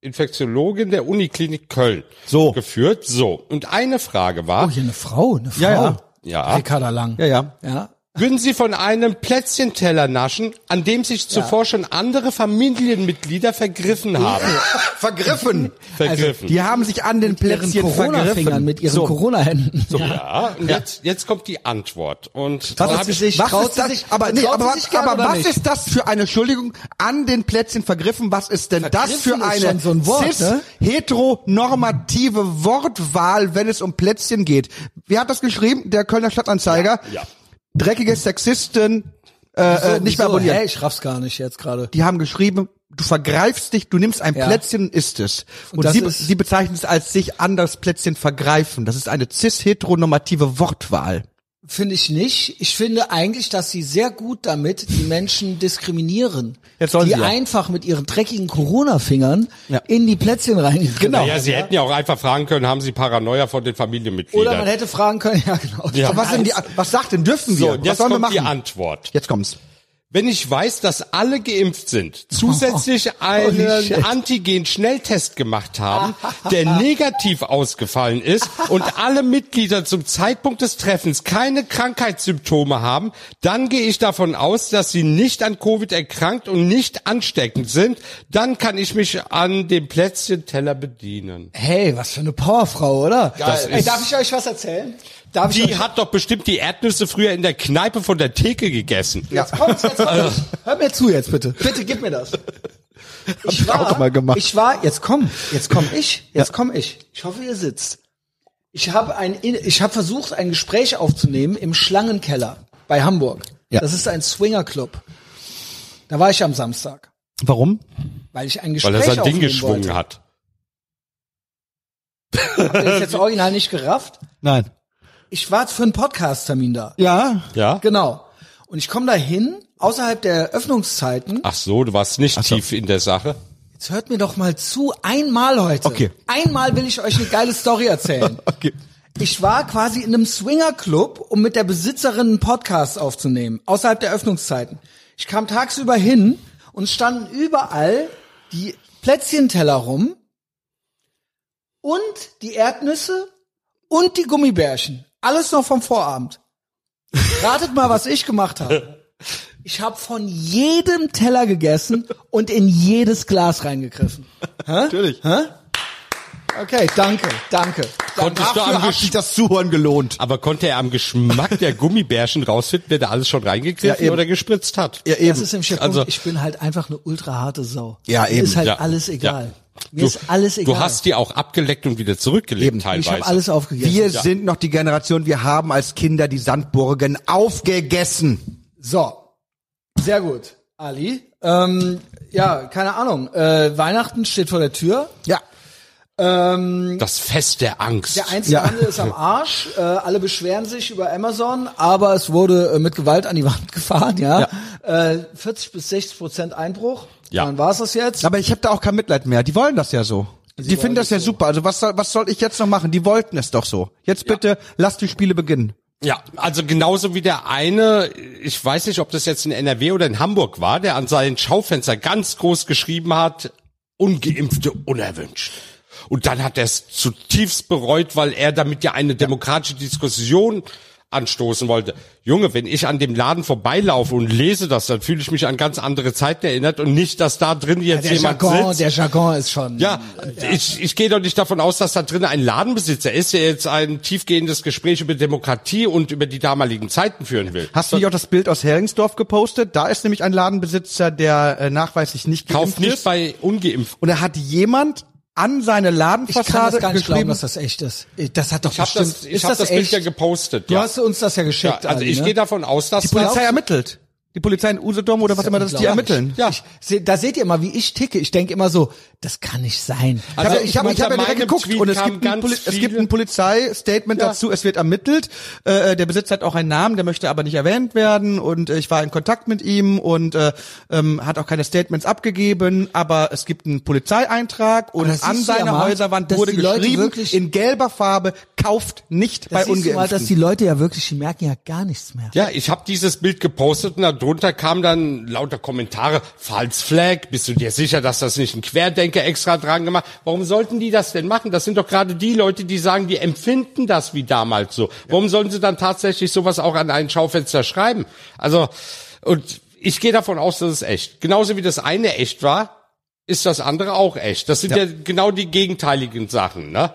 S3: Infektiologin der Uniklinik Köln
S2: So.
S3: geführt. So und eine Frage
S1: Oh,
S3: war,
S1: hier eine Frau, eine Frau.
S2: Ja, ja.
S3: Ja,
S1: Ricarda Lang.
S2: Ja, ja.
S1: Ja.
S3: Würden Sie von einem Plätzchenteller naschen, an dem sich zuvor schon andere Familienmitglieder vergriffen haben.
S2: Vergriffen.
S3: Vergriffen.
S2: Die haben sich an den
S1: Mit ihren
S2: Plätzchen
S1: Corona-Fingern,
S2: vergriffen.
S1: mit ihren
S2: So.
S1: Corona-Händen.
S3: ja, und jetzt, jetzt kommt die Antwort. Und
S1: Was ist
S3: ich,
S1: sich-
S2: Was ist das?
S1: sich-
S2: aber nee, aber, was, aber was
S1: nicht?
S2: ist das für eine Entschuldigung an den Plätzchen vergriffen? Was ist denn das für
S1: Vergriffen
S2: eine
S1: so ein Wort,
S2: cis
S1: ne?
S2: heteronormative Wortwahl, wenn es um Plätzchen geht? Wer hat das geschrieben? Der Kölner Stadtanzeiger.
S3: ja.
S2: Dreckige Sexisten äh, äh, nicht mehr abonnieren.
S1: Hä, ich raff's gar nicht jetzt gerade.
S2: Die haben geschrieben, du vergreifst dich, du nimmst ein
S1: Ja.
S2: Plätzchen und isst es. Und,
S1: das
S2: sie, sie bezeichnen es als sich an das Plätzchen vergreifen. Das ist eine cis-heteronormative Wortwahl.
S1: Finde ich nicht. Ich finde eigentlich, dass sie sehr gut damit die Menschen diskriminieren.
S2: Jetzt sollen
S1: die
S2: sie ja.
S1: einfach mit ihren dreckigen Corona-Fingern
S2: Ja.
S1: in die Plätzchen reingegriffen
S2: Genau.
S3: ja, Sie hätten ja auch einfach fragen können, haben Sie Paranoia vor den Familienmitgliedern?
S1: Oder man hätte fragen können, ja genau.
S3: Ja.
S2: Aber was, sind die, was sagt denn, dürfen
S3: so,
S2: wir?
S3: und
S2: was
S3: jetzt
S2: sollen wir
S3: kommt die
S2: machen?
S3: Antwort.
S2: Jetzt kommt's.
S3: Wenn ich weiß, dass alle geimpft sind, zusätzlich einen
S1: shit.
S3: Antigen-Schnelltest gemacht haben, der negativ ausgefallen ist und alle Mitglieder zum Zeitpunkt des Treffens keine Krankheitssymptome haben, dann gehe ich davon aus, dass sie nicht an Covid erkrankt und nicht ansteckend sind. Dann kann ich mich an dem Plätzchenteller bedienen.
S1: Hey, was für eine Powerfrau, oder?
S3: Das
S1: Ey,
S3: ist-
S1: darf ich euch was erzählen? Darf
S3: Die hat doch bestimmt die Erdnüsse früher in der Kneipe von der Theke gegessen.
S1: Jetzt kommt's, jetzt kommt's. Hör mir zu jetzt bitte. Bitte gib mir das. Ich war,
S2: auch mal gemacht.
S1: ich war, jetzt komm, jetzt komm ich, jetzt komm ich. Ich hoffe, ihr sitzt. Ich habe ein, ich habe versucht, ein Gespräch aufzunehmen im Schlangenkeller bei Hamburg.
S2: Ja.
S1: Das ist ein Swingerclub. Da war ich am Samstag,
S2: Warum?
S1: weil ich ein Gespräch
S3: Weil er sein Ding geschwungen
S1: wollte.
S3: hat.
S1: Habt ihr das jetzt original nicht gerafft?
S2: Nein.
S1: Ich war für einen Podcast-Termin da.
S2: Ja.
S3: Ja?
S1: Genau. Und ich komme da hin, außerhalb der Öffnungszeiten.
S3: Ach so, du warst nicht
S2: so.
S3: tief in der Sache.
S1: Jetzt hört mir doch mal zu, einmal heute.
S2: Okay.
S1: Einmal will ich euch eine geile Story erzählen.
S2: Okay.
S1: Ich war quasi in einem Swingerclub, um mit der Besitzerin einen Podcast aufzunehmen, außerhalb der Öffnungszeiten. Ich kam tagsüber hin und standen überall die Plätzchenteller rum und die Erdnüsse und die Gummibärchen. Alles noch vom Vorabend. Ratet mal, was ich gemacht habe. Ich habe von jedem Teller gegessen und in jedes Glas reingegriffen.
S2: Natürlich.
S1: Hä? Okay, danke, danke.
S3: Konntest du
S2: Dafür
S3: am
S2: hat
S3: Gesch
S2: sich das Zuhören gelohnt.
S3: aber konnte er am Geschmack der Gummibärchen rausfinden, wer da alles schon reingegriffen
S2: Ja, eben.
S3: oder gespritzt hat?
S2: Ja,
S1: Das ist im Punkt.
S3: Also-
S1: ich bin halt einfach eine ultra harte Sau.
S2: Ja,
S1: Mir
S2: eben.
S1: ist halt
S3: Ja.
S1: alles egal.
S3: Ja.
S1: Mir ist alles egal.
S3: Du hast die auch abgeleckt und wieder zurückgelegt
S2: Eben.
S3: teilweise.
S1: ich habe alles aufgegessen.
S2: Wir sind noch die Generation, wir haben als Kinder die Sandburgen aufgegessen.
S1: So, sehr gut, Ali. Ähm, ja, keine Ahnung. Äh, Weihnachten steht vor der Tür.
S2: Ja.
S1: Ähm,
S3: das Fest der Angst.
S1: der Einzelhandel ist am Arsch. Äh, alle beschweren sich über Amazon, aber es wurde äh, mit Gewalt an die Wand gefahren. Ja, Äh, 40 bis 60 Prozent Einbruch.
S3: Ja.
S1: Dann war's das jetzt.
S2: Aber ich habe da auch kein Mitleid mehr. Die wollen das ja so. die finden das ja super. Also was soll, was soll ich jetzt noch machen? Die wollten es doch so. Jetzt bitte, lass die Spiele beginnen.
S3: Ja, also genauso wie der eine, ich weiß nicht, ob das jetzt in NRW oder in Hamburg war, der an seinen Schaufenster ganz groß geschrieben hat, ungeimpfte unerwünscht. Und dann hat er es zutiefst bereut, weil er damit ja eine demokratische Diskussion anstoßen wollte. Junge, wenn ich an dem Laden vorbeilaufe und lese das, dann fühle ich mich an ganz andere Zeiten erinnert und nicht, dass da drin jetzt
S1: der
S3: jemand
S1: Jargon,
S3: sitzt.
S1: der Jargon ist schon.
S3: Ja, ich, ich gehe doch nicht davon aus, dass da drin ein Ladenbesitzer ist, der jetzt ein tiefgehendes Gespräch über Demokratie und über die damaligen Zeiten führen will.
S2: Hast du nicht auch das Bild aus Heringsdorf gepostet? Da ist nämlich ein Ladenbesitzer, der äh, nachweislich nicht
S3: Kauft
S2: geimpft
S3: nicht
S2: ist.
S3: bei ungeimpft.
S2: Und er hat jemand an seine
S1: Ich kann
S2: Ladenfassade
S1: das gar nicht glauben,
S2: geschrieben.
S1: dass das echt ist. Das hat doch
S3: Ich habe
S1: bestimmt.
S3: das, ich
S1: ist
S3: hab das, Bild
S1: echt?
S3: ja gepostet.
S1: Du
S3: ja.
S1: hast uns das ja
S3: ja,
S1: geschickt.
S3: also
S1: Ali,
S3: ich
S1: ne?
S3: gehe davon aus, dass
S2: die Polizei
S3: das,
S2: ermittelt. Die Polizei in Usedom oder was immer das ist, die ermitteln.
S3: Ja.
S1: Ich, seh- da seht ihr mal, wie ich ticke. Ich denke immer so, das kann nicht sein.
S3: Also
S2: ich habe ich hab, ich hab ja direkt geguckt
S3: Tweet
S2: und es gibt, ein Poli es gibt ein Polizeistatement
S3: Ja.
S2: dazu, es wird ermittelt. Äh, der Besitzer hat auch einen Namen, der möchte aber nicht erwähnt werden und äh, ich war in Kontakt mit ihm und äh, ähm, hat auch keine Statements abgegeben, aber es gibt einen Polizeieintrag und an
S1: du ja
S2: seiner
S1: mal,
S2: Häuserwand wurde geschrieben
S1: wirklich-
S2: in gelber Farbe, kauft nicht
S1: Das
S2: bei
S1: du mal, dass
S2: Ungeimpften.
S1: die Leute ja wirklich, die merken ja gar nichts mehr.
S3: ja, ich habe dieses Bild gepostet und darunter kamen dann lauter Kommentare, False Flag, bist du dir sicher, dass das nicht ein Querdenker extra dran gemacht? Warum sollten die das denn machen? Das sind doch gerade die Leute, die sagen, die empfinden das wie damals so. Warum sollen sie dann tatsächlich sowas auch an ein Schaufenster schreiben? Also, und ich gehe davon aus, dass es echt. Genauso wie das eine echt war, ist das andere auch echt. Das sind ja, genau die gegenteiligen Sachen, ne?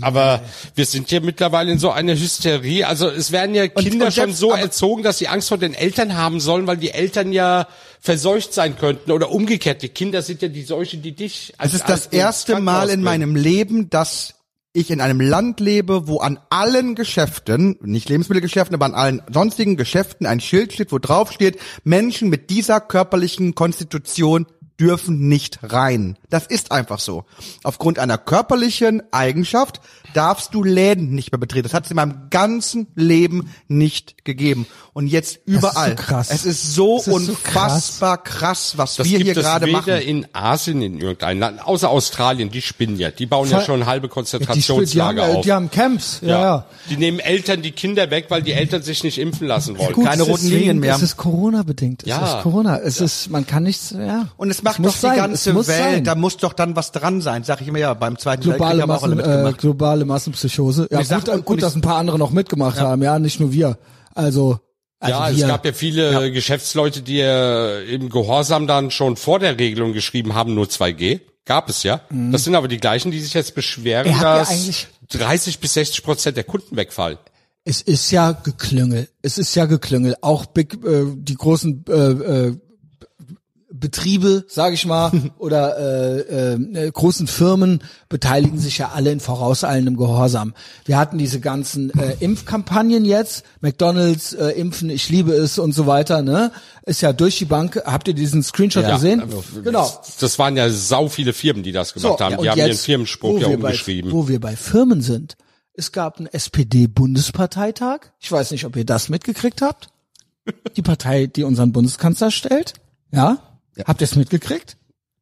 S3: Aber wir sind ja mittlerweile in so einer Hysterie. Also es werden ja Kinder
S2: und
S3: schon
S2: selbst-
S3: so erzogen, dass sie Angst vor den Eltern haben sollen, weil die Eltern ja verseucht sein könnten oder umgekehrt. Die Kinder sind ja die Seuche, die dich.
S2: Es ist das erste Mal in meinem Leben, dass ich in einem Land lebe, wo an allen Geschäften, nicht Lebensmittelgeschäften, aber an allen sonstigen Geschäften ein Schild steht, wo drauf steht, Menschen mit dieser körperlichen Konstitution dürfen nicht rein. Das ist einfach so. Aufgrund einer körperlichen Eigenschaft darfst du Läden nicht mehr betreten. Das hat es in meinem ganzen Leben nicht gegeben. Und jetzt überall.
S1: krass.
S2: Es ist so
S1: Das ist so
S2: unfassbar krass, was
S3: Das
S2: wir
S3: gibt
S2: hier
S3: es
S2: gerade
S3: weder
S2: machen.
S3: in Asien in irgendeinem Land, außer Australien, die spinnen ja. Die bauen ja
S1: Voll-
S3: schon halbe Konzentrationslager
S1: äh,
S3: auf.
S1: die haben Camps, ja, ja.
S3: Die nehmen Eltern die Kinder weg, weil die Eltern sich nicht impfen lassen wollen.
S1: Gut,
S2: Keine roten Linien mehr.
S1: Es ist Corona-bedingt. Es
S3: Ja.
S1: ist Corona. Es ist, man kann nichts, ja.
S2: Und es macht doch
S1: sein.
S2: die
S1: Es
S2: ganze
S1: muss
S2: Welt,
S1: sein.
S2: da muss doch dann was dran sein, sag ich immer ja, beim zweiten
S1: globale,
S2: Weltkrieg haben wir auch alle
S1: Massen, äh,
S2: mitgemacht.
S1: globale Massenpsychose. Ja,
S2: ich sag-
S1: gut, äh, gut dass ein paar andere noch mitgemacht haben, ja, nicht nur wir. Also, also
S3: ja,
S1: wir.
S3: es gab ja viele Geschäftsleute, die äh, im Gehorsam dann schon vor der Regelung geschrieben haben, nur 2G. Gab es ja. Das sind aber die gleichen, die sich jetzt beschweren,
S1: Er ja
S3: dass
S1: eigentlich-
S3: 30 bis 60 Prozent der Kunden wegfallen.
S1: Es ist ja Geklüngel. Es ist ja Geklüngel. Auch Big, äh, die großen äh, äh, Betriebe, sage ich mal, oder äh, äh, großen Firmen beteiligen sich ja alle in vorauseilendem Gehorsam. Wir hatten diese ganzen äh, Impfkampagnen jetzt, McDonald's äh, impfen, ich liebe es und so weiter. Ne, ist ja durch die Bank. Habt ihr diesen Screenshot
S3: Ja.
S1: gesehen? Genau.
S3: Das waren ja sau viele Firmen, die das gemacht haben.
S1: und
S3: Die haben ihren
S1: jetzt,
S3: Firmenspruch
S1: wo
S3: ja
S1: wir bei-
S3: umgeschrieben.
S1: Wo wir bei Firmen sind. Es gab einen SPD-Bundesparteitag. Ich weiß nicht, ob ihr das mitgekriegt habt. Die Partei, die unseren Bundeskanzler stellt. Ja? Habt ihr es mitgekriegt?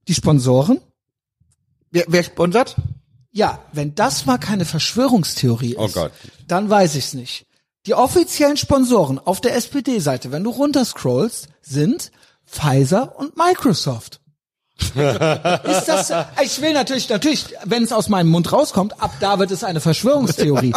S1: Die Sponsoren?
S2: Wer, wer sponsert?
S1: Ja, wenn das mal keine Verschwörungstheorie ist,
S3: Oh Gott.
S1: dann weiß ich's nicht. Die offiziellen Sponsoren auf der SPD-Seite, wenn du runterscrollst, sind Pfizer und Microsoft. Ist das, ich will natürlich, natürlich, wenn es aus meinem Mund rauskommt, ab da wird es eine Verschwörungstheorie.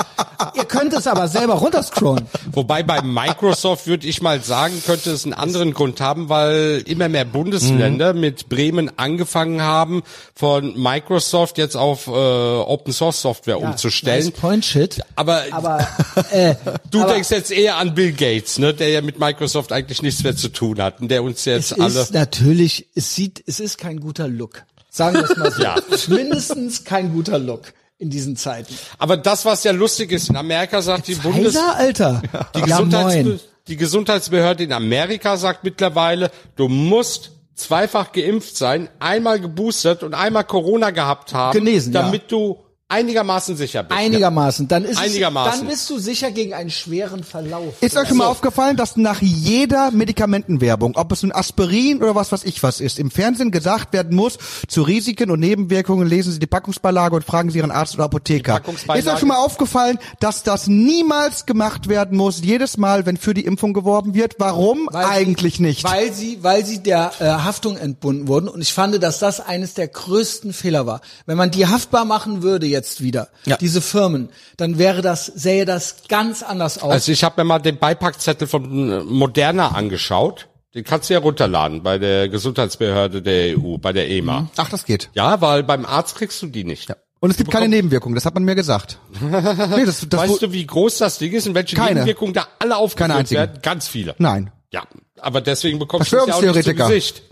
S1: Ihr könnt es aber selber runterscrollen.
S3: Wobei bei Microsoft würde ich mal sagen, könnte es einen anderen Grund haben, weil immer mehr Bundesländer
S1: Mhm.
S3: mit Bremen angefangen haben, von Microsoft jetzt auf äh, Open Source Software umzustellen.
S1: Nice point shit.
S3: Aber,
S1: Aber äh,
S3: du
S1: aber
S3: denkst jetzt eher an Bill Gates, ne, der ja mit Microsoft eigentlich nichts mehr zu tun hat und der uns
S1: es
S3: jetzt alle
S1: ist natürlich, es sieht, es ist kein guter Look. Sagen wir es mal so.
S3: Ja.
S1: Mindestens kein guter Look in diesen Zeiten.
S3: Aber das, was ja lustig ist, in Amerika sagt die Bundes
S1: Pfizer, Alter.
S3: die,
S1: ja,
S3: Gesundheitsbe die Gesundheitsbehörde in Amerika sagt mittlerweile, du musst zweifach geimpft sein, einmal geboostert und einmal Corona gehabt haben,
S1: Genesen, ja.
S3: damit du einigermaßen sicher bist.
S1: Einigermaßen. Dann ist
S3: Einigermaßen.
S1: Es, dann bist du sicher gegen einen schweren Verlauf.
S2: Ist euch schon mal aufgefallen, dass nach jeder Medikamentenwerbung, ob es nun Aspirin oder was weiß ich was ist, im Fernsehen gesagt werden muss, zu Risiken und Nebenwirkungen lesen Sie die Packungsbeilage und fragen Sie Ihren Arzt oder Apotheker. Ist euch schon mal aufgefallen, dass das niemals gemacht werden muss, jedes Mal, wenn für die Impfung geworben wird? Warum
S1: Weil
S2: eigentlich
S1: sie,
S2: nicht?
S1: Weil sie, weil sie der äh, Haftung entbunden wurden. Und ich fand, dass das eines der größten Fehler war. Wenn man die haftbar machen würde jetzt wieder,
S2: Ja.
S1: diese Firmen, dann wäre das, sähe das ganz anders aus.
S3: Also ich habe mir mal den Beipackzettel von äh, Moderna angeschaut. Den kannst du ja runterladen bei der Gesundheitsbehörde der EU, bei der EMA.
S2: Ach, das geht.
S3: Ja, weil beim Arzt kriegst du die nicht.
S2: Und es gibt keine Nebenwirkungen, das hat man mir gesagt. nee, das, das
S3: weißt du, wie groß das Ding ist und welche
S2: Keine.
S3: Nebenwirkungen da alle aufgeführt werden? Ganz viele.
S2: Nein.
S3: Ja, aber deswegen bekommst du es ja auch nicht zu. Gesicht.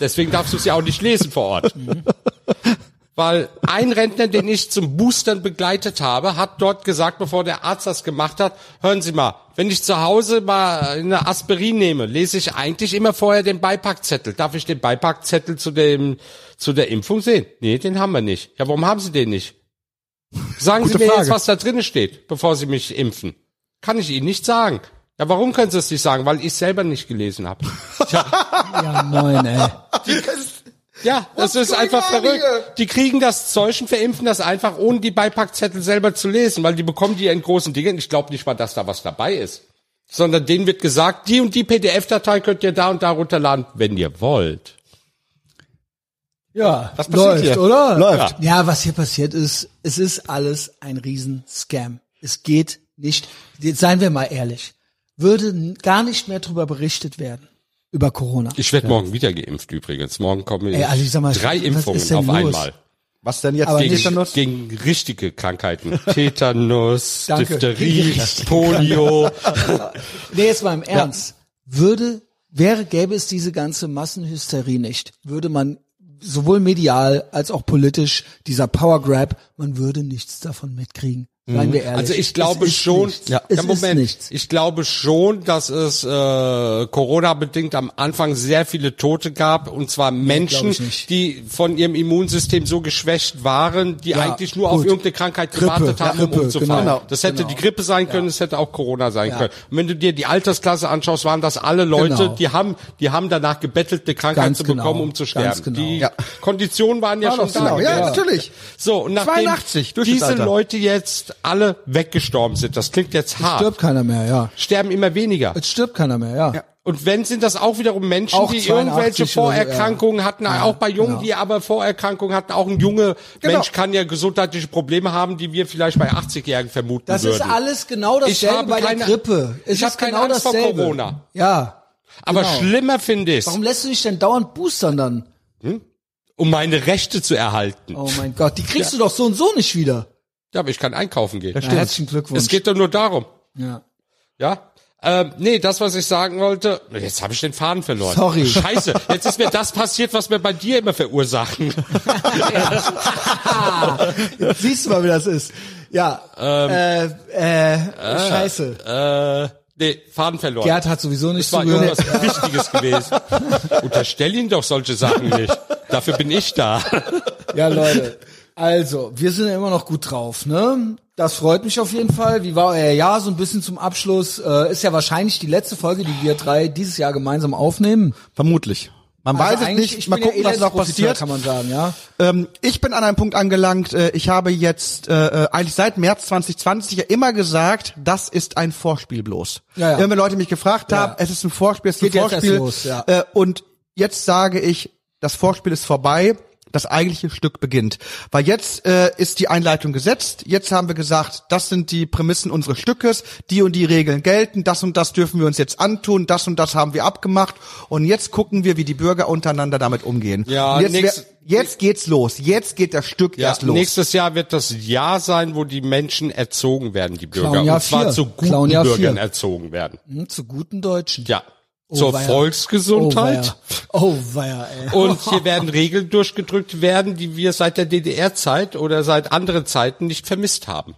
S3: Deswegen darfst du es ja auch nicht lesen vor Ort. Weil ein Rentner, den ich zum Boostern begleitet habe, hat dort gesagt, bevor der Arzt das gemacht hat, hören Sie mal, wenn ich zu Hause mal eine Aspirin nehme, lese ich eigentlich immer vorher den Beipackzettel. Darf ich den Beipackzettel zu dem, zu der Impfung sehen? Nee, den haben wir nicht. Ja, warum haben Sie den nicht? Sagen Sie mir
S2: Frage.
S3: jetzt, was da drinnen steht, bevor Sie mich impfen. Kann ich Ihnen nicht sagen. Ja, warum können Sie es nicht sagen? Weil ich selber nicht gelesen habe.
S1: ja, moin, ey.
S3: Ja, das ist einfach verrückt.
S2: here?
S3: Die kriegen das Zeug und verimpfen das einfach, ohne die Beipackzettel selber zu lesen, weil die bekommen die in großen Dingen. Ich glaube nicht mal, dass da was dabei ist. sondern denen wird gesagt, die und die PDF-Datei könnt ihr da und da runterladen, wenn ihr wollt.
S1: Ja,
S2: Was passiert
S1: läuft,
S2: hier?
S1: oder?
S2: Läuft.
S1: Ja, was hier passiert ist, es ist alles ein Riesen-Scam. Es geht nicht, jetzt seien wir mal ehrlich, würde gar nicht mehr darüber berichtet werden, über Corona.
S3: Ich werde morgen wieder geimpft übrigens. Morgen kommen
S1: Ey, also ich sag mal,
S3: drei Impfungen auf
S1: los?
S3: einmal.
S2: Was denn jetzt
S1: Aber
S2: gegen Tetanus?
S3: Gegen richtige Krankheiten. Tetanus,
S1: Danke.
S3: Diphtherie, Polio.
S1: Nee, jetzt mal im Ernst. Würde, wäre, gäbe es diese ganze Massenhysterie nicht, würde man sowohl medial als auch politisch, dieser Power Grab, man würde nichts davon mitkriegen. Seien wir ehrlich.
S3: Also ich glaube schon, ja, ja, Moment, ich glaube schon, dass es äh, Corona-bedingt am Anfang sehr viele Tote gab, und zwar Menschen, die von ihrem Immunsystem so geschwächt waren, die
S1: Ja,
S3: eigentlich nur auf
S1: gut.
S3: irgendeine Krankheit
S1: Grippe,
S3: gewartet haben,
S1: Grippe,
S3: um umzufallen.
S1: genau.
S3: Das hätte
S1: Genau.
S3: die Grippe sein können, es hätte auch Corona sein können. Und wenn du dir die Altersklasse anschaust, waren das alle Leute,
S1: Genau.
S3: die haben, die haben danach gebettelt, eine Krankheit
S1: Ganz
S3: zu
S1: genau.
S3: bekommen, um zu sterben.
S1: genau.
S3: Die. Konditionen waren ja
S1: War
S3: schon da.
S2: Genau, ja, natürlich.
S3: So, und nachdem
S2: 82,
S3: diese. Leute jetzt alle weggestorben sind, das klingt jetzt hart,
S1: Stirbt keiner mehr, ja.
S3: sterben immer weniger.
S1: Es stirbt keiner mehr, ja.
S3: Und wenn sind das auch wiederum Menschen,
S1: Auch
S3: die
S1: 82
S3: irgendwelche
S1: oder so,
S3: Vorerkrankungen hatten, auch bei Jungen,
S1: genau.
S3: die aber Vorerkrankungen hatten. Auch ein junge
S2: Genau.
S3: Mensch kann ja gesundheitliche Probleme haben, die wir vielleicht bei 80-Jährigen vermuten
S1: Das
S3: würden.
S1: ist alles genau
S3: Ich
S1: dasselbe
S3: habe
S1: bei
S3: keine-
S1: der Grippe. Es
S3: ich hab
S1: ist
S3: keine
S1: genau
S3: Angst vor
S1: dasselbe.
S3: Corona.
S1: Ja.
S3: aber
S1: genau.
S3: schlimmer finde ich
S1: Warum lässt du dich denn dauernd boostern dann?
S3: um meine Rechte zu erhalten.
S1: Oh mein Gott, die kriegst du doch so und so nicht wieder.
S3: Ja, aber ich kann einkaufen gehen.
S1: Ja, herzlichen Glückwunsch.
S3: Es geht doch nur darum.
S1: ja.
S3: Ja? Ähm, nee, das, was ich sagen wollte, jetzt habe ich den Faden verloren.
S1: Sorry.
S3: Scheiße, jetzt ist mir das passiert, was wir bei dir immer verursachen.
S1: Jetzt siehst du mal, wie das ist. Ja. äh, äh, scheiße.
S3: äh, nee, Faden verloren.
S1: Gerd hat sowieso nicht
S3: das war
S1: zugehört.
S3: irgendwas Wichtiges gewesen. Unterstell ihn doch solche Sachen nicht. Dafür bin ich da.
S1: Ja, Leute. Also, wir sind ja immer noch gut drauf, ne? Das freut mich auf jeden Fall. Wie war euer Jahr so ein bisschen zum Abschluss? Äh, ist ja wahrscheinlich die letzte Folge, die wir drei dieses Jahr gemeinsam aufnehmen.
S2: Vermutlich. Man
S1: Also
S2: weiß es nicht.
S1: ich
S2: Mal
S1: bin ja
S2: gucken, was noch
S1: Elendsprofiteur,
S2: passiert.
S1: kann man sagen, ja.
S2: Ähm, ich bin an einem Punkt angelangt, äh, ich habe jetzt äh, äh, eigentlich seit März 2020 ja immer gesagt, das ist ein Vorspiel bloß.
S1: Ja, ja.
S2: Immer Leute mich gefragt haben, es ist ein Vorspiel, es ist ein
S1: Geht erst
S2: Vorspiel.
S1: los,
S2: äh, und jetzt sage ich, das Vorspiel ist vorbei. Das eigentliche Stück beginnt. Weil jetzt äh, ist die Einleitung gesetzt. Jetzt haben wir gesagt, das sind die Prämissen unseres Stückes. Die und die Regeln gelten. Das und das dürfen wir uns jetzt antun. Das und das haben wir abgemacht. Und jetzt gucken wir, wie die Bürger untereinander damit umgehen.
S3: Ja,
S2: und jetzt,
S3: nächst-
S2: wär- jetzt geht's los. Jetzt geht das Stück
S3: Ja,
S2: erst los.
S3: nächstes Jahr wird das Jahr sein, wo die Menschen erzogen werden, die Bürger. Und zwar
S1: vier.
S3: zu guten Bürgern
S1: vier.
S3: erzogen werden.
S1: Hm, zu guten Deutschen.
S3: Ja. Zur
S1: weia.
S3: Volksgesundheit.
S1: Oh, weia, ey.
S3: Und hier werden Regeln durchgedrückt werden, die wir seit der DDR-Zeit oder seit anderen Zeiten nicht vermisst haben.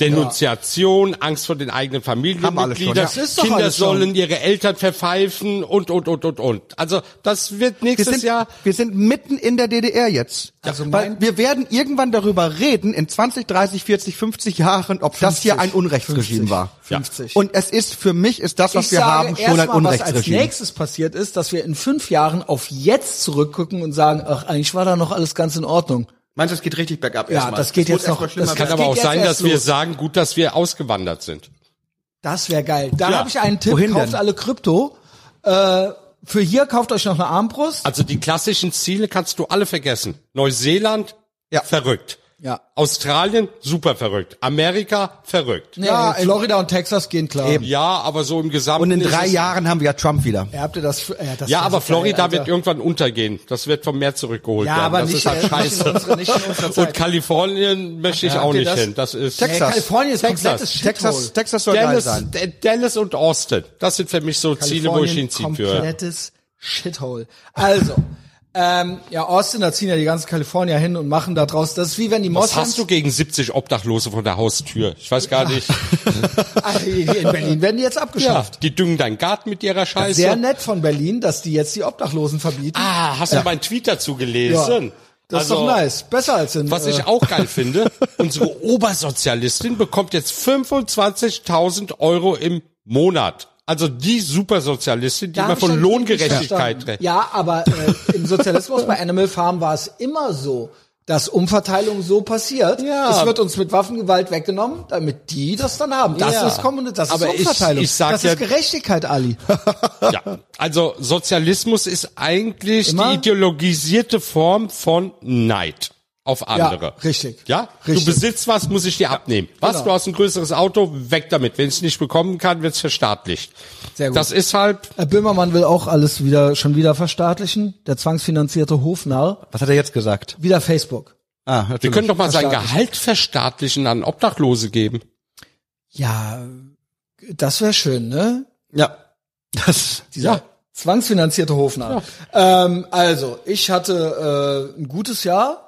S3: Denunziation, Angst vor den eigenen
S2: wir
S3: Familienmitgliedern,
S2: ja.
S1: Das ist doch
S3: Kinder sollen ihre Eltern verpfeifen und, und, und, und, und. Also das wird
S2: wir
S3: nächstes
S2: sind,
S3: Jahr
S2: wir sind mitten in der DDR jetzt.
S1: Also
S2: Weil
S1: mein-
S2: wir werden irgendwann darüber reden, in 20, 30, 40, 50 Jahren, ob das hier ein Unrechtsregime war.
S1: 50.
S2: Und es ist, für mich ist das, was
S1: ich
S2: wir
S1: sage
S2: haben, schon ein
S1: erstmal, was als
S2: Unrechtsregime.
S1: nächstes passiert ist, dass wir in fünf Jahren auf jetzt zurückgucken und sagen, ach, eigentlich war da noch alles ganz in Ordnung.
S2: Meinst du, es geht richtig bergab
S1: Ja, das geht
S2: wird
S1: jetzt noch-
S2: erstmal
S1: das
S3: kann
S1: Das
S3: aber auch sein, dass wir
S1: los.
S3: sagen, gut, dass wir ausgewandert sind.
S1: Das wäre geil. Da
S3: Ja.
S1: habe ich einen Tipp,
S2: Wohin
S1: kauft
S2: denn?
S1: alle Krypto. Äh, für hier kauft euch noch eine Armbrust.
S3: Also die klassischen Ziele kannst du alle vergessen. Neuseeland,
S2: Ja.
S3: verrückt.
S1: Ja.
S3: Australien, super verrückt. Amerika, verrückt.
S1: Nee,
S2: Ja,
S1: Florida und Texas gehen klar.
S2: Eben.
S3: Ja, aber so im Gesamten.
S2: Und in
S3: ist
S2: drei
S3: es-
S2: Jahren haben wir ja Trump wieder.
S1: Ja, habt ihr das? Ja, das
S3: Ja, aber Florida
S1: geil,
S3: wird
S1: Alter.
S3: irgendwann untergehen. Das wird vom Meer zurückgeholt
S1: Ja,
S3: werden.
S1: aber
S3: das
S1: nicht,
S3: ist halt
S1: äh, nicht in
S3: scheiße.
S1: nicht in unserer Zeit.
S3: Und Kalifornien möchte ich
S1: Ja,
S3: auch nicht
S1: das?
S3: hin. Das ist
S2: Texas.
S1: Nee, Kalifornien ist
S3: Texas.
S2: Texas, Texas soll geil
S3: Dallas,
S2: sein.
S3: Dallas und Austin. Das sind für mich so Ziele, wo ich würde.
S1: komplettes Shithole. Also, ähm, ja, Austin, da ziehen ja die ganzen Kalifornier hin und machen da draus. Das ist wie wenn die
S3: Was
S1: Moslems.
S3: hast du gegen 70 Obdachlose vor der Haustür? Ich weiß gar nicht.
S1: Ah, in Berlin werden die jetzt
S3: Ja,
S1: abgeschafft.
S3: die düngen deinen Garten mit ihrer Scheiße.
S1: Sehr nett von Berlin, dass die jetzt die Obdachlosen verbieten.
S3: Ah, hast du meinen Tweet dazu gelesen?
S1: Das ist
S3: Also,
S1: doch nice. Besser als in.
S3: Was
S1: äh,
S3: ich auch geil finde, unsere Obersozialistin bekommt jetzt 25.000 Euro im Monat. Also die Supersozialistin, die immer
S1: ich
S3: von Lohngerechtigkeit redet.
S1: Ja, aber äh, im Sozialismus bei Animal Farm war es immer so, dass Umverteilung so passiert.
S3: Ja.
S1: Es wird uns mit Waffengewalt weggenommen, damit die das dann haben. Das
S3: Ja.
S1: ist Kommunismus, das
S3: Aber
S1: ist
S3: ich-
S1: Umverteilung.
S3: ich sag
S1: das
S3: ja-
S1: ist Gerechtigkeit, Ali.
S3: Ja, also Sozialismus ist eigentlich
S1: Immer?
S3: die ideologisierte Form von Neid auf andere.
S1: Ja, richtig.
S3: Ja,
S1: Richtig.
S3: du besitzt was, muss ich dir abnehmen. Was,
S1: genau.
S3: du hast ein größeres Auto, weg damit. Wenn ich es nicht bekommen kann, wird es verstaatlicht.
S1: Sehr gut.
S3: Das ist halt,
S1: Herr Böhmermann will auch alles wieder, schon wieder verstaatlichen. Der zwangsfinanzierte Hofnarr.
S2: Was hat er jetzt gesagt?
S1: Wieder Facebook.
S2: Ah,
S3: wir
S2: natürlich.
S3: können doch mal sein. Gehalt verstaatlichen an Obdachlose geben.
S1: Ja, das wäre schön, ne?
S2: Ja. Das,
S1: Dieser
S3: Ja.
S1: zwangsfinanzierte Hofnarr. Ähm, also, ich hatte äh, ein gutes Jahr,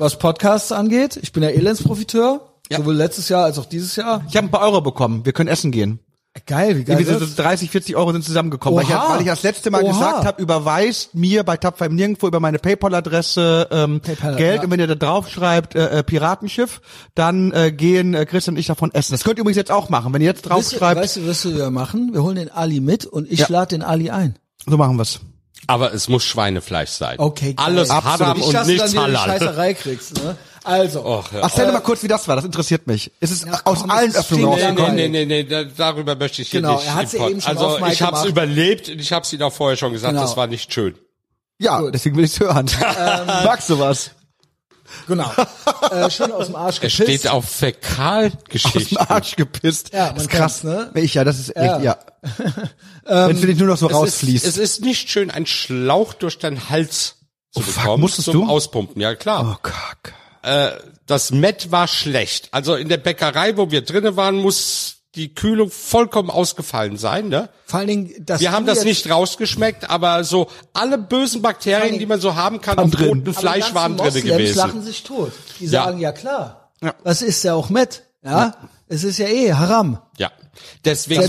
S1: was Podcasts angeht. Ich bin ja Elendsprofiteur. Sowohl letztes Jahr als auch dieses Jahr.
S2: ich habe ein paar Euro bekommen. Wir können essen gehen.
S1: Geil, wie geil
S2: Irgendwie so 30, 40 Euro sind zusammengekommen. Weil ich, weil ich das letzte Mal
S1: Oha.
S2: gesagt habe, überweist mir bei Tapfer im Nirgendwo über meine Paypal-Adresse ähm,
S1: PayPal,
S2: Geld
S1: ja.
S2: und wenn ihr da drauf schreibt äh, äh, Piratenschiff, dann äh, gehen äh, Chris und ich davon essen. Das könnt ihr übrigens jetzt auch machen. Wenn ihr jetzt drauf
S1: Weißt du,
S2: schreibt,
S1: weißt du, was wir machen? Wir holen den Ali mit und ich
S2: Ja.
S1: lade den Ali ein.
S2: so machen wir's.
S3: Aber es muss Schweinefleisch sein.
S1: Okay, geil.
S3: Alles
S2: Absolut.
S3: Haram
S1: Ich
S3: und
S1: dann
S3: nichts Halal.
S1: Scheißerei kriegst, ne? Also,
S3: Och, ja.
S2: Erzähl mal kurz, wie das war. Das interessiert mich. Es ist
S1: Ja,
S2: aus
S1: komm,
S2: allen
S1: es
S2: Öffnungen rausgekommen.
S3: nee, nee, nee, nee, da- darüber möchte ich hier
S1: Genau,
S3: nicht.
S1: er hat's eben schon
S3: also ich habe es
S1: gemacht.
S3: überlebt und ich habe es Ihnen auch vorher schon gesagt,
S1: Genau.
S3: das war nicht schön.
S2: Ja, deswegen will ich's hören.
S1: Ähm,
S2: Magst du was?
S1: Genau. äh, schön aus dem Arsch
S3: Er
S1: gepisst.
S3: steht auf
S2: Aus dem. Arsch gepisst.
S1: Ja, man
S2: das ist krass,
S1: ne?
S2: Ich ja, das ist echt,
S1: Ja.
S2: ja. Wenn es nur noch so
S3: Es ist,
S2: rausfließt.
S3: es ist nicht schön, einen Schlauch durch deinen Hals zu
S2: Oh, fuck,
S3: bekommen
S2: musstest
S3: zum
S2: du?
S3: Auspumpen. Ja klar.
S2: oh, kack.
S3: Das Met war schlecht. Also in der Bäckerei, wo wir drinnen waren, muss die Kühlung vollkommen ausgefallen sein. Ne?
S1: Vor allen Dingen, dass
S3: Wir haben das nicht rausgeschmeckt, aber so alle bösen Bakterien, die man so haben kann,
S2: drin.
S3: rotem
S1: Aber
S3: Fleisch
S1: die
S3: waren
S1: ganzen
S3: drinne
S1: Moslems lachen
S3: gewesen.
S1: sich tot. Die
S3: Ja.
S1: sagen, ja klar.
S2: Ja.
S1: Was ist ja auch mit? Ja? Es ist ja eh Haram.
S3: Ja. Deswegen,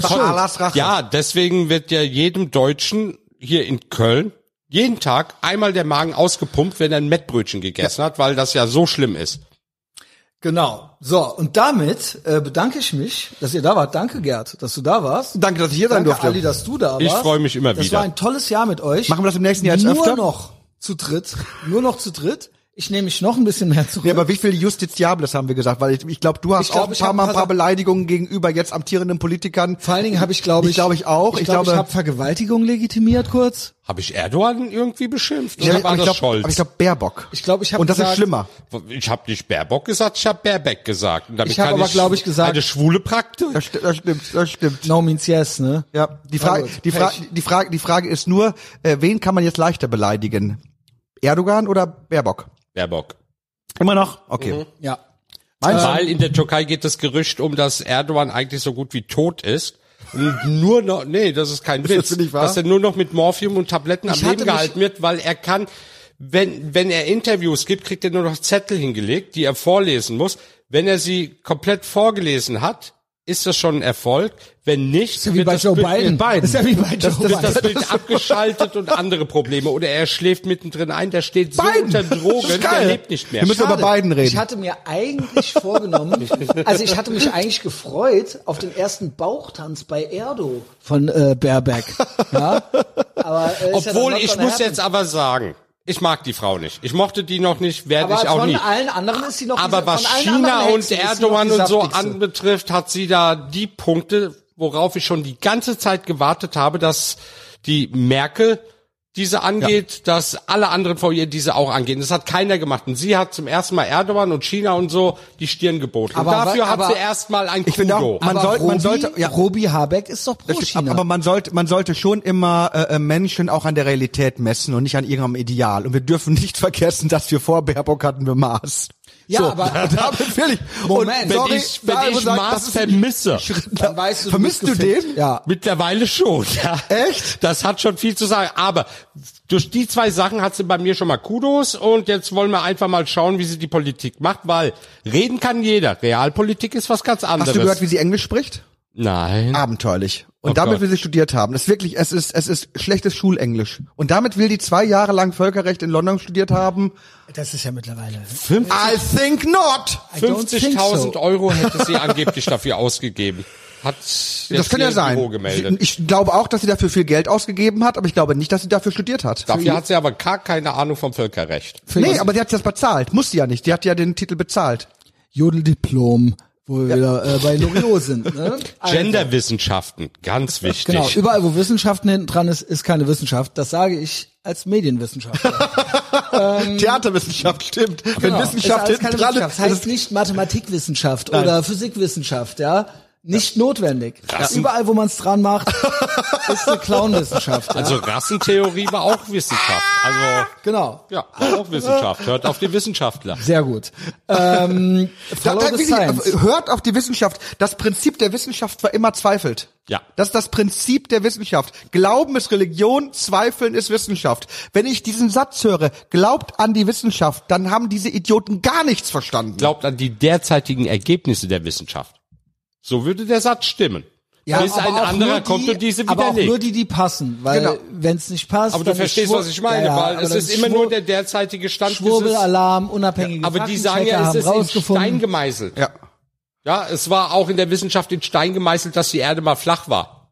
S3: ja, deswegen wird ja jedem Deutschen hier in Köln jeden Tag einmal der Magen ausgepumpt, wenn er ein Mettbrötchen gegessen hat, weil das ja so schlimm ist.
S1: Genau. So, und damit äh, bedanke ich mich, dass ihr da wart. Danke, Gerd, dass du da warst.
S2: Danke, dass ich hier sein
S1: Danke,
S2: durfte.
S1: Ali, dass du da warst.
S3: Ich freu mich immer
S1: das
S3: wieder.
S1: war ein tolles Jahr mit euch.
S2: Machen wir das im nächsten Jahr jetzt
S1: Nur
S2: öfter?
S1: noch zu dritt. Nur noch zu dritt. Ich nehme mich noch ein bisschen mehr zurück.
S2: Ja, aber wie viel Justiziables haben wir gesagt? Weil ich, ich glaube, du hast
S1: Ich glaub,
S2: auch ein
S1: ich
S2: paar Mal ein
S1: ein
S2: paar Beleidigungen gegenüber jetzt amtierenden Politikern.
S1: Vor allen Dingen habe ich, glaube ich,
S2: Ich glaube, ich auch.
S1: Ich
S2: Ich
S1: glaube, ich
S2: glaube-
S1: habe Vergewaltigung legitimiert kurz.
S3: Habe ich Erdogan irgendwie beschimpft?
S2: Ja,
S3: Oder war
S2: ich
S3: das
S2: glaube,
S3: Scholz?
S2: aber ich glaube Baerbock.
S1: Ich glaube, ich habe
S2: Und das
S1: gesagt,
S2: ist schlimmer.
S3: Ich habe nicht Baerbock gesagt, ich habe Baerbeck gesagt. Und damit
S1: Ich hab
S3: kann
S1: aber, glaub ich, gesagt-
S3: eine schwule Praktik.
S2: Das, das stimmt, das stimmt.
S1: No means yes, ne?
S2: Ja, die Frage,
S1: gut,
S2: die Frage,
S1: Pech.
S2: die Frage, die Frage ist nur, äh, wen kann man jetzt leichter beleidigen? Erdogan oder Baerbock?
S3: Baerbock.
S2: Immer noch? Okay.
S3: Mhm.
S1: Ja.
S2: Meinst du?
S3: Weil in der Türkei geht das Gerücht um, dass Erdogan eigentlich so gut wie tot ist. Und nur noch, nee, das ist kein Witz,
S2: das nicht wahr?
S3: dass er nur noch mit Morphium und Tabletten am
S1: Ich hatte
S3: Leben gehalten wird, weil er kann, wenn, wenn er Interviews gibt, kriegt er nur noch Zettel hingelegt, die er vorlesen muss. Wenn er sie komplett vorgelesen hat, ist das schon ein Erfolg. Wenn nicht,
S1: Ist ja wie
S3: wird
S1: bei
S3: das
S1: Joe
S3: Bild-
S1: Biden.
S2: Biden.
S1: Ist ja wie bei Joe
S2: Das- das-
S1: Biden.
S3: wird das Bild abgeschaltet und andere Probleme. Oder er schläft mittendrin ein, der steht so
S2: Biden.
S3: unter Drogen,
S2: Das
S3: der lebt nicht mehr.
S2: Wir müssen
S1: Schade.
S2: über Biden reden.
S1: Ich hatte mir eigentlich vorgenommen, also ich hatte mich eigentlich gefreut auf den ersten Bauchtanz bei Erdo von äh, Baerbeck. Ja? Aber, äh, ja
S3: Obwohl,
S1: not
S3: ich muss
S1: happen.
S3: jetzt aber sagen, ich mag die Frau nicht. Ich mochte die noch nicht, werde
S1: aber
S3: ich auch
S1: von
S3: nie.
S1: allen anderen ist sie noch
S3: Aber
S1: diese,
S3: was
S1: von
S3: China und Erdogan und so anbetrifft, hat sie da die Punkte, worauf ich schon die ganze Zeit gewartet habe, dass die Merkel diese angeht, dass alle anderen vor ihr diese auch angehen. Das hat keiner gemacht. Und sie hat zum ersten Mal Erdogan und China und so die Stirn geboten.
S1: Aber
S3: und dafür
S1: wa-
S3: hat
S1: aber-
S3: sie erstmal ein
S2: Ich finde
S3: Kudo.
S2: auch, man
S1: aber
S2: sollte, man
S1: Robi,
S2: sollte, ja,
S1: Robi Habeck ist doch pro
S2: stimmt,
S1: China.
S2: aber man sollte, man sollte schon immer äh, äh, Menschen auch an der Realität messen und nicht an irgendeinem Ideal. Und wir dürfen nicht vergessen, dass wir vor Baerbock hatten wir Maß.
S1: Ja,
S2: so,
S1: aber-
S2: damit will ich.
S1: Moment,
S2: und
S3: wenn
S2: sorry,
S3: ich, wenn ich
S2: sagen,
S3: Mars vermisse,
S1: dann weißt du,
S2: Vermisst du den?
S1: Ja.
S3: Mittlerweile schon, ja.
S2: Echt?
S3: Das hat schon viel zu sagen. Aber durch die zwei Sachen hat sie bei mir schon mal Kudos und jetzt wollen wir einfach mal schauen, wie sie die Politik macht, weil reden kann jeder. Realpolitik ist was ganz anderes.
S2: Hast du gehört, wie sie Englisch spricht?
S3: Nein.
S2: Abenteuerlich. Und
S3: Oh
S2: damit
S3: Gott.
S2: will sie studiert haben. Das ist wirklich, es ist, es ist schlechtes Schulenglisch. Und damit will die zwei Jahre lang Völkerrecht in London studiert haben.
S1: Das ist ja mittlerweile.
S2: I think not!
S1: I don't think
S3: 50.000
S1: so.
S3: Euro hätte sie angeblich dafür ausgegeben. hat
S2: Das kann ja sein.
S3: Büro gemeldet.
S2: Ich, ich glaube auch, dass sie dafür viel Geld ausgegeben hat, aber ich glaube nicht, dass sie dafür studiert hat.
S3: Dafür hat sie aber gar keine Ahnung vom Völkerrecht.
S2: Nee, aber sie hat das bezahlt. Muss sie ja nicht. Die hat ja den Titel bezahlt.
S1: Jodeldiplom, wo wir wieder äh, bei Loriot sind. Ne? Also,
S3: Genderwissenschaften, ganz wichtig.
S1: Genau, überall wo Wissenschaften hinten dran ist, ist keine Wissenschaft. Das sage ich als Medienwissenschaftler.
S2: Theaterwissenschaft, stimmt. Wenn
S1: Genau,
S2: Wissenschaft
S1: ist
S2: hinten dran
S1: Wissenschaft.
S2: ist,
S1: Das
S2: ist
S1: heißt nicht Mathematikwissenschaft oder Physikwissenschaft, ja. Nicht notwendig. Überall, wo man es dran macht, ist eine Clownwissenschaft. Ja?
S3: Also Rassentheorie war auch Wissenschaft. Also
S1: genau.
S3: ja, war auch Wissenschaft. Hört auf die Wissenschaftler.
S1: Sehr gut. Ähm,
S2: Da,
S1: follow
S2: da,
S1: the science.
S2: hört auf die Wissenschaft. Das Prinzip der Wissenschaft war immer zweifelt.
S3: Ja.
S2: Das ist das Prinzip der Wissenschaft. Glauben ist Religion, Zweifeln ist Wissenschaft. Wenn ich diesen Satz höre, glaubt an die Wissenschaft, dann haben diese Idioten gar nichts verstanden.
S3: Glaubt an die derzeitigen Ergebnisse der Wissenschaft. So würde der Satz stimmen. Bis
S1: aber
S3: ein anderer
S1: nur
S3: kommt
S1: die,
S3: und diese
S1: Aber auch nur
S3: widerlegt.
S1: die, die passen, weil
S2: Genau.
S1: wenn es nicht passt.
S3: Aber du
S1: dann ist
S3: verstehst, was ich meine,
S1: Ja, ja,
S3: weil es ist immer nur der derzeitige Stand
S1: Schwurbelalarm, unabhängige
S3: aber die sagen
S1: Faktenchecker
S3: ja, es
S1: haben
S3: ist in
S1: rausgefunden.
S3: Stein gemeißelt.
S2: Ja.
S3: Ja, es war auch in der Wissenschaft in Stein gemeißelt, dass die Erde mal flach war.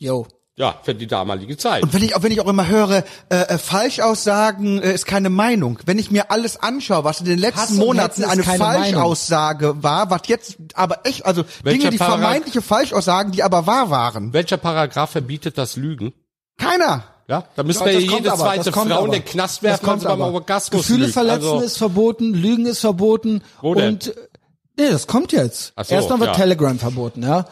S1: Jo.
S3: Ja, für die damalige Zeit.
S2: Und wenn ich auch wenn ich auch immer höre, äh, äh, Falschaussagen äh, ist keine Meinung. Wenn ich mir alles anschaue, was in den letzten Monaten eine
S1: keine
S2: Falschaussage war, was jetzt aber echt, also
S3: Welcher
S2: Dinge, die
S3: Paragraph?
S2: vermeintliche Falschaussagen, die aber wahr waren.
S3: Welcher Paragraph verbietet das Lügen?
S2: Keiner.
S3: Ja, da müssen
S1: Ja,
S3: wir jede
S1: aber,
S3: zweite Frau in
S1: aber.
S3: den Knast
S1: Das
S3: werfen,
S1: kommt
S3: also beim. Orgasmus
S1: Gefühle
S3: lügt.
S1: verletzen
S3: Also,
S1: ist verboten, Lügen ist verboten.
S3: Wo denn?
S1: Und äh, nee, das kommt jetzt.
S3: Ach so,
S1: Erstmal wird
S3: ja.
S1: Telegram verboten, ja.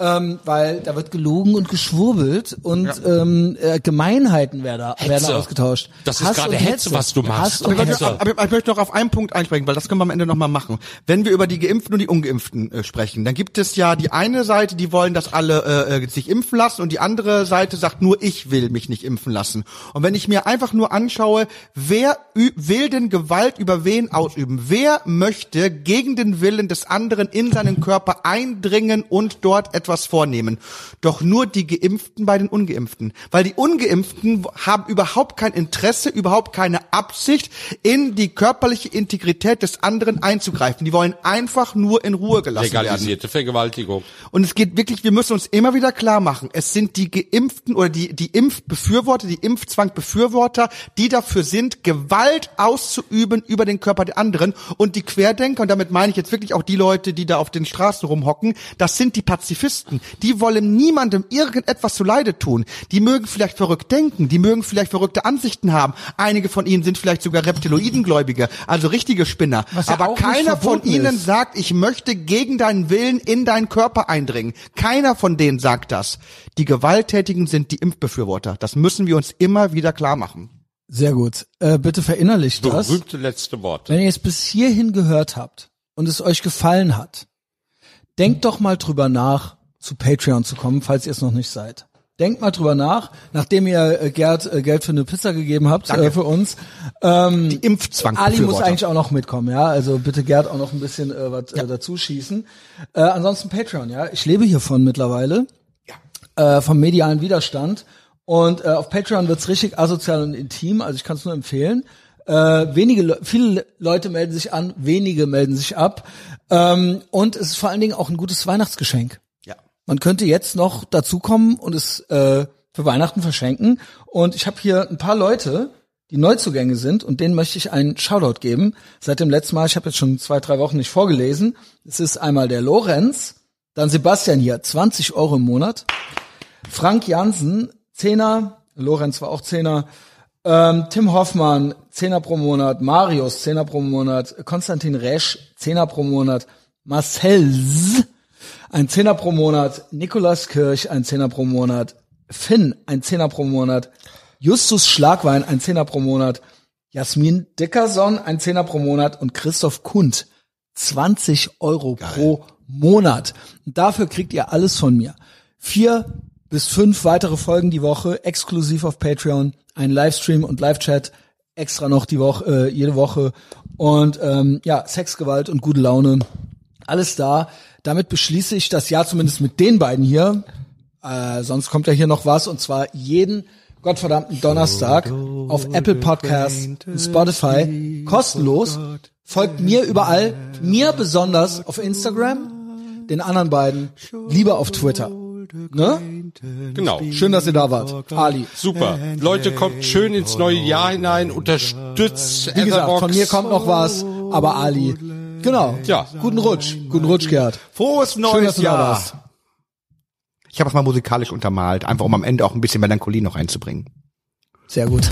S1: Ähm, weil da wird gelogen und geschwurbelt und ähm, äh, Gemeinheiten werden da, werden da ausgetauscht.
S3: Das ist
S1: Hass
S3: gerade
S1: und
S3: Hetze, was du machst.
S2: Aber ich,
S1: Hetze.
S2: möchte, aber ich möchte noch auf einen Punkt einsprechen, weil das können wir am Ende noch mal machen. Wenn wir über die Geimpften und die Ungeimpften äh, sprechen, dann gibt es ja die eine Seite, die wollen, dass alle äh, äh, sich impfen lassen und die andere Seite sagt, nur ich will mich nicht impfen lassen. Und wenn ich mir einfach nur anschaue, wer will denn Gewalt über wen ausüben? Wer möchte gegen den Willen des anderen in seinen Körper eindringen und dort etwas vornehmen? Doch nur die Geimpften bei den Ungeimpften. Weil die Ungeimpften haben überhaupt kein Interesse, überhaupt keine Absicht, in die körperliche Integrität des anderen einzugreifen. Die wollen einfach nur in Ruhe gelassen werden.
S3: legalisierte Vergewaltigung.
S2: Und es geht wirklich, wir müssen uns immer wieder klar machen, es sind die Geimpften oder die, die Impfbefürworter, die Impfzwangbefürworter, die dafür sind, Gewalt auszuüben über den Körper der anderen. Und die Querdenker, und damit meine ich jetzt wirklich auch die Leute, die da auf den Straßen rumhocken, das sind die Pazifisten. Die wollen niemandem irgendetwas zuleide tun. Die mögen vielleicht verrückt denken, die mögen vielleicht verrückte Ansichten haben. Einige von ihnen sind vielleicht sogar Reptiloidengläubige, also richtige Spinner.
S1: Ja
S2: Aber keiner von ihnen
S1: ist.
S2: sagt, ich möchte gegen deinen Willen in deinen Körper eindringen. Keiner von denen sagt das. Die Gewalttätigen sind die Impfbefürworter. Das müssen wir uns immer wieder klar machen.
S1: Sehr gut. Äh, bitte verinnerlicht das.
S3: Berühmte letzte Worte.
S1: Wenn ihr es bis hierhin gehört habt und es euch gefallen hat, denkt doch mal drüber nach, zu Patreon zu kommen, falls ihr es noch nicht seid. Denkt mal drüber nach, nachdem ihr äh, Gerd äh, Geld für eine Pizza gegeben habt äh, für uns. Ähm,
S2: Die Impfzwang.
S1: Ali muss eigentlich auch noch mitkommen, ja. Also bitte Gerd auch noch ein bisschen äh, was äh, dazu schießen. Äh, ansonsten Patreon, ja. Ich lebe hiervon mittlerweile. Äh, vom medialen Widerstand. Und äh, auf Patreon wird's richtig asozial und intim, also ich kann es nur empfehlen. Äh, wenige, Le viele Leute melden sich an, wenige melden sich ab. Ähm, und es ist vor allen Dingen auch ein gutes Weihnachtsgeschenk. Man könnte jetzt noch dazukommen und es äh, für Weihnachten verschenken. Und ich habe hier ein paar Leute, die Neuzugänge sind und denen möchte ich einen Shoutout geben. Seit dem letzten Mal, ich habe jetzt schon zwei, drei Wochen nicht vorgelesen. Es ist einmal der Lorenz, dann Sebastian hier, 20 Euro im Monat. Frank Jansen, Zehner, Lorenz war auch Zehner. Ähm, Tim Hoffmann, Zehner pro Monat. Marius, Zehner pro Monat. Konstantin Resch, Zehner pro Monat. Marcel, Z, ein Zehner pro Monat. Nikolas Kirch, ein Zehner pro Monat. Finn, ein Zehner pro Monat. Justus Schlagwein, ein Zehner pro Monat. Jasmin Dickerson, ein Zehner pro Monat. Und Christoph Kund, 20 Euro pro Monat. Und dafür kriegt ihr alles von mir. Vier bis fünf weitere Folgen die Woche, exklusiv auf Patreon, ein Livestream und Live-Chat, extra noch die Woche, äh, jede Woche. Und ähm, ja, Sexgewalt und gute Laune, alles da. Damit beschließe ich das Jahr zumindest mit den beiden hier. Äh, sonst kommt ja hier noch was und zwar jeden gottverdammten Donnerstag auf Apple Podcasts und Spotify kostenlos. Folgt mir überall, mir besonders auf Instagram,
S4: den anderen beiden lieber auf Twitter. Ne?
S3: Genau.
S4: Schön, dass ihr da wart. Ali.
S3: Super. Leute, kommt schön ins neue Jahr hinein, unterstützt
S4: Wie gesagt,
S3: Etherbox.
S4: von mir kommt noch was, aber Ali. Genau.
S3: Ja.
S4: Guten Rutsch. Guten Rutsch, Gerd.
S2: Frohes
S4: Schön, dass
S2: neues
S4: du da
S2: Jahr.
S4: warst.
S2: Ich habe es mal musikalisch untermalt, einfach um am Ende auch ein bisschen Melancholie noch reinzubringen.
S4: Sehr gut.